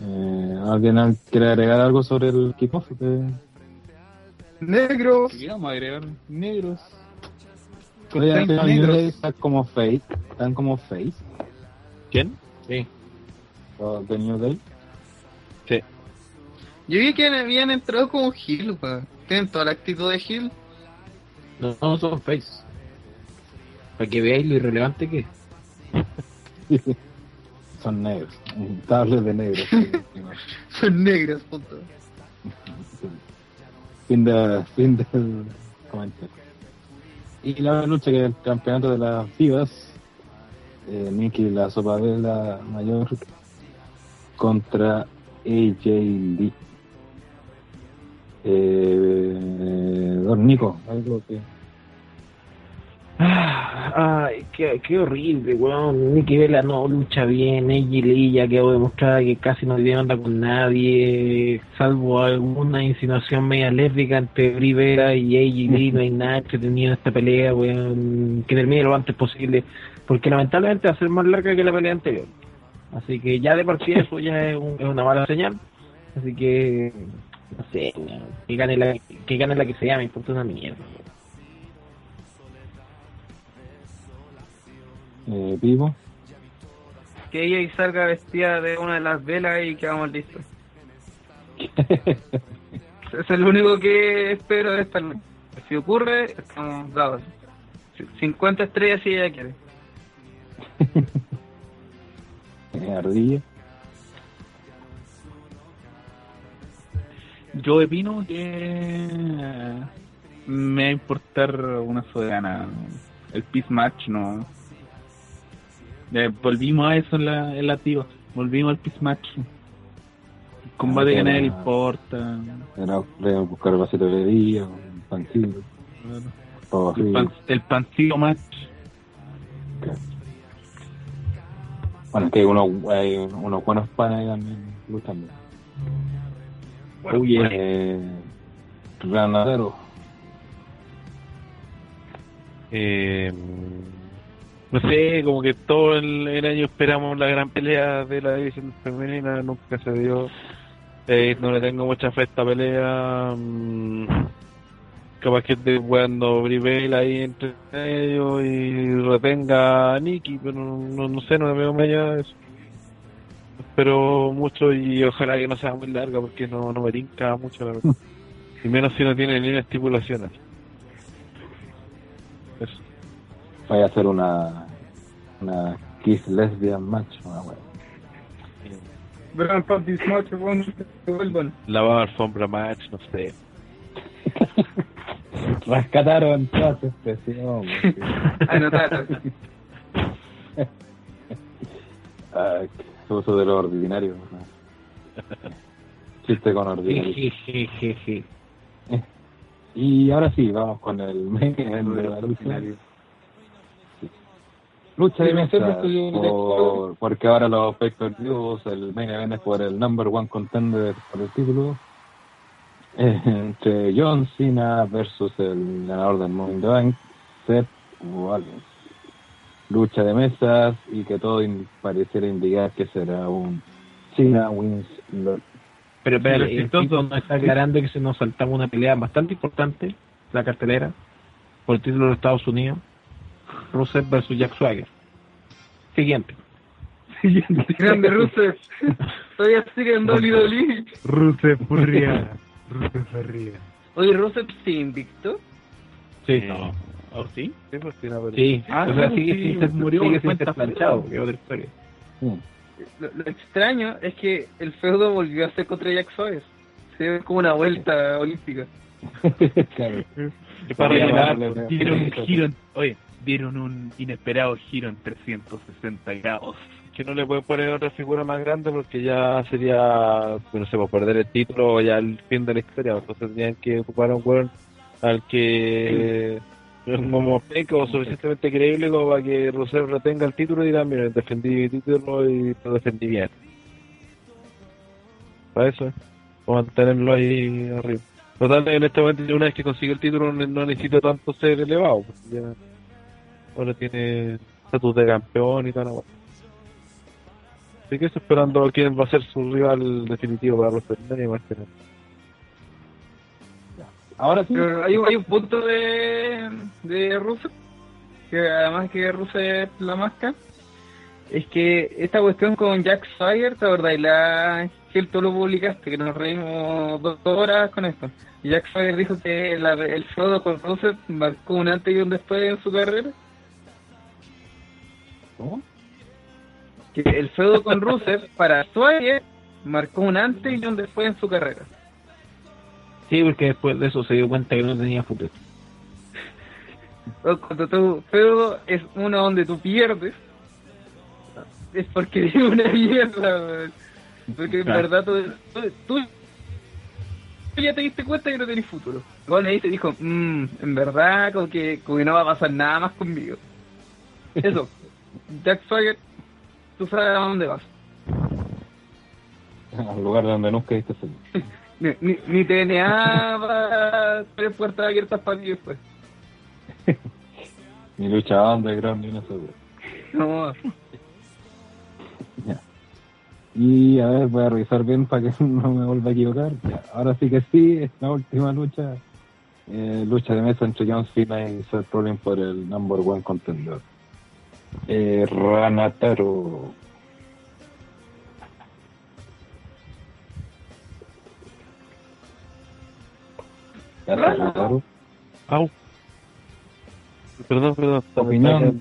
[SPEAKER 3] Eh, ¿Alguien al- quiere agregar algo sobre el kickoff? De...
[SPEAKER 8] Negros.
[SPEAKER 2] ¿Qué vamos a agregar? Negros.
[SPEAKER 3] Oye, están como face. Están como face.
[SPEAKER 6] ¿Quién?
[SPEAKER 5] Sí.
[SPEAKER 3] De New Day.
[SPEAKER 8] Yo vi que habían entrado como Hill, weón. Tienen toda la actitud de Hill.
[SPEAKER 5] No, no son face. Para que veáis lo irrelevante que es.
[SPEAKER 3] Son negros. Untables de negros.
[SPEAKER 8] Son negros, punto.
[SPEAKER 3] fin, de, fin del comentario. Y la lucha que es el campeonato de las divas. Eh, Nikki, la sopa de la mayor, contra AJ Lee. Eh, don Nico, algo que.
[SPEAKER 5] Ah, Ay, qué, horrible, weón. Nikki Vela no lucha bien. AJ Lee ya quedó demostrada que casi no tiene onda con nadie, salvo alguna insinuación media lésbica entre Brie Vela y AJ Lee. No hay nada entretenido en esta pelea, weón. Que termine lo antes posible, porque lamentablemente va a ser más larga que la pelea anterior. Así que ya de partida eso ya es, un- es una mala señal. Así que, no sé, que gane la que, gane la que sea, me importa una mierda.
[SPEAKER 3] Eh, vivo.
[SPEAKER 8] Que ella salga vestida de una de las velas y quedamos listos. Es lo único que espero de esta lucha. Si ocurre, estamos dados. 50 estrellas si ella quiere.
[SPEAKER 3] Eh, Ardilla.
[SPEAKER 2] Yo opino que me va a importar una soberana. El Peace Match no. Eh, volvimos a eso en la, en la tío. Volvimos al Peace Match. El combate que a nadie le importa.
[SPEAKER 3] Era era buscar el vasito de bebida, un pancito,
[SPEAKER 2] El, pan, el pancillo match.
[SPEAKER 3] Bueno, es que hay unos, hay unos buenos panes ahí también luchando.
[SPEAKER 5] Bueno,
[SPEAKER 3] Oye,
[SPEAKER 5] bueno.
[SPEAKER 3] eh, Granadero.
[SPEAKER 6] Eh, no sé, como que todo el, el año esperamos la gran pelea de la división femenina, nunca se dio. Eh, no le tengo mucha fe a esta pelea. mm, capaz que esté jugando Bribel ahí entre ellos y retenga a Nikki, pero no, no, no sé, no le veo más allá eso. Espero mucho y ojalá que no sea muy larga porque no, no me tinca mucho la verdad. Y menos si no tiene ni una estipulación. Eso.
[SPEAKER 3] Vaya a hacer una, una Kiss Lesbian Match, una wea.
[SPEAKER 8] Verán Panties Match, vuelvan.
[SPEAKER 6] Lavado alfombra match, no sé.
[SPEAKER 3] Rescataron toda su expresión. weón.
[SPEAKER 8] Anotar.
[SPEAKER 3] Ay, qué uso de lo ordinario. ¿no? Chiste con ordinario. Y ahora sí, vamos con el main event de. Sí. Lucha de
[SPEAKER 8] tuvimos
[SPEAKER 3] por- porque ahora los pay-per-views, el main event es por el number one contender por el título. Eh, entre John Cena versus el ganador del Money in the Bank, Seth Rollins. Lucha de mesas y que todo in- pareciera indicar que será un Cena wins.
[SPEAKER 5] Pero
[SPEAKER 2] Sí,
[SPEAKER 5] el nos está aclarando que se nos saltamos una pelea bastante importante, la cartelera, por el título de Estados Unidos, Rusev versus Jack Swagger. Siguiente.
[SPEAKER 8] Grande Rusev. Todavía sigue en WWE.
[SPEAKER 2] Rusev Furria. Rusev Furria.
[SPEAKER 8] Oye, Rusev sí invicto.
[SPEAKER 5] Sí.
[SPEAKER 6] No.
[SPEAKER 2] ¿Oh, sí?
[SPEAKER 6] Sí, pues, sí, no,
[SPEAKER 5] Sí,
[SPEAKER 2] Ah,
[SPEAKER 5] o sea,
[SPEAKER 2] sí,
[SPEAKER 5] sigue
[SPEAKER 2] sí,
[SPEAKER 5] sin ser,
[SPEAKER 2] murió
[SPEAKER 5] sigue sin ser planchado, que otra historia.
[SPEAKER 3] Sí.
[SPEAKER 8] Lo, lo extraño es que el feudo volvió a ser contra Jack Swagger. Se ve como una vuelta olímpica.
[SPEAKER 3] claro.
[SPEAKER 6] Para rellenar.
[SPEAKER 2] Dieron un giro, oye, dieron un inesperado giro en 360 grados.
[SPEAKER 6] que no le pueden poner otra figura más grande porque ya sería, no sé, por perder el título o ya el fin de la historia. Entonces tenían que ocupar a un weón al que es como peco suficientemente creíble como para que Rusev retenga el título y diga, mira, defendí mi título y lo defendí bien. Para eso, para mantenerlo ahí arriba. Total, en este momento, una vez que consigue el título, no necesita tanto ser elevado. porque ya ahora tiene estatus de campeón y tal. Así que estoy esperando quién va a ser su rival definitivo para WrestleMania más que.
[SPEAKER 3] Ahora sí.
[SPEAKER 8] Pero hay, hay un punto de, de Rusev, que además que Rusev la máscara, es que esta cuestión con Jack Swagger, ¿te acordás? La que tú lo publicaste, que nos reímos dos horas con esto. Jack Swagger dijo que la- el feudo con Rusev marcó un antes y un después en su carrera.
[SPEAKER 3] ¿Cómo?
[SPEAKER 8] Que el feudo con Rusev para Swagger marcó un antes y un después en su carrera.
[SPEAKER 5] Sí, porque después de eso se dio cuenta que no tenía futuro.
[SPEAKER 8] Cuando tu feudo es uno donde tú pierdes, es porque es una mierda. Porque en
[SPEAKER 5] Claro.
[SPEAKER 8] verdad tú, tú, tú ya te diste cuenta que no tenés futuro. Bueno, ahí te dijo, mmm, en verdad, como que, como que no va a pasar nada más conmigo. Eso, Jack Swagger, tú sabes a dónde vas.
[SPEAKER 3] Al lugar donde nunca viste.
[SPEAKER 8] Ni, ni, ni TNA va a tener puertas abiertas para ti después.
[SPEAKER 3] Ni lucha underground ni una segura.
[SPEAKER 8] No,
[SPEAKER 3] Y a ver, voy a revisar bien para que no me vuelva a equivocar. Ya, ahora sí que sí, es la última lucha. Eh, lucha de mesa entre John Cena y Seth Rollins por el number one contender. Eh, Ranataro. Ranataro.
[SPEAKER 6] Au. Perdón, perdón.
[SPEAKER 3] Opinión.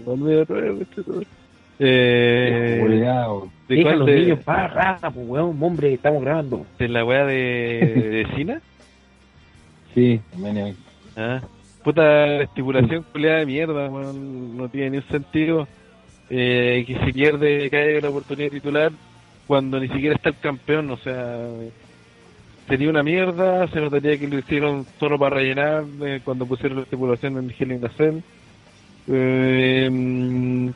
[SPEAKER 6] Eh. ¿De
[SPEAKER 5] Deja los
[SPEAKER 6] De,
[SPEAKER 5] niños para raza, pues weón, hombre, estamos grabando.
[SPEAKER 6] de la wea de, de Cena?
[SPEAKER 3] Sí, Maniac.
[SPEAKER 6] Ah, puta estipulación culiada de mierda, weón, no tiene ni un sentido. Eh, que si pierde, cae la oportunidad de titular cuando ni siquiera está el campeón, o sea, sería una mierda, se notaría que lo hicieron solo para rellenar eh, cuando pusieron la estipulación en a Cell. Eh, mm,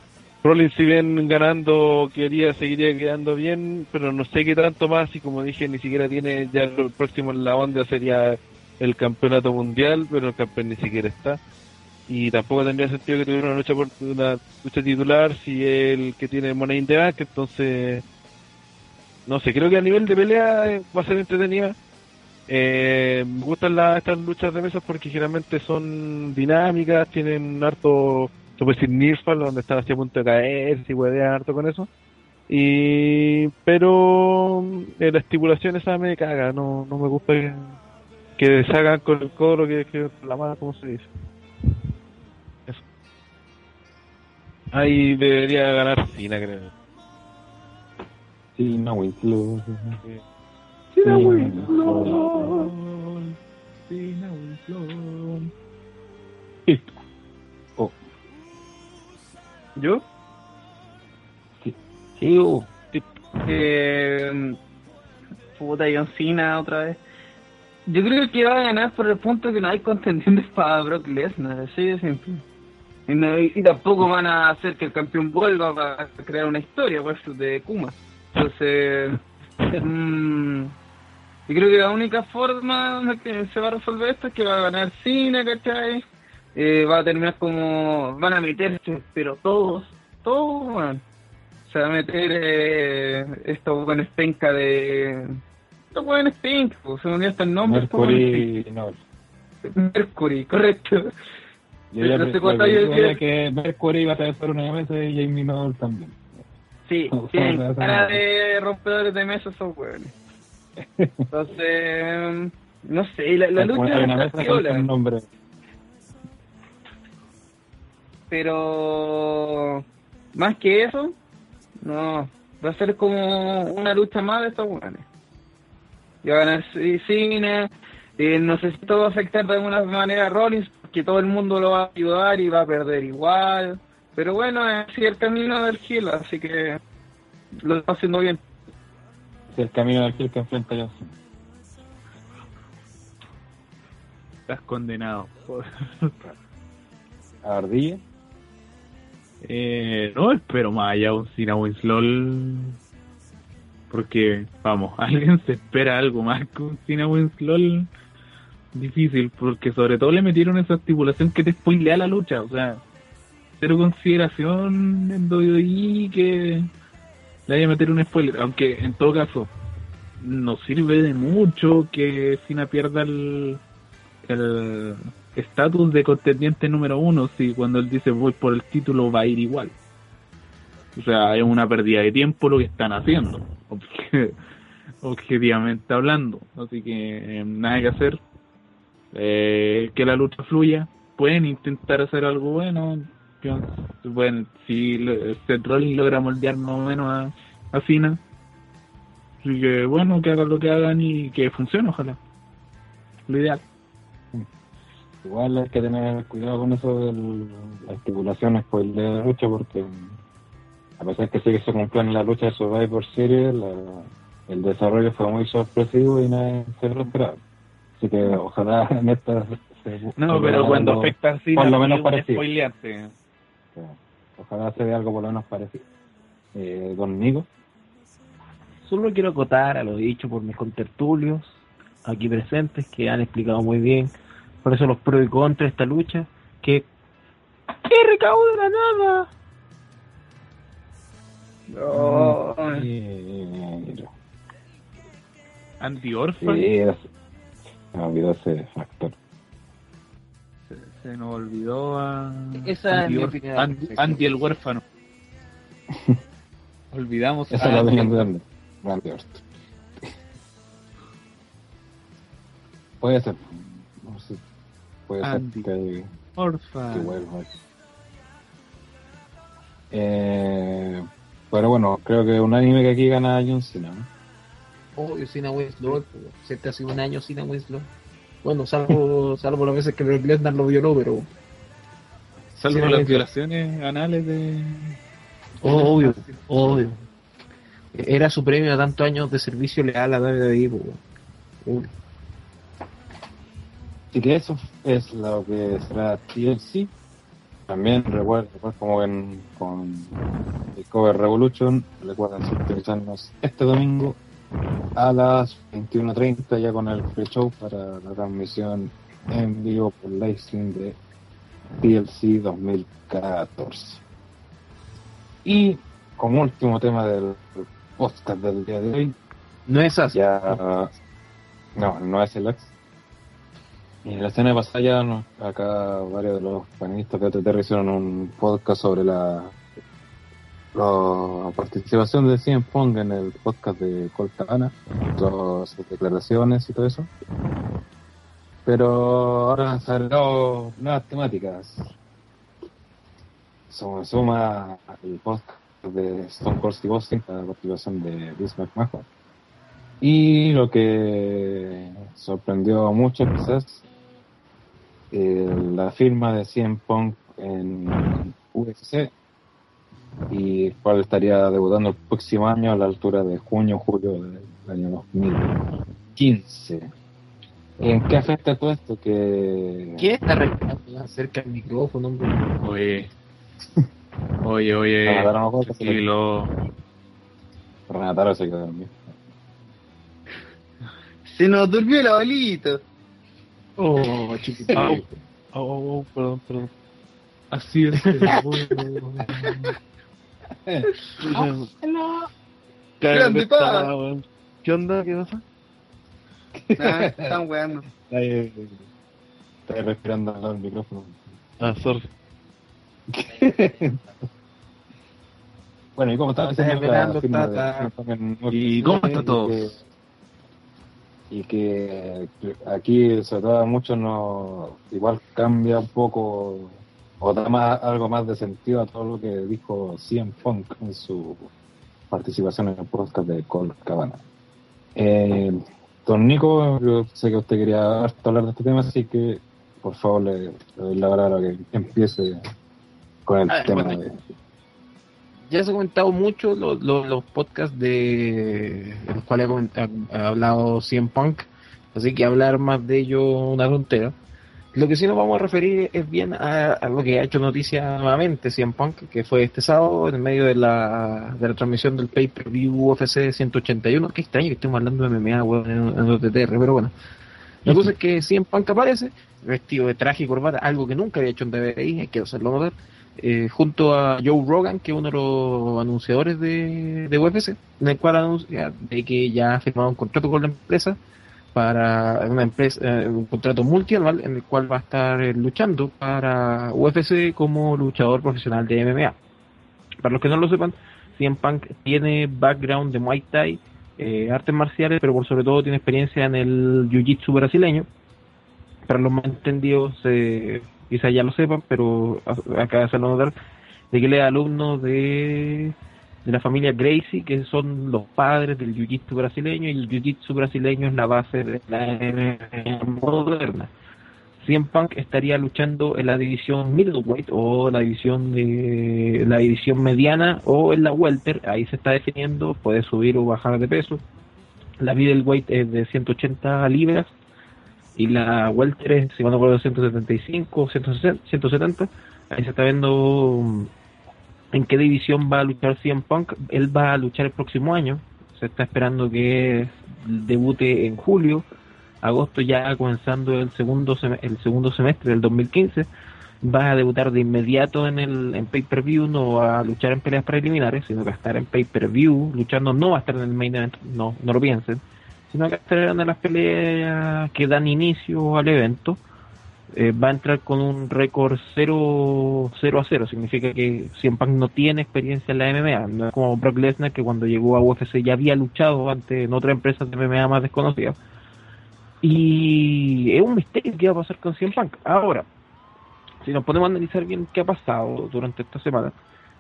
[SPEAKER 6] Rollins si bien ganando quería seguiría quedando bien, pero no sé qué tanto más y como dije ni siquiera tiene ya lo próximo en la onda sería el campeonato mundial, pero el campeón ni siquiera está. Y tampoco tendría sentido que tuviera una lucha por una lucha titular si el que tiene Money in the Bank, entonces no sé, creo que a nivel de pelea eh, va a ser entretenida. Eh, me gustan las estas luchas de mesas porque generalmente son dinámicas, tienen harto, se puede decir Nirfal, donde están así a punto de caer, si huevean harto con eso. Y, pero eh, la estipulación esa me caga, no, no me gusta que, que con el codo que, que la mano, como se dice. Ahí debería ganar Cena, creo.
[SPEAKER 3] Sí, no, Winslow.
[SPEAKER 2] Cena
[SPEAKER 3] Sí,
[SPEAKER 2] Winslow. Cena Winslow.
[SPEAKER 3] Oh,
[SPEAKER 8] ¿Yo?
[SPEAKER 5] Sí, uh,
[SPEAKER 8] Eh, puta, John Cena otra vez. Yo creo que va a ganar por el punto que no hay contendientes para Brock Lesnar, así de simple. Y, no- y tampoco van a hacer que el campeón vuelva para crear una historia, pues, de Kuma. Entonces, mm, yo creo que la única forma en que se va a resolver esto es que va a ganar Cena, ¿cachai? Eh, va a terminar como... Van a meterse, pero todos, todos, weón se va a meter eh, estos buenos penca de. Estos buenos penca, pues, se me olvidó hasta el nombre.
[SPEAKER 3] Mercury no.
[SPEAKER 8] Mercury, correcto.
[SPEAKER 3] Yo ya pensé
[SPEAKER 8] de-
[SPEAKER 3] que, que Mercury iba a atravesar una mesa y Jamie Noble también.
[SPEAKER 8] Sí, tienen cara de rompedores de mesa esos hueones. Entonces, no sé, la, la lucha piola,
[SPEAKER 3] un nombre.
[SPEAKER 8] pero más que eso, no, va a ser como una lucha más de estos hueones. Y va a ganar Cena, eh, no sé si esto va a afectar de alguna manera a Rollins, porque todo el mundo lo va a ayudar y va a perder igual. Pero bueno, es así el camino del Gil, así que lo está haciendo bien.
[SPEAKER 3] Es el camino del Gil que enfrenta Johnson.
[SPEAKER 2] Estás condenado.
[SPEAKER 3] A Ardilla.
[SPEAKER 2] Eh, no espero más allá un Cena Winslow. Porque, vamos, alguien se espera algo más que un Cena Winslow. Difícil, porque sobre todo le metieron esa estipulación que te spoilea la lucha. O sea, cero consideración en WWE que le haya meter un spoiler. Aunque en todo caso, no sirve de mucho que Cena pierda el estatus de contendiente número uno si cuando él dice voy por el título va a ir igual. O sea, es una pérdida de tiempo lo que están haciendo, obje- objetivamente hablando. Así que eh, nada que hacer. Eh, que la lucha fluya. Pueden intentar hacer algo bueno. Bueno, si Seth Rollins logra moldear más o menos a, a Cena. Así que bueno, que hagan lo que hagan y que funcione, ojalá. Lo ideal.
[SPEAKER 3] Igual hay que tener cuidado con eso de las estipulaciones por el de la lucha porque a pesar que sí que se cumplió en la lucha de Survivor Series, la- el desarrollo fue muy sorpresivo y nadie se lo esperaba. Así que ojalá en esta se,
[SPEAKER 2] No,
[SPEAKER 3] se
[SPEAKER 2] pero cuando
[SPEAKER 3] algo-
[SPEAKER 2] afecta así,
[SPEAKER 3] por lo
[SPEAKER 2] no
[SPEAKER 3] menos
[SPEAKER 2] es
[SPEAKER 3] parecido. Sí. Ojalá se vea algo por lo menos parecido. Eh, Don Nico,
[SPEAKER 5] Solo quiero acotar a lo dicho por mis contertulios aquí presentes que han explicado muy bien por eso los pros y contras de esta lucha que ¡Qué recaudo de la nada!
[SPEAKER 8] Oh,
[SPEAKER 3] eh,
[SPEAKER 2] Andy Orphan.
[SPEAKER 3] sí, es- me olvidó ese factor.
[SPEAKER 2] Se, se nos olvidó a.
[SPEAKER 8] Esa es
[SPEAKER 2] Andy,
[SPEAKER 8] mi.
[SPEAKER 2] Andy, Andy el huérfano. Olvidamos
[SPEAKER 3] Esa
[SPEAKER 2] a
[SPEAKER 3] la
[SPEAKER 2] Andy
[SPEAKER 3] tenían
[SPEAKER 2] el
[SPEAKER 3] dudando. Randy Orton. Puede ser. No sé. Puede
[SPEAKER 2] Andy.
[SPEAKER 3] ser que,
[SPEAKER 2] Orphan.
[SPEAKER 3] que vuelva. Eh, pero bueno, creo que un anime que aquí gana John Cena. ¿no?
[SPEAKER 5] Obvio, Cena Winslow. Si este ha sido un año Cena Winslow. Bueno, salvo, salvo las veces que Brock Lesnar lo violó, pero
[SPEAKER 2] Salvo las violaciones anales de.
[SPEAKER 5] Oh, obvio, obvio. Era su premio a tantos años de servicio leal a weón. Obvio.
[SPEAKER 3] Así que eso es lo que será TLC. También recuerden, pues, como ven con Discover Revolution, recuerden sintonizarnos este domingo a las 21.30 ya con el free show para la transmisión en vivo por live stream de TLC 2014. Y como último tema del podcast del día de hoy,
[SPEAKER 5] No es así.
[SPEAKER 3] ya no, no es el ex. Y en la escena pasada ya acá varios de los panelistas de OTT hicieron un podcast sobre la, la participación de CM Pong en el podcast de Colt Cabana, todas sus declaraciones y todo eso. Pero ahora salido nuevas temáticas. se suma el podcast de Stone Cold Steve Austin, la participación de Vince McMahon. Y lo que sorprendió a muchos quizás, eh, la firma de CM Punk en UFC, y el cual estaría debutando el próximo año a la altura de junio julio del año 2015. ¿En qué afecta todo esto? Que
[SPEAKER 5] ¿Quién está respirando cerca del micrófono, hombre?
[SPEAKER 2] Oye, oye, oye,
[SPEAKER 3] Renataro
[SPEAKER 2] tranquilo.
[SPEAKER 3] Renataro se quedó dormido.
[SPEAKER 8] Se nos durmió el abuelito.
[SPEAKER 2] Oh, chiquito. Oh, oh, oh, perdón, perdón. Así es.
[SPEAKER 8] Grande, pa.
[SPEAKER 6] Está, weón. ¿Qué onda? ¿Qué pasa?
[SPEAKER 8] Nah, están weando.
[SPEAKER 3] Ahí respirando al lado del micrófono.
[SPEAKER 6] Ah, sorry.
[SPEAKER 3] Bueno, ¿y cómo está?
[SPEAKER 2] ¿Y cómo está
[SPEAKER 3] y
[SPEAKER 2] todo?
[SPEAKER 3] que- Y que aquí, sobre todo a muchos, no, igual cambia un poco o da más, algo más de sentido a todo lo que dijo CM Punk en su participación en el podcast de Cole Cabana. Eh, don Nico, yo sé que usted quería hablar de este tema, así que por favor le, le doy la palabra que empiece con el tema
[SPEAKER 5] bueno.
[SPEAKER 3] de...
[SPEAKER 5] Ya se ha comentado mucho los, los, los podcasts de los cuales ha, ha- ha hablado CM Punk, así que hablar más de ello una tontera. Lo que sí nos vamos a referir es bien a, a lo que ha hecho noticia nuevamente CM Punk, que fue este sábado en medio de la, de la transmisión del pay-per-view UFC 181. Qué extraño que estemos hablando de MMA weón, en, en OTTR, pero bueno. La cosa es que CM Punk aparece, vestido de traje y corbata, algo que nunca había hecho en DBI, hay que hacerlo notar, eh, junto a Joe Rogan, que es uno de los anunciadores de, de UFC, en el cual anuncia de que ya ha firmado un contrato con la empresa para una empresa, eh, un contrato multianual en el cual va a estar eh, luchando para UFC como luchador profesional de MMA. Para los que no lo sepan, CM Punk tiene background de Muay Thai, eh, artes marciales, pero por sobre todo tiene experiencia en el Jiu-Jitsu brasileño. Para los más entendidos, eh, quizás ya lo sepan, pero acá se lo notar, de que él es alumno de, de la familia Gracie, que son los padres del Jiu-Jitsu brasileño, y el Jiu-Jitsu brasileño es la base de la MMA moderna. CM estaría luchando en la división middleweight o la división de la división mediana o en la welter, ahí se está definiendo, puede subir o bajar de peso. La middleweight es de 180 libras y la welter es, si no me acuerdo, 175 o 160 170. Ahí se está viendo en qué división va a luchar CM Punk. Él va a luchar el próximo año. Se está esperando que debute en julio agosto ya comenzando el segundo el segundo semestre del 2015 va a debutar de inmediato en el en pay-per-view. No va a luchar en peleas preliminares sino que va a estar en pay-per-view. Luchando no va a estar en el main event no no lo piensen. Sino que va a estar en las peleas que dan inicio al evento Eh, va a entrar con un récord 0, 0 a 0 significa que CM Punk no tiene experiencia en la MMA no es como Brock Lesnar que cuando llegó a UFC ya había luchado ante en otra empresa de MMA más desconocida y es un misterio qué va a pasar con CM Punk. Ahora, si nos podemos analizar bien qué ha pasado durante esta semana,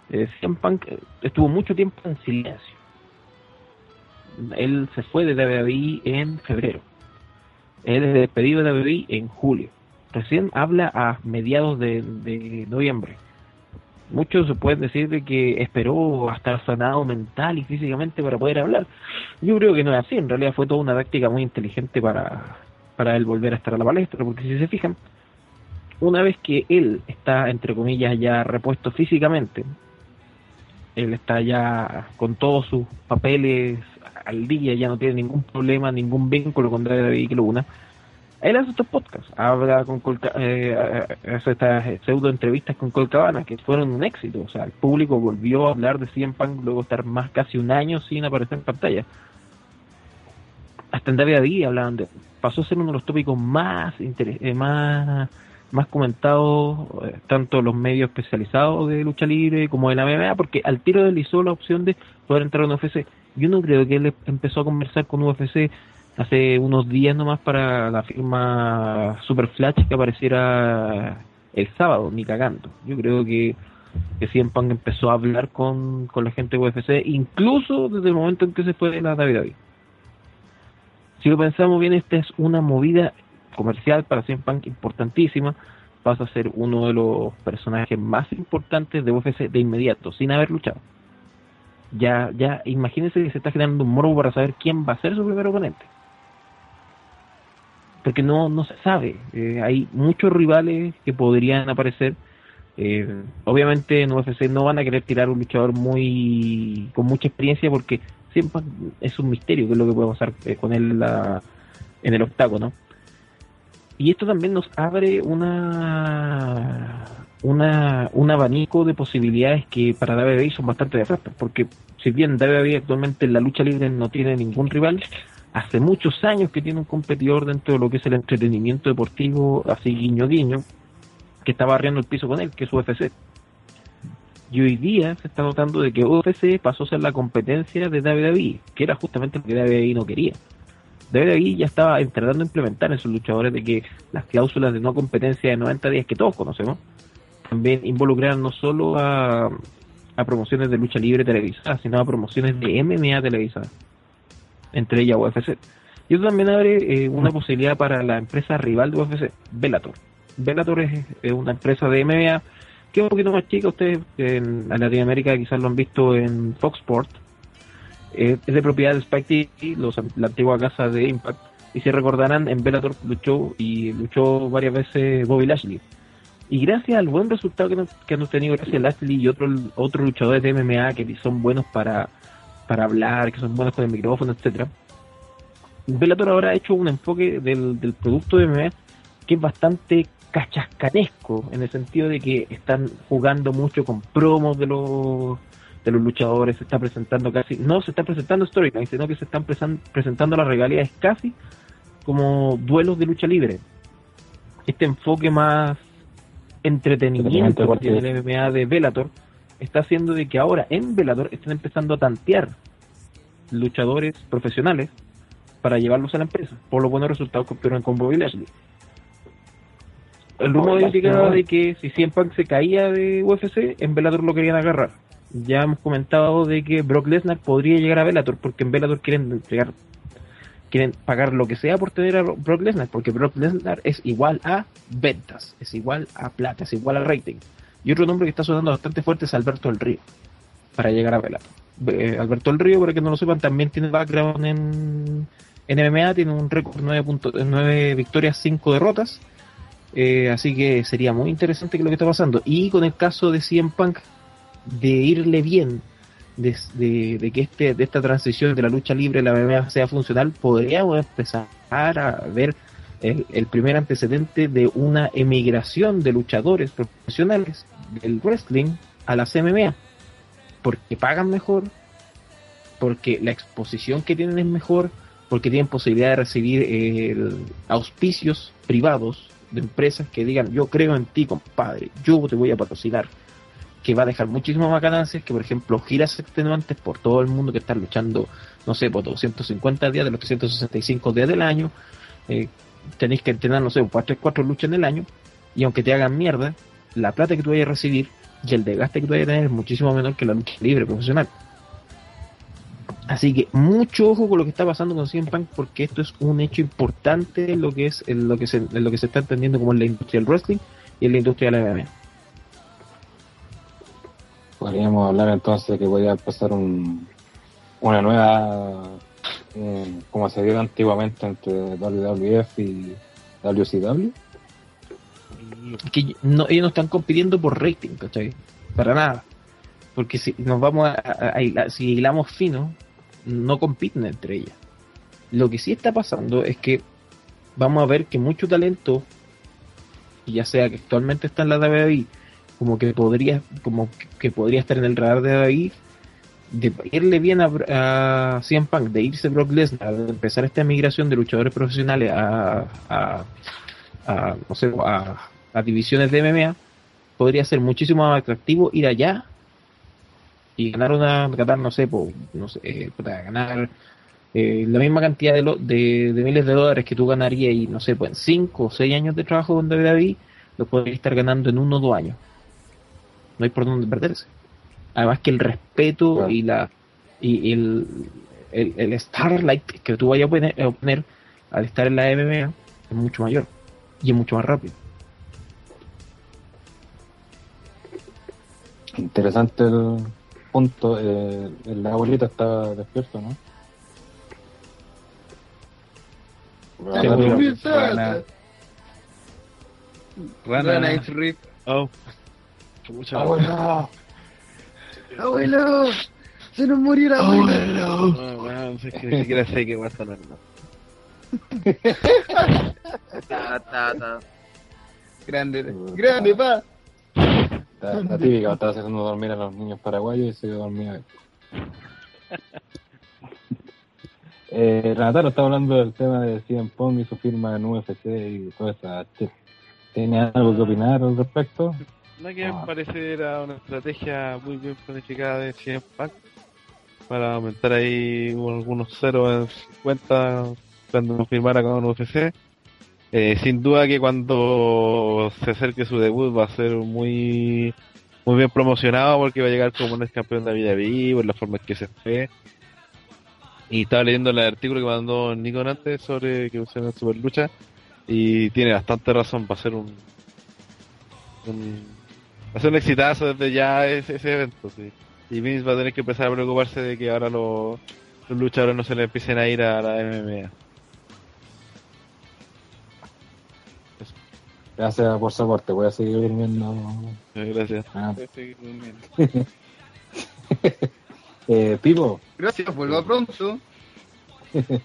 [SPEAKER 5] eh, Punk eh, estuvo mucho tiempo en silencio. Él se fue de WWE en febrero. Él es despedido de WWE en julio. Recién habla a mediados de, de noviembre. Muchos se pueden decir de que esperó a estar sanado mental y físicamente para poder hablar. Yo creo que no es así, en realidad fue toda una táctica muy inteligente para, para él volver a estar a la palestra, porque si se fijan, una vez que él está, entre comillas, ya repuesto físicamente, él está ya con todos sus papeles al día, ya no tiene ningún problema, ningún vínculo con David Luna, él hace estos podcasts, habla con Colca- eh, hace estas pseudo entrevistas con Colcabana que fueron un éxito, o sea, el público volvió a hablar de CM Punk luego estar más casi un año sin aparecer en pantalla. Hasta en David hablaban de pasó a ser uno de los tópicos más eh, más más comentados eh, tanto los medios especializados de lucha libre como de la MMA porque al tiro deslizó la opción de poder entrar un UFC. Yo no creo que él empezó a conversar con UFC hace unos días nomás para la firma Super Flash que apareciera el sábado, ni cagando. Yo creo que que Punk empezó a hablar con, con la gente de UFC, incluso desde el momento en que se fue de la WWE. Si lo pensamos bien, esta es una movida comercial para CM Punk importantísima. Pasa a ser uno de los personajes más importantes de UFC de inmediato, sin haber luchado. Ya, ya, imagínense que se está generando un morbo para saber quién va a ser su primer oponente. Porque no, no se sabe. Eh, hay muchos rivales que podrían aparecer. Eh, obviamente en UFC no van a querer tirar un luchador muy con mucha experiencia porque siempre es un misterio que es lo que puede pasar eh, con él la- en el octágono. Y esto también nos abre una, una un abanico de posibilidades que para WWE son bastante nefastas, porque si bien WWE actualmente en la lucha libre no tiene ningún rival, hace muchos años que tiene un competidor dentro de lo que es el entretenimiento deportivo, así guiño guiño, que está barriendo el piso con él, que es UFC. Y hoy día se está notando de que UFC pasó a ser la competencia de WWE, que era justamente lo que WWE no quería. WWE ya estaba tratando de implementar en sus luchadores de que las cláusulas de no competencia de 90 días que todos conocemos, también involucraran no solo a, a promociones de lucha libre televisadas, sino a promociones de MMA televisadas, entre ellas UFC. Y eso también abre eh, una posibilidad para la empresa rival de UFC, Bellator. Bellator es, una empresa de MMA que es un poquito más chica, ustedes en, Latinoamérica quizás lo han visto en Fox Sport, eh, es de propiedad de Spike TV, los, la antigua casa de Impact. Y si recordarán, en Bellator luchó y luchó varias veces Bobby Lashley. Y gracias al buen resultado que, han- que han obtenido gracias a Lashley y otros otros luchadores de MMA que son buenos para, para hablar, que son buenos con el micrófono, etcétera Bellator ahora ha hecho un enfoque del, del producto de MMA que es bastante cachascanesco, en el sentido de que están jugando mucho con promos de los de los luchadores, se está presentando casi, no se está presentando storyline, sino que se están presan- presentando las regalías casi como duelos de lucha libre. Este enfoque más entretenimiento que tiene el MMA de Bellator está haciendo de que ahora en Bellator estén empezando a tantear luchadores profesionales para llevarlos a la empresa por los buenos resultados que obtuvieron con Bobby Lashley. El rumor indicaba de que si CM Punk se caía de UFC, en Bellator lo querían agarrar. Ya hemos comentado de que Brock Lesnar podría llegar a Bellator porque en Bellator quieren entregar quieren pagar lo que sea por tener a Brock Lesnar, porque Brock Lesnar es igual a ventas, es igual a plata, es igual a rating. Y otro nombre que está sonando bastante fuerte es Alberto del Río, para llegar a Bellator. Eh, Alberto del Río, para que no lo sepan, también tiene background en, en MMA, tiene un récord 9, punto- 9 victorias, 5 derrotas. Eh, así que sería muy interesante que lo que está pasando. Y con el caso de CM Punk, de irle bien, de, de- de que este, de esta transición de la lucha libre a la MMA sea funcional, podríamos empezar a ver el, el primer antecedente de una emigración de luchadores profesionales del wrestling a las MMA. Porque pagan mejor, porque la exposición que tienen es mejor, porque tienen posibilidad de recibir eh, auspicios privados de empresas que digan yo creo en ti compadre, yo te voy a patrocinar que va a dejar muchísimas más ganancias que por ejemplo giras extenuantes por todo el mundo que está luchando no sé por 250 días de los 365 días del año eh, tenéis que entrenar no sé por 3 4 luchas en el año y aunque te hagan mierda la plata que tú vayas a recibir y el desgaste que tú vayas a tener es muchísimo menor que la lucha libre profesional Así que mucho ojo con lo que está pasando con CM Punk porque esto es un hecho importante en lo que es en lo que se, lo que se está entendiendo como en la industria del wrestling y en la industria de la MMA.
[SPEAKER 10] Podríamos hablar entonces de que podría empezar un, una nueva, eh, como se dio antiguamente entre WWF y WCW.
[SPEAKER 5] que no, ellos no están compitiendo por rating, ¿cachai? Para nada. Porque si nos vamos a, a- si hilamos fino, no compiten entre ellas. Lo que sí está pasando es que vamos a ver que mucho talento, ya sea que actualmente está en la WWE, como que podría, como que podría estar en el radar de WWE, de irle bien a, a CM Punk, de irse Brock Lesnar, de empezar esta migración de luchadores profesionales a, a, a, no sé, a, divisiones de MMA, podría ser muchísimo más atractivo ir allá y ganar una, ganar, no sé, po, no sé, eh, puta, ganar eh, la misma cantidad de, lo- de, miles de dólares que tú ganarías y no sé, pues en 5 o 6 años de trabajo con WWE, lo podrías estar ganando en uno o dos años. no hay por dónde perderse. Además que el respeto
[SPEAKER 3] Claro.
[SPEAKER 5] y la y el, el, el Starlight que tú vayas a poner, a obtener al estar en la MMA es mucho mayor y es mucho más rápido.
[SPEAKER 3] Interesante el punto. Eh, el abuelito está despierto, ¿no?
[SPEAKER 5] Sí,
[SPEAKER 3] Rana-
[SPEAKER 2] Rana. Rana.
[SPEAKER 8] Rana.
[SPEAKER 6] Oh. Pucha.
[SPEAKER 3] Abuelo.
[SPEAKER 8] Abuelo, se nos murió el abuelo.
[SPEAKER 6] No, weón, es que ni siquiera sé qué va a estar hablando.
[SPEAKER 8] Ta, ta, ta. Grande, grande, pa.
[SPEAKER 3] La, la típica, estaba haciendo dormir a los niños paraguayos y se quedó dormido ahí. Eh, Renataro está hablando del tema de CM Pong y su firma en UFC y toda esa. ¿Tiene algo que opinar al respecto?
[SPEAKER 6] No que
[SPEAKER 3] Ah.
[SPEAKER 6] me parece era una estrategia muy bien planificada de CM Punk para aumentar ahí algunos ceros en 50 cuando firmara con UFC. Eh, sin duda que cuando se acerque su debut va a ser muy muy bien promocionado porque va a llegar como un ex campeón de la vida vivo, en la forma en que se fue. Y estaba leyendo el artículo que mandó Nico antes sobre que usa en Super Lucha y tiene bastante razón, va a ser un, un va a ser un exitazo desde ya ese, ese evento, sí. Y Vince va a tener que empezar a preocuparse de que ahora los, los luchadores no se le empiecen a ir a la MMA.
[SPEAKER 3] Gracias por su aporte, voy a seguir durmiendo.
[SPEAKER 6] Gracias.
[SPEAKER 3] Ah. eh, Pipo,
[SPEAKER 8] Gracias, vuelva pronto.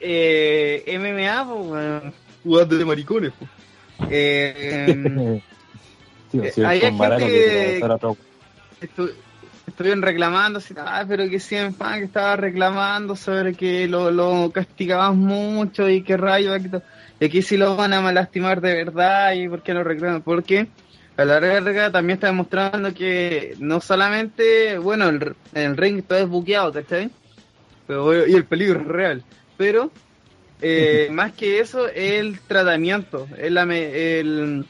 [SPEAKER 8] eh, MMA, pues, de maricones, pues. Eh,
[SPEAKER 3] sí,
[SPEAKER 8] Eh,
[SPEAKER 3] sí,
[SPEAKER 8] hay gente
[SPEAKER 3] Barato que
[SPEAKER 8] que- estu- estuvieron reclamando, así, ah, pero que CM Punk estaba reclamando sobre que lo, lo castigaban mucho y que rayo, y aquí sí lo van a lastimar de verdad y por qué no reclaman, porque a la larga también está demostrando que no solamente, bueno, el, el ring todo es buqueado, ¿cachai? Pero, y el peligro es real, pero eh, más que eso, el tratamiento, es la me- el,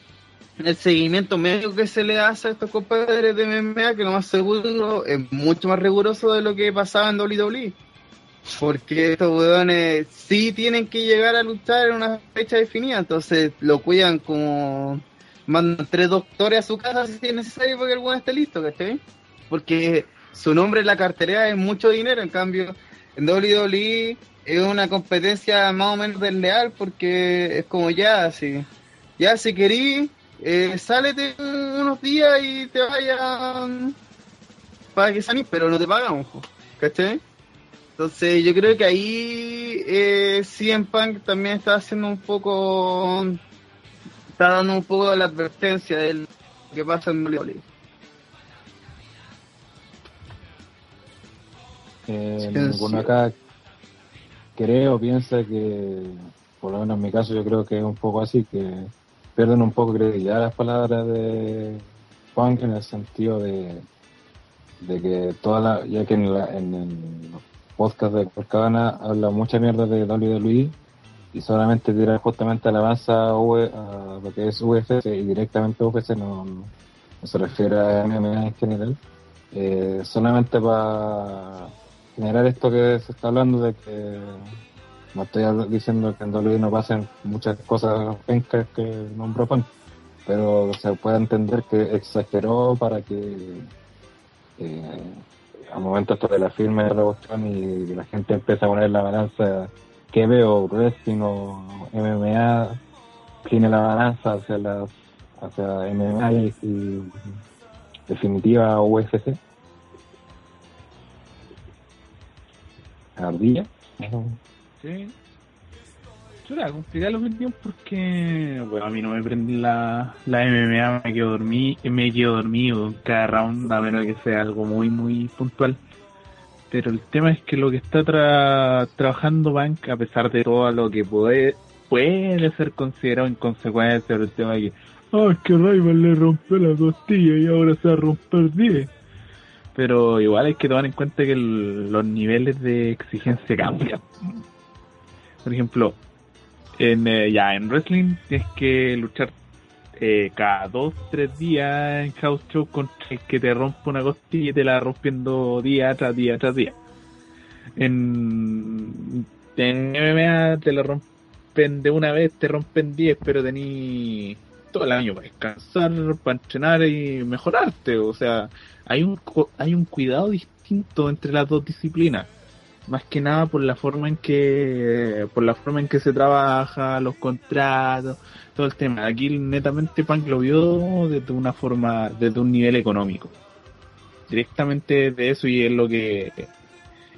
[SPEAKER 8] el seguimiento médico que se le hace a estos compadres de MMA, que lo más seguro es mucho más riguroso de lo que pasaba en WWE. Porque estos weones sí tienen que llegar a luchar en una fecha definida, entonces lo cuidan como mandan tres doctores a su casa si es necesario porque el weón esté listo, ¿cachai? Porque su nombre en la cartera es mucho dinero, en cambio en WWE es una competencia más o menos desleal porque es como ya, si ya si querís, eh, sálete un- unos días y te vayan para que salís, pero no te pagamos, po, ¿cachai? Entonces yo creo que ahí eh, CM Punk también está haciendo un poco, está dando un poco la advertencia de lo que pasa en WWE.
[SPEAKER 3] Eh,
[SPEAKER 8] sí.
[SPEAKER 3] acá cree o piensa que, por lo menos en mi caso, yo creo que es un poco así, que pierden un poco credibilidad las palabras de Punk en el sentido de, de que toda la, ya que en, la, en el podcast de Corcabana habla mucha mierda de WWE y solamente tira justamente alabanza a, a lo que es UFC y directamente UFC no se refiere a MMA en general eh, solamente para generar esto que se está hablando de que no estoy diciendo que en WWE no pasen muchas cosas pencas que nombró Punk, pero se puede entender que exageró para que eh, al momento esto de la firma de la y la gente empieza a poner la balanza que veo wrestling o MMA tiene la balanza hacia las hacia MMA y, definitiva UFC ardilla
[SPEAKER 2] Sí. Complicada la opinión porque, bueno, a mí no me prende la, la MMA, me quedo me quedo dormido cada round, a menos que sea algo muy, muy puntual. Pero el tema es que lo que está tra- trabajando Bank, a pesar de todo lo que puede, puede ser considerado inconsecuencia, el tema de que, ah, es que Rival le rompió la costilla y ahora se va a romper 10. Pero igual hay que tomar en cuenta que los niveles de exigencia cambian. Por ejemplo, en, eh, ya en wrestling tienes que luchar eh, cada dos, tres días en house show con el que te rompe una costilla y te la rompiendo día tras día tras día. En, en MMA te lo rompen de una vez, te rompen 10, pero tení todo el año para descansar, para entrenar y mejorarte. O sea, hay un, hay un cuidado distinto entre las dos disciplinas. Más que nada por la forma en que, por la forma en que se trabaja, los contratos, todo el tema. Aquí netamente Punk lo vio desde una forma, desde un nivel económico. Directamente de eso y es lo que,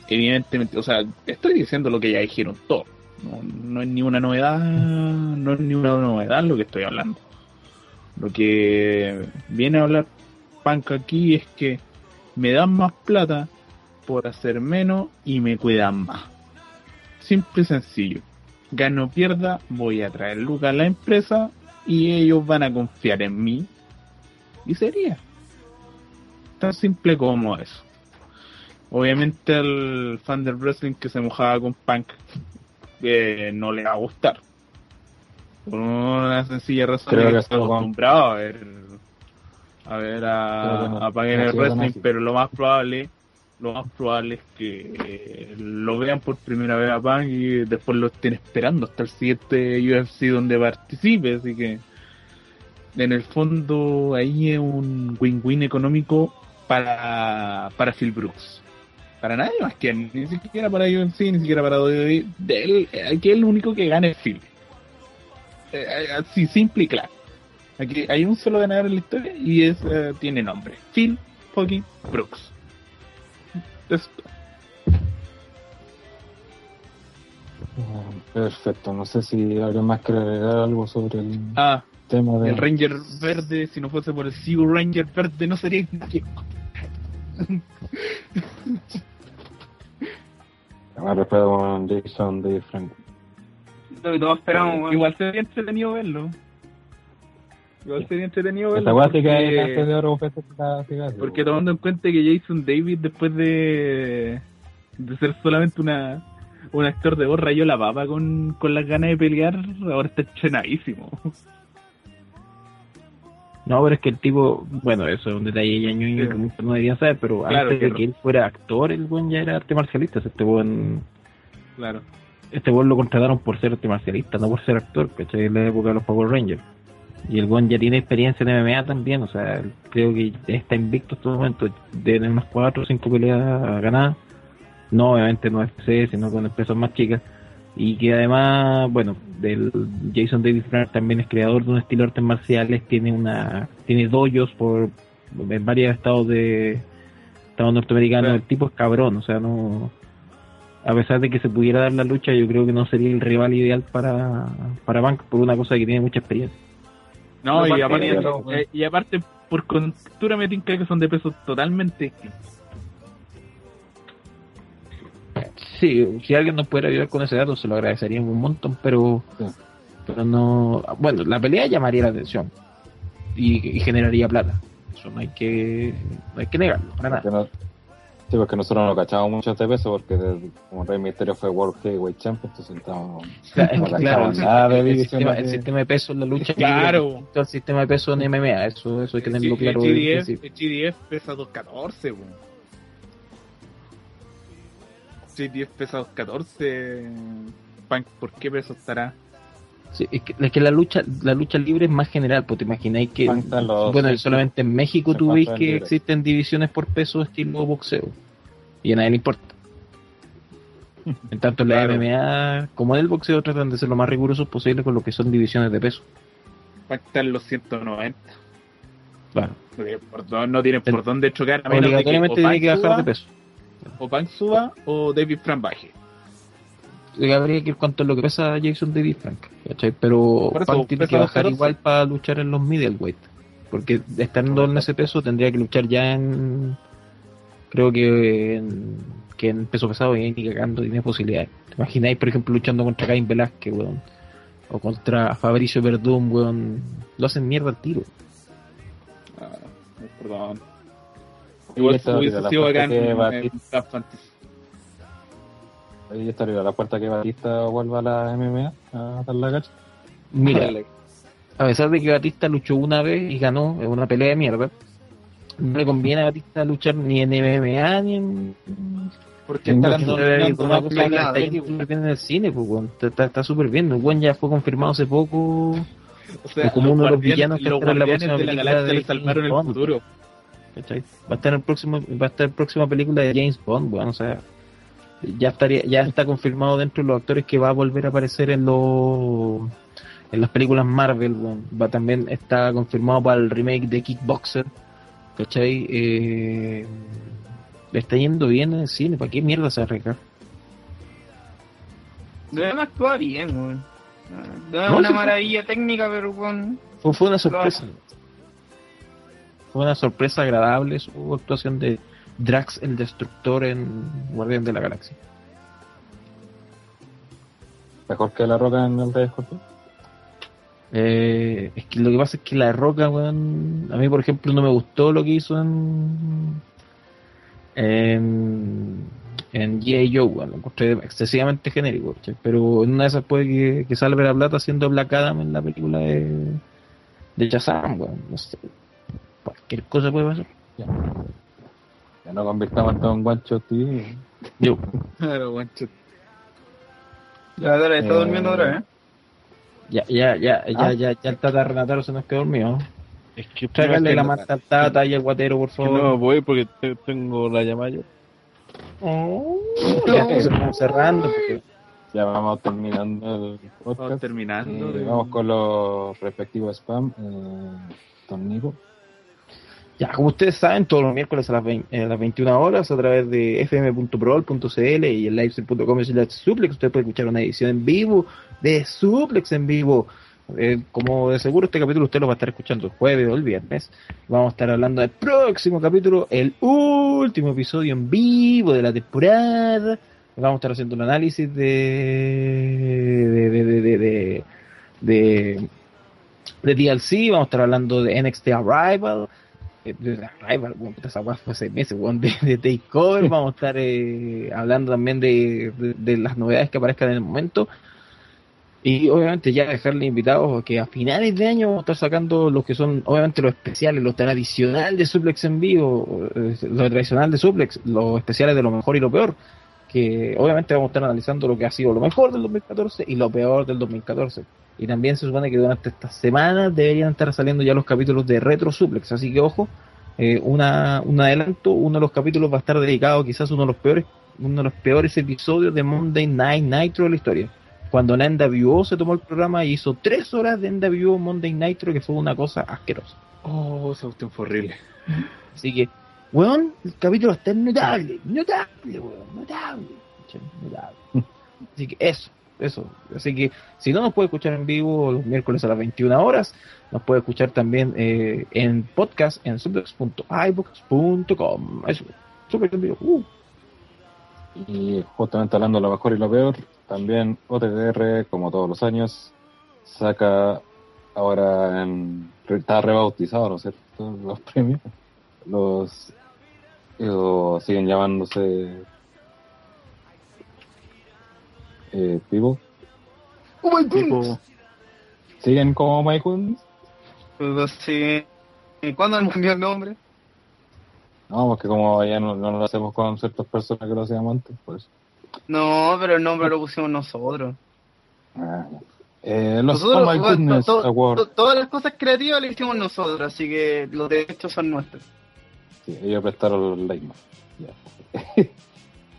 [SPEAKER 2] evidentemente, o sea, estoy diciendo lo que ya dijeron todos. No, no es ni una novedad, no es ni una novedad lo que estoy hablando. Lo que viene a hablar Punk aquí es que me dan más plata por hacer menos y me cuidan más. Simple y sencillo. Gano pierda, voy a traer lucas a la empresa y ellos van a confiar en mí. Y sería. Tan simple como eso. Obviamente al fan del wrestling que se mojaba con Punk eh, no le va a gustar. Por una sencilla razón
[SPEAKER 3] Creo que
[SPEAKER 2] está acostumbrado a ver a ver a,
[SPEAKER 3] no-
[SPEAKER 2] a el wrestling, pero lo más probable lo más probable es que eh, lo vean por primera vez a Punk y después lo estén esperando hasta el siguiente UFC donde participe, así que en el fondo ahí es un win-win económico para, para Phil Brooks. Para nadie más que ni siquiera para UFC, ni siquiera para WWE. Aquí el único que gana es Phil. Eh, así, simple y claro. Aquí hay un solo ganador en la historia y es, eh, tiene nombre. Phil fucking Brooks. Es-
[SPEAKER 3] Perfecto, no sé si alguien más quiere agregar algo sobre el
[SPEAKER 2] ah,
[SPEAKER 3] tema de...
[SPEAKER 2] el Ranger verde, si no fuese por el Sea Ranger verde, no sería nadie.
[SPEAKER 3] Más respeto con Jason de Frank.
[SPEAKER 8] Lo que todos esperamos.
[SPEAKER 2] Igual sería entretenido verlo. Igual sería entretenido verlo. Porque-
[SPEAKER 3] de oro
[SPEAKER 2] Porque tomando en cuenta que Jason David después de, de ser solamente una un actor de voz rayó la papa con, con las ganas de pelear, ahora está entrenadísimo.
[SPEAKER 5] No, pero es que el tipo, bueno, eso es un detalle ya ñoño
[SPEAKER 2] Sí.
[SPEAKER 5] que muchos no deberían saber, pero
[SPEAKER 2] Claro,
[SPEAKER 5] antes de que él fuera actor, el buen ya era arte marcialista. Este buen,
[SPEAKER 2] Claro.
[SPEAKER 5] este buen lo contrataron por ser arte marcialista, no por ser actor, ¿cachai? En la época de los Power Rangers. Y el buen ya tiene experiencia en MMA también, o sea, creo que está invicto en estos momentos, de tener unas 4 o 5 peleas ganadas. No, obviamente no FC, sino con empresas más chicas. Y que además, bueno, del Jason David Frank también es creador de un estilo de artes marciales, tiene una tiene dojos por en varios estados de estados norteamericanos. El tipo es cabrón, o sea, no a pesar de que se pudiera dar la lucha, yo creo que no sería el rival ideal para para Bank por una cosa que tiene mucha experiencia.
[SPEAKER 2] No, y aparte, eh, y aparte, por cultura me tinca que son de pesos totalmente distintos.
[SPEAKER 5] Sí, si alguien nos pudiera ayudar con ese dato, se lo agradeceríamos un montón, pero,
[SPEAKER 3] Sí.
[SPEAKER 5] pero no. Bueno, la pelea llamaría la atención y, y generaría plata. Eso no hay que, no hay que negarlo, para nada.
[SPEAKER 3] Sí, porque nosotros no cachamos mucho este peso, porque como Rey Misterio fue World Heavyweight Champion, entonces estábamos...
[SPEAKER 5] Claro,
[SPEAKER 3] no
[SPEAKER 5] claro, el,
[SPEAKER 3] nada de
[SPEAKER 5] el sistema, el
[SPEAKER 3] de-
[SPEAKER 5] sistema de peso en la lucha
[SPEAKER 2] Claro.
[SPEAKER 5] libre al sistema de peso en MMA, eso, eso hay que tenerlo
[SPEAKER 2] el,
[SPEAKER 5] claro. el
[SPEAKER 2] GDF, el GDF pesa 214, weón. GDF pesa 214. Punk, ¿por qué peso estará?
[SPEAKER 5] Sí, es, que, es que la lucha la lucha libre es más general, porque te imagináis que,
[SPEAKER 3] los-
[SPEAKER 5] bueno,
[SPEAKER 3] sí,
[SPEAKER 5] solamente en México tú veis que existen divisiones por peso estilo boxeo, y a nadie le importa. En tanto en la
[SPEAKER 2] Claro.
[SPEAKER 5] MMA como en el boxeo tratan de ser lo más rigurosos posible con lo que son divisiones de peso.
[SPEAKER 2] En los 190.
[SPEAKER 5] Claro.
[SPEAKER 2] Porque por dónde- no tienen por dónde chocar. A menos de que
[SPEAKER 5] tiene que bajar
[SPEAKER 2] suba,
[SPEAKER 5] de peso.
[SPEAKER 2] O Punk suba o David Frank baje.
[SPEAKER 5] Eh, Habría que ir cuánto es lo que pesa Jason David Frank, ¿cachai? Pero
[SPEAKER 2] eso,
[SPEAKER 5] Punk tiene que bajar
[SPEAKER 2] 214.
[SPEAKER 5] igual para luchar en los middleweight. Porque estando en ese peso tendría que luchar ya en. Creo que en, que en peso pesado y ni cagando tiene posibilidades. ¿Te imagináis, por ejemplo, luchando contra Cain Velázquez, weón? O contra Fabricio Verdún, weón. Lo hacen mierda al tiro.
[SPEAKER 2] Ah, perdón. Igual hubiese sido bacán en Black Fantasy.
[SPEAKER 3] Ahí estaría la puerta que Batista vuelva a la MMA a dar la cacha.
[SPEAKER 5] Mira,
[SPEAKER 2] Dale.
[SPEAKER 5] a pesar de que Batista luchó una vez y ganó en una pelea de mierda, no le conviene a Batista luchar ni en MMA ni en.
[SPEAKER 2] Porque está
[SPEAKER 5] una cosa que súper bien en el cine, pues. Está- súper bien. El buen ya fue confirmado hace poco.
[SPEAKER 2] O sea,
[SPEAKER 5] como uno de los villanos que
[SPEAKER 2] los
[SPEAKER 5] la próxima
[SPEAKER 2] de la
[SPEAKER 5] película
[SPEAKER 2] galaxia
[SPEAKER 5] de
[SPEAKER 2] le salvaron el futuro.
[SPEAKER 5] ¿cachai? Va a estar en el próximo, va a estar en la próxima película de James Bond, weón, o sea, ya estaría, ya está confirmado dentro de los actores que va a volver a aparecer en los en las películas Marvel. Va también está confirmado para el remake de Kickboxer, ¿cachai? Eh, le está yendo bien en el cine, ¿para qué mierda se va a arriesgar?
[SPEAKER 8] Debe actúa bien, weón. No es una maravilla técnica, pero con.
[SPEAKER 5] Fue, fue una sorpresa. Fue una sorpresa agradable su actuación de Drax el Destructor en Guardián de la Galaxia.
[SPEAKER 3] Mejor que la roca en el Rey Escorpión.
[SPEAKER 5] Eh, es que lo que pasa es que la roca, weón, a mí por ejemplo no me gustó lo que hizo en en, en G.I. Joe, weón, lo encontré excesivamente genérico, ¿cachai? pero en una de esas puede que, que salve la plata haciendo Black Adam en la película de de Shazam, weón, no sé, cualquier cosa puede pasar.
[SPEAKER 3] Ya no convirtamos todo en guancho, tío.
[SPEAKER 5] Yo.
[SPEAKER 2] Claro, guancho.
[SPEAKER 8] Ya, dale, está
[SPEAKER 3] Eh,
[SPEAKER 8] durmiendo otra vez.
[SPEAKER 5] Ya, ya, ya, ya,
[SPEAKER 3] Ah.
[SPEAKER 5] ya, ya el Tata Renataro se nos quedó dormido.
[SPEAKER 6] Es que
[SPEAKER 5] Tráigale la
[SPEAKER 6] no-
[SPEAKER 5] manta al Tata y al guatero, por
[SPEAKER 6] que
[SPEAKER 5] favor.
[SPEAKER 6] no voy porque te- tengo la llamada yo.
[SPEAKER 5] Oh, ya estamos cerrando. Porque...
[SPEAKER 3] Ya vamos terminando el podcast.
[SPEAKER 2] Vamos terminando.
[SPEAKER 3] Eh, vamos con los respectivos spam. Eh, Don Nico.
[SPEAKER 5] Ya, como ustedes saben, todos los miércoles a las, 20 a las 21 horas a través de fm.prol.cl y el livestream.com suplex usted puede escuchar una edición en vivo de suplex en vivo. Eh, como de seguro este capítulo usted lo va a estar escuchando el jueves o el viernes. Vamos a estar hablando del próximo capítulo, el último episodio en vivo de la temporada. Vamos a estar haciendo un análisis de de, de, de, de- de DLC, vamos a estar hablando de NXT Arrival, eh, de Arrival, bueno, esa weá fue hace meses, weón, de, de Takeover, vamos a estar eh, hablando también de, de, de las novedades que aparezcan en el momento. Y obviamente ya dejarle invitados que a finales de año vamos a estar sacando los que son obviamente los especiales, lo tradicional de Suplex en vivo, eh, lo tradicional de Suplex, los especiales de lo mejor y lo peor, que obviamente vamos a estar analizando lo que ha sido lo mejor del 2014 y lo peor del 2014. Y también se supone que durante estas semanas deberían estar saliendo ya los capítulos de Retro Suplex, así que ojo, eh, una, un adelanto, uno de los capítulos va a estar dedicado quizás a uno de los peores, uno de los peores episodios de Monday Night Nitro de la historia. Cuando NWO se tomó el programa y hizo tres horas de NWO Monday Nitro, que fue una cosa asquerosa.
[SPEAKER 2] Oh, esa cuestión fue horrible.
[SPEAKER 5] Así que, weón, el capítulo está notable, notable, weón, notable, notable. Así que eso, eso. Así que si no nos puede escuchar en vivo los miércoles a las 21 horas, nos puede escuchar también eh, en podcast en. Eso, Suplex en vivo. Uh.
[SPEAKER 3] Y justamente hablando de lo mejor y lo peor, también OTDR, como todos los años, saca ahora en. Está rebautizado, ¿no es cierto? Los premios. Los. o siguen llamándose. Eh, People.
[SPEAKER 8] Oh my
[SPEAKER 3] Tipo-
[SPEAKER 8] goodness.
[SPEAKER 3] ¿Siguen como My Goodness?
[SPEAKER 8] Pues sí. ¿Y cuándo han cambiado el nombre?
[SPEAKER 3] No, porque como ya no, no lo hacemos con ciertas personas que lo hacíamos antes, pues.
[SPEAKER 8] No, pero el nombre lo pusimos nosotros.
[SPEAKER 3] Ah, eh, los
[SPEAKER 8] Nosotros,
[SPEAKER 3] Oh Goodness
[SPEAKER 8] to- to-
[SPEAKER 3] Award.
[SPEAKER 8] to- todas las cosas creativas las hicimos nosotros, así que los derechos son nuestros.
[SPEAKER 3] Sí, ellos prestaron los. Ya.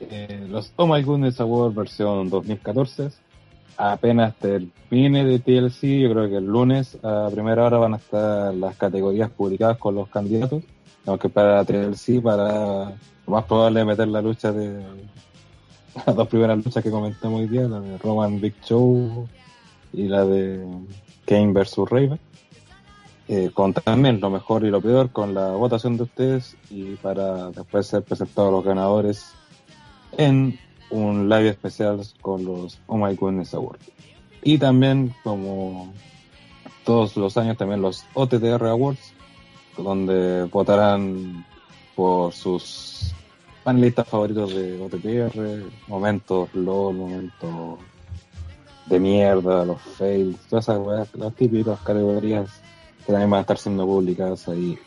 [SPEAKER 3] Eh, los My Goodness Award versión 2014. Apenas termine de TLC, yo creo que el lunes a primera hora van a estar las categorías publicadas con los candidatos. Tenemos que esperar a TLC para lo más probable meter la lucha de las dos primeras luchas que comentamos hoy día, la de Roman Big Show y la de Kane versus Raven eh, con también lo mejor y lo peor, con la votación de ustedes y para después ser presentados los ganadores en un live especial con los Oh My Goodness Awards. Y también, como todos los años, también los OTTR Awards, donde votarán por sus panelistas favoritos de OTTR, momentos LOL, momentos de mierda, los fails, todas esas las típicas categorías que también van a estar siendo publicadas ahí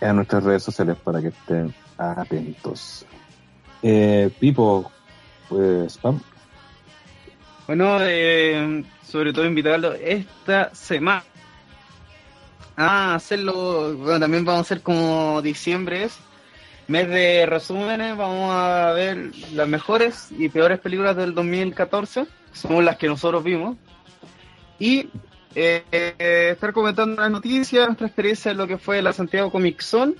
[SPEAKER 3] en nuestras redes sociales para que estén atentos. Eh, Pipo, pues spam.
[SPEAKER 8] Bueno, eh, sobre todo invitarlo esta semana a hacerlo. Bueno, también vamos a hacer como diciembre es mes de resúmenes. Vamos a ver las mejores y peores películas del 2014, son las que nosotros vimos. Y eh, estar comentando las noticias, nuestra experiencia en lo que fue la Santiago Comic Zone.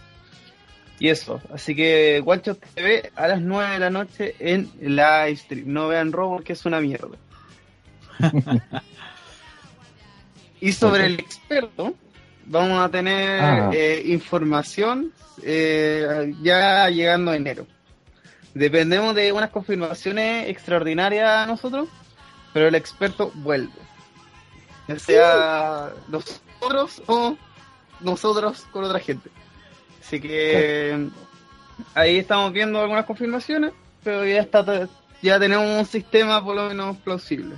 [SPEAKER 8] Y eso, así que Guancho TV a las 9 de la noche en live stream. No vean Robo, que es una mierda. y sobre el experto, vamos a tener
[SPEAKER 3] Ah.
[SPEAKER 8] eh, información eh, ya llegando a enero. Dependemos de unas confirmaciones extraordinarias a nosotros, pero el experto vuelve. Ya sea nosotros o nosotros con otra gente. Así que ahí estamos viendo algunas confirmaciones, pero ya está ya tenemos un sistema por lo menos plausible.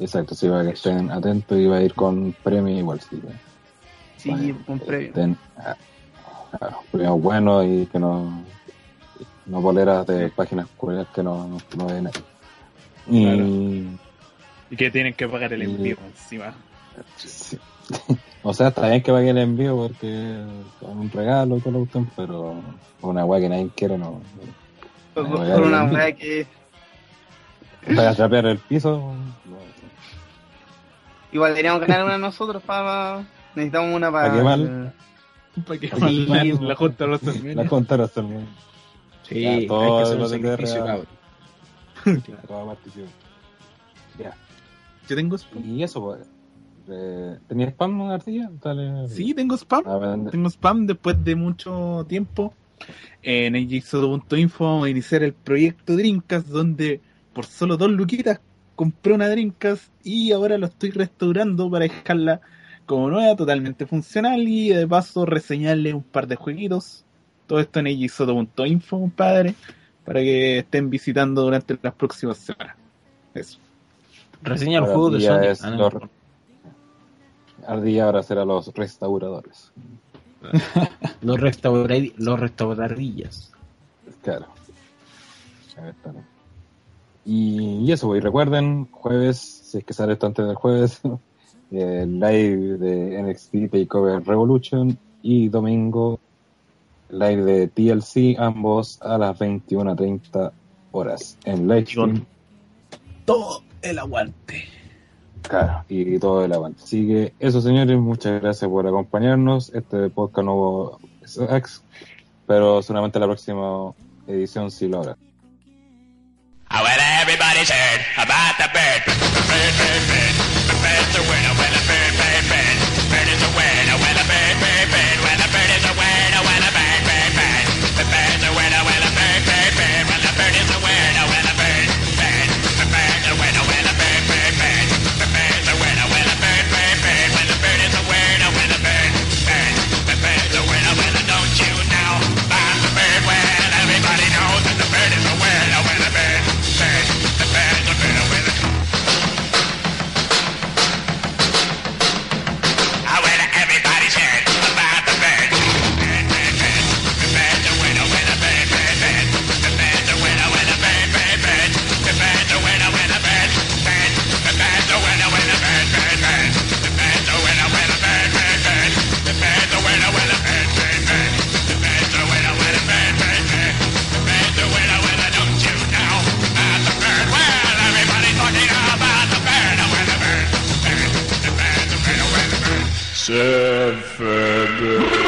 [SPEAKER 3] Exacto, sí, para que estén atentos y va a ir con premio igual, sí.
[SPEAKER 8] Sí,
[SPEAKER 3] Vale.
[SPEAKER 8] con previo.
[SPEAKER 3] estén ah, claro, premios buenos y que no, no boleras de páginas culeras que no, no, no ven ahí. Y,
[SPEAKER 2] Y que tienen que pagar el
[SPEAKER 3] Y-
[SPEAKER 2] envío encima.
[SPEAKER 3] sí. o sea, está bien que paguen el envío porque es un regalo y todo lo que pero una weá que nadie quiere no.
[SPEAKER 8] Por, una weá que
[SPEAKER 3] Para trapear el piso, no.
[SPEAKER 8] igual deberíamos ganar una nosotros para necesitamos una para
[SPEAKER 3] ¿Para qué mal?
[SPEAKER 2] Para que
[SPEAKER 8] Sí,
[SPEAKER 2] la, la junta de los
[SPEAKER 3] la
[SPEAKER 2] termines.
[SPEAKER 3] contaron hasta el momento.
[SPEAKER 5] Sí,
[SPEAKER 3] Ya,
[SPEAKER 5] hay
[SPEAKER 3] todo
[SPEAKER 5] que hacer
[SPEAKER 3] lo
[SPEAKER 5] un
[SPEAKER 3] de
[SPEAKER 5] sacrificio, cabrón.
[SPEAKER 3] Participación. Ya.
[SPEAKER 2] Yo tengo.
[SPEAKER 3] Y eso, pues. Eh, ¿Tenías spam, Ardilla? Dale.
[SPEAKER 2] Sí, tengo spam.
[SPEAKER 3] A ver,
[SPEAKER 2] Tengo spam después de mucho tiempo. En AJSodo.info vamos a iniciar el proyecto Drinkas, donde por solo dos luquitas compré una Drinkas y ahora lo estoy restaurando para dejarla como nueva, totalmente funcional y de paso reseñarle un par de jueguitos. Todo esto en AJSodo.info, compadre, para que estén visitando durante las próximas semanas. Eso.
[SPEAKER 5] Reseña el juego de
[SPEAKER 3] es
[SPEAKER 5] Ah, no.
[SPEAKER 3] Ardilla ahora será los restauradores.
[SPEAKER 5] Los, restaurad- los restauradillas.
[SPEAKER 3] Claro. A y eso, pues, y recuerden, jueves, si es que sale esto antes del jueves, el live de NXT Takeover Revolution y domingo live de TLC, ambos a las 21.30 horas en livestream.
[SPEAKER 2] Todo el aguante.
[SPEAKER 3] Claro, y todo el avance. Así que eso, señores, muchas gracias por acompañarnos. Este podcast no hubo ex, pero seguramente la próxima edición sí lo habrá.
[SPEAKER 11] Ah, well, Suffer.